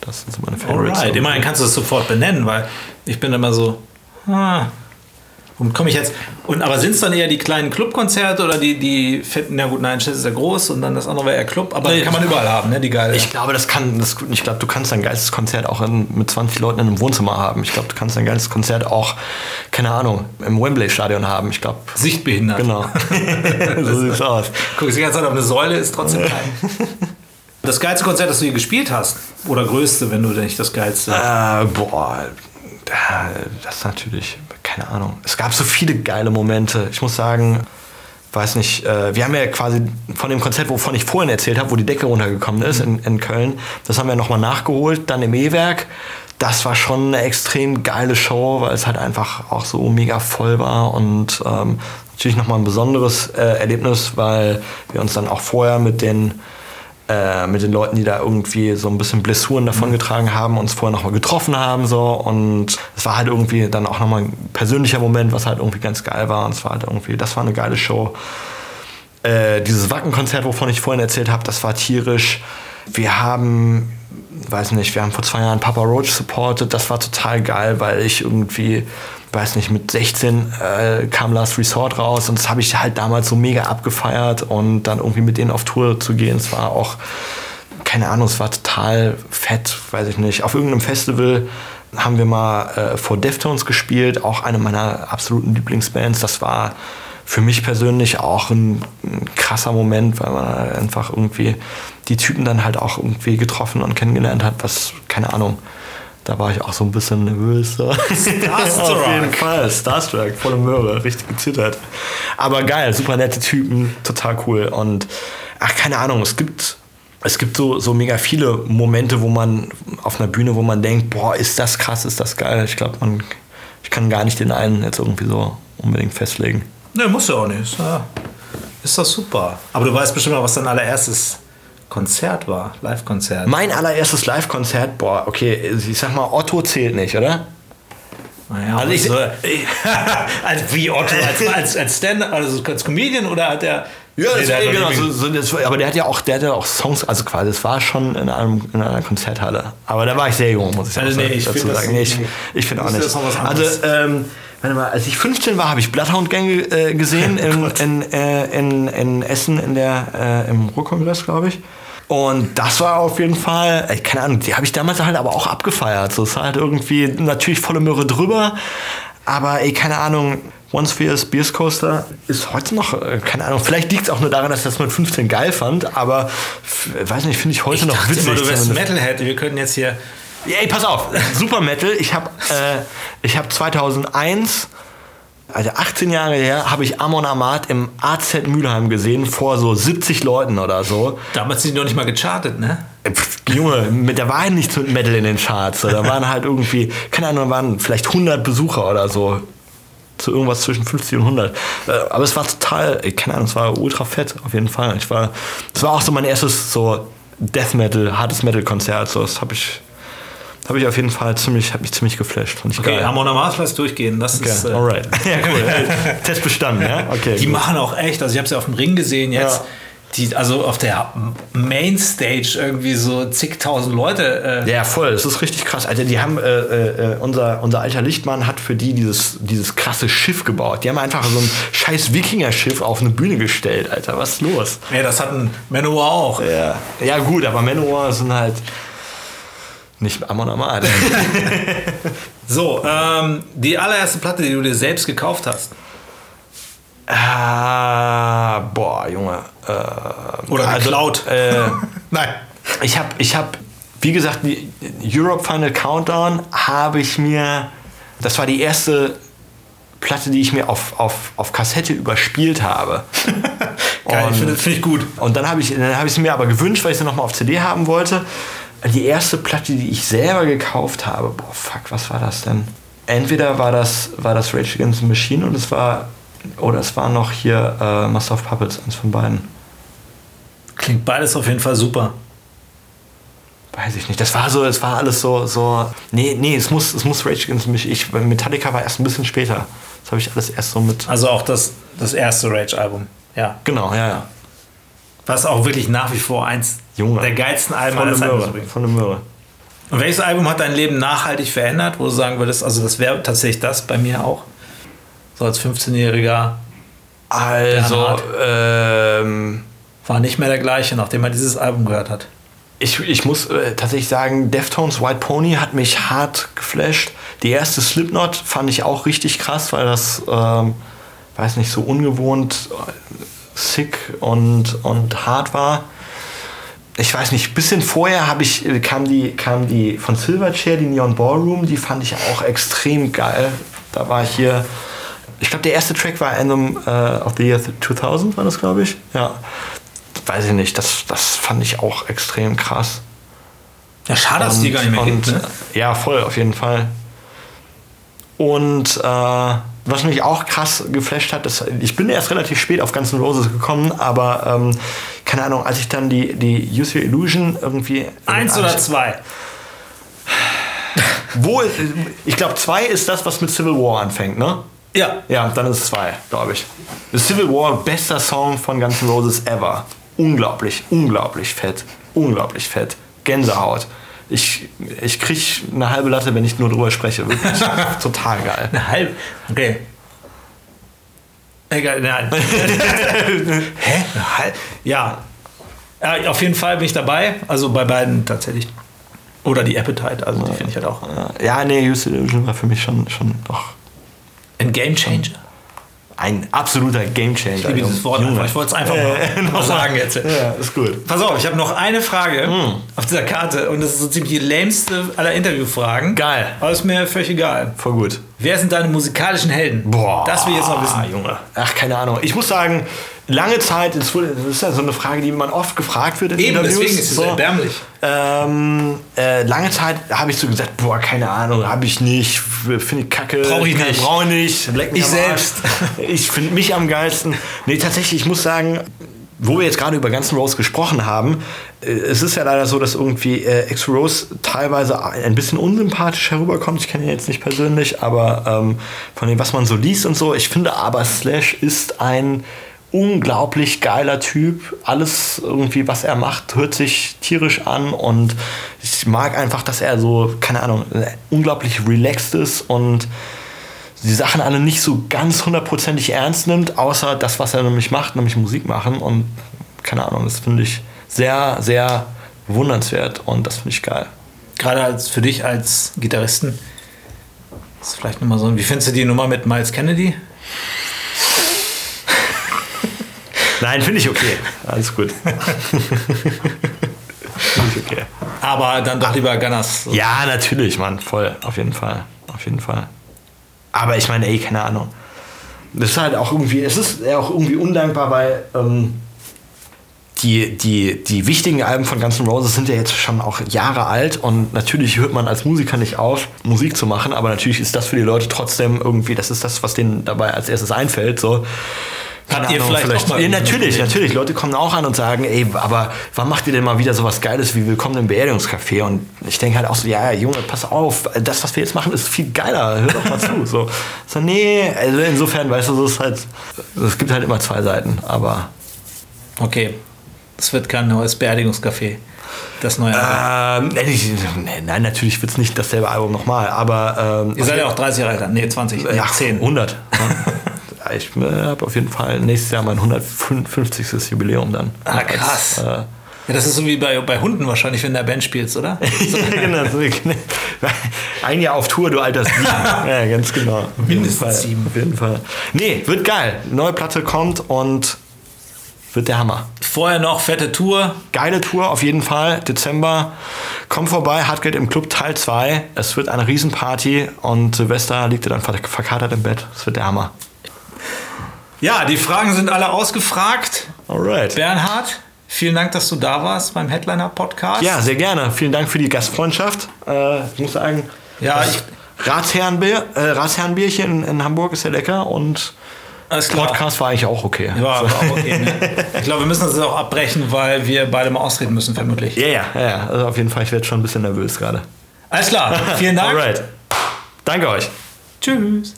Das sind so meine Favorites. Alright, immerhin kannst du es sofort benennen, weil ich bin immer so, ah, und komme ich jetzt. Und aber sind es dann eher die kleinen Clubkonzerte oder die, die fetten, na gut, nein, ist ja groß und dann das andere wäre eher Club, aber nee, kann man überall haben, ne? Die geil. Ich glaube, das kann, das, ich glaube, du kannst ein geiles Konzert auch in, mit 20 Leuten in einem Wohnzimmer haben. Ich glaube, du kannst ein geiles Konzert auch, keine Ahnung, im Wembley-Stadion haben. Ich glaube. Sichtbehindert. Genau. so sieht's aus. Guck, die ganze Zeit auf eine Säule ist trotzdem klein. Das geilste Konzert, das du hier gespielt hast? Oder größte, wenn du nicht das geilste? Äh, boah, das ist natürlich keine Ahnung. Es gab so viele geile Momente. Ich muss sagen, weiß nicht, äh, wir haben ja quasi von dem Konzert, wovon ich vorhin erzählt habe, wo die Decke runtergekommen ist in, in Köln, das haben wir nochmal nachgeholt, dann im E-Werk. Das war schon eine extrem geile Show, weil es halt einfach auch so mega voll war und ähm, natürlich nochmal ein besonderes äh, Erlebnis, weil wir uns dann auch vorher mit den äh, mit den Leuten, die da irgendwie so ein bisschen Blessuren davongetragen haben, uns vorher nochmal getroffen haben. So. Und es war halt irgendwie dann auch nochmal ein persönlicher Moment, was halt irgendwie ganz geil war. Und es war halt irgendwie, das war eine geile Show. Äh, dieses Wackenkonzert, wovon ich vorhin erzählt habe, das war tierisch. Wir haben, weiß nicht, wir haben vor zwei Jahren Papa Roach supported. Das war total geil, weil ich irgendwie weiß nicht, mit 16 äh, kam Last Resort raus und das habe ich halt damals so mega abgefeiert und dann irgendwie mit denen auf Tour zu gehen, es war auch, keine Ahnung, es war total fett, weiß ich nicht. Auf irgendeinem Festival haben wir mal äh, vor Deftones gespielt, auch eine meiner absoluten Lieblingsbands. Das war für mich persönlich auch ein, ein, krasser Moment, weil man einfach irgendwie die Typen dann halt auch irgendwie getroffen und kennengelernt hat, was, keine Ahnung, da war ich auch so ein bisschen nervös. Starstruck. Auf jeden Fall, Starstruck, volle Möhre, richtig gezittert. Aber geil, super nette Typen, total cool. Und ach, keine Ahnung, es gibt, es gibt so, so mega viele Momente, wo man auf einer Bühne, wo man denkt, boah, ist das krass, ist das geil. Ich glaube, man, ich kann gar nicht den einen jetzt irgendwie so unbedingt festlegen. Ne, muss ja auch nicht. Ja. Ist das super. Aber du weißt bestimmt auch, was dein allererstes Konzert war, Live-Konzert. Mein allererstes Live-Konzert, boah, okay, ich sag mal, Otto zählt nicht, oder? Naja, also ich, so, also wie Otto als, als, als Stand, also als Comedian oder hat er ja, nee, das, genau, so, so, das, aber der hat ja auch, der hat ja auch Songs, also quasi, es war schon in, einem, in einer Konzerthalle. Aber da war ich sehr jung, muss ich also nee, ich dazu sagen. Nee, ich, ich finde auch nicht. Also, ähm, warte mal, als ich 15 war, habe ich Bloodhound Gang äh, gesehen in, in, äh, in, in, Essen in der, äh, im Ruhrkongress, glaube ich. Und das war auf jeden Fall, ey, keine Ahnung, die habe ich damals halt aber auch abgefeiert. So, es war halt irgendwie natürlich volle Möhre drüber, aber ey, keine Ahnung, One Spheres Beers Coaster ist heute noch, äh, keine Ahnung, vielleicht liegt es auch nur daran, dass ich das mit 15 geil fand, aber weiß nicht, finde ich heute ich noch witzig. Immer, du wärst Metalhead, wir können jetzt hier. Ey, pass auf, Super Metal. Ich habe äh, hab 2001 also 18 Jahre her, habe ich Amon Amat im AZ Mülheim gesehen, vor so 70 Leuten oder so. Damals sind die noch nicht mal gechartet, ne? Pff, Junge, mit, da war halt nichts mit Metal in den Charts. Da waren halt irgendwie, keine Ahnung, waren vielleicht 100 Besucher oder so. So irgendwas zwischen 50 und 100. Äh, aber es war total, keine Ahnung, es war ultra fett, auf jeden Fall. Ich war, es war auch so mein erstes so Death Metal, hartes Metal Konzert. So, das habe ich habe ich auf jeden Fall ziemlich, hat mich ziemlich geflasht. Fand ich okay, geil. Hamon Mars durchgehen. Das okay, ist. Äh, alright. ja, cool. Test bestanden, ja? Okay. Die gut. machen auch echt, also ich habe sie auf dem Ring gesehen jetzt. Ja. Die, also auf der Mainstage irgendwie so zigtausend Leute. Äh ja, voll, das ist richtig krass. Alter, die haben, äh, äh, unser, unser alter Lichtmann hat für die dieses, dieses krasse Schiff gebaut. Die haben einfach so ein scheiß Wikinger-Schiff auf eine Bühne gestellt, Alter. Was ist los? Ja, das hatten Manowar auch. Ja, ja gut, aber Manowar sind halt. Nicht Amon Amarth. so, ähm, die allererste Platte, die du dir selbst gekauft hast. Ah, boah, Junge. Äh, Oder also, geklaut. Äh, Nein. Ich habe ich hab wie gesagt, die Europe Final Countdown habe ich mir, das war die erste Platte, die ich mir auf, auf, auf Kassette überspielt habe. Geil, Und- finde find ich gut. Und dann habe ich, es mir aber gewünscht, weil ich sie nochmal auf CD haben wollte. Die erste Platte, die ich selber gekauft habe, boah, fuck, was war das denn? Entweder war das, war das Rage Against the Machine und es war, oder es war noch hier äh, Master of Puppets, eins von beiden. Klingt beides auf jeden Fall super. Weiß ich nicht. Das war so, es war alles so, so. Nee, nee, es muss, es muss Rage Against the Machine. Ich, Metallica war erst ein bisschen später. Das habe ich alles erst so mit. Also auch das, das erste Rage-Album. Ja. Genau, ja, ja. Was auch wirklich nach wie vor eins Junge. der geilsten Alben aller Zeiten ist Möhre. übrigens. Volle Möhre. Und welches Album hat dein Leben nachhaltig verändert, wo du sagen würdest, also das wäre tatsächlich das bei mir auch? So als 15-Jähriger Also, ähm. war nicht mehr der gleiche, nachdem er dieses Album gehört hat. Ich, ich muss äh, tatsächlich sagen, Deftones White Pony hat mich hart geflasht. Die erste Slipknot fand ich auch richtig krass, weil das, ähm, weiß nicht, so ungewohnt äh, sick und, und hart war. Ich weiß nicht, bisschen vorher habe ich, äh, kam die, kam die von Silverchair, die Neon Ballroom, die fand ich auch extrem geil. Da war ich hier, ich glaube, der erste Track war Anthem äh, of the Year 2000, war das, glaube ich. Ja. Weiß ich nicht, das, das fand ich auch extrem krass. Ja, schade, dass die gar nicht mehr und, gibt. Ne? Ja, voll, auf jeden Fall. Und äh, was mich auch krass geflasht hat, ist, ich bin erst relativ spät auf Guns N' Roses gekommen, aber ähm, keine Ahnung, als ich dann die, die Use Your Illusion irgendwie. Eins oder zwei? Wo, ich glaube, zwei ist das, was mit Civil War anfängt, ne? Ja. Ja, dann ist es zwei, glaube ich. The Civil War, bester Song von Guns N' Roses ever. Unglaublich, unglaublich fett. Unglaublich fett. Gänsehaut. Ich, ich krieg eine halbe Latte, wenn ich nur drüber spreche. Wirklich. Total geil. Eine halbe. Okay. Egal, nein. Hä? Ja. ja. Auf jeden Fall bin ich dabei. Also bei beiden tatsächlich. Oder die Appetite, also die finde ich halt auch. Ja, nee, Use Illusion war für mich schon, schon doch Ein Game Changer. Ein absoluter Gamechanger. Ich liebe dieses Wort einfach. Ich wollte es einfach mal, mal sagen jetzt. Ja, ist gut. Pass auf, ich habe noch eine Frage auf dieser Karte und das ist so ziemlich die lämste aller Interviewfragen. Geil. Aber ist mir völlig egal. Voll gut. Wer sind deine musikalischen Helden? Boah. Das will ich jetzt noch wissen. Junge. Ach, keine Ahnung. Ich muss sagen, lange Zeit, das ist ja so eine Frage, die man oft gefragt wird in Eben, Interviews. deswegen ist es so. erbärmlich. Ähm, äh, lange Zeit habe ich so gesagt, boah, keine Ahnung, habe ich nicht, finde ich kacke. Brauch ich nicht. Brauche ich nicht. Leck mich Ich selbst. Ich finde mich am geilsten. Nee, tatsächlich, ich muss sagen, wo wir jetzt gerade über Guns N' Roses gesprochen haben, äh, es ist ja leider so, dass irgendwie äh, X-Rose teilweise ein bisschen unsympathisch herüberkommt. Ich kenne ihn jetzt nicht persönlich, aber ähm, von dem, was man so liest und so, ich finde aber Slash ist ein unglaublich geiler Typ. Alles irgendwie, was er macht, hört sich tierisch an und ich mag einfach, dass er so, keine Ahnung, unglaublich relaxed ist und die Sachen alle nicht so ganz hundertprozentig ernst nimmt, außer das, was er nämlich macht, nämlich Musik machen. Und keine Ahnung, das finde ich sehr, sehr bewundernswert und das finde ich geil. Gerade als für dich als Gitarristen. Ist vielleicht nochmal so. Wie findest du die Nummer mit Miles Kennedy? Nein, finde ich okay. Alles gut. finde ich okay. Aber dann doch lieber Gunners. Ja, natürlich, Mann. Voll. Auf jeden Fall. Auf jeden Fall. Aber ich meine, ey, keine Ahnung. Das ist halt auch irgendwie, es ist ja auch irgendwie undankbar, weil ähm, die, die, die wichtigen Alben von Guns N' Roses sind ja jetzt schon auch Jahre alt und natürlich hört man als Musiker nicht auf, Musik zu machen, aber natürlich ist das für die Leute trotzdem irgendwie, das ist das, was denen dabei als erstes einfällt. So. Keine Habt ihr vielleicht auch mal ja, natürlich, natürlich. Leute kommen auch an und sagen, ey, aber wann macht ihr denn mal wieder sowas Geiles wie Willkommen im Beerdigungscafé? Und ich denke halt auch so, ja, Junge, pass auf, das, was wir jetzt machen, ist viel geiler. Hör doch mal zu. So, so nee, also insofern, weißt du, es ist halt, es gibt halt immer zwei Seiten, aber Okay. Es wird kein neues Beerdigungscafé. Das neue Album. ähm, nee, nein, natürlich wird es nicht dasselbe Album nochmal, aber ähm, Ihr seid ja auch 30 Jahre alt. Nee, 20. Nee, ja, 10. 100. ja. Ich äh, habe auf jeden Fall nächstes Jahr mein 150. Jubiläum dann. Ah, krass. Als, äh, Ja, das ist so wie bei, bei Hunden wahrscheinlich, wenn du in der Band spielst, oder? ja, genau, so, ein Jahr auf Tour, du alter Sieben. ja, ganz genau. Auf Mindestens sieben. Auf jeden Fall. Nee, wird geil. Neue Platte kommt und wird der Hammer. Vorher noch fette Tour. Geile Tour auf jeden Fall. Dezember. Komm vorbei, Hardgate im Club Teil 2. Es wird eine Riesenparty und Silvester liegt ihr dann verkatert im Bett. Es wird der Hammer. Ja, die Fragen sind alle ausgefragt. Alright. Bernhard, vielen Dank, dass du da warst beim Headliner Podcast. Ja, sehr gerne. Vielen Dank für die Gastfreundschaft. Äh, ich muss sagen, Ja, ich- Ratsherrenbier, äh, Ratsherrenbierchen in, in Hamburg ist ja lecker und. Podcast war eigentlich auch okay. Ja, war auch okay, ne? Ich glaube, wir müssen das jetzt auch abbrechen, weil wir beide mal ausreden müssen, vermutlich. Ja, ja, ja, ja. Also auf jeden Fall, ich werde schon ein bisschen nervös gerade. Alles klar, vielen Dank. Alright. Danke euch. Tschüss.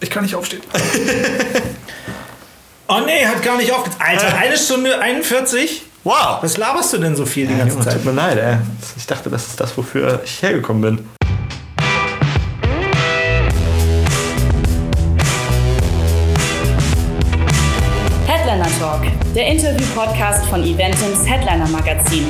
Ich kann nicht aufstehen. oh nee, hat gar nicht aufgehört. Alter, eine Stunde 41? Wow. Was laberst du denn so viel die Ja, ganze Junge, Zeit? tut mir leid, ey. Ich dachte, das ist das, wofür ich hergekommen bin. Headliner Talk, der Interview-Podcast von Eventums Headliner Magazin.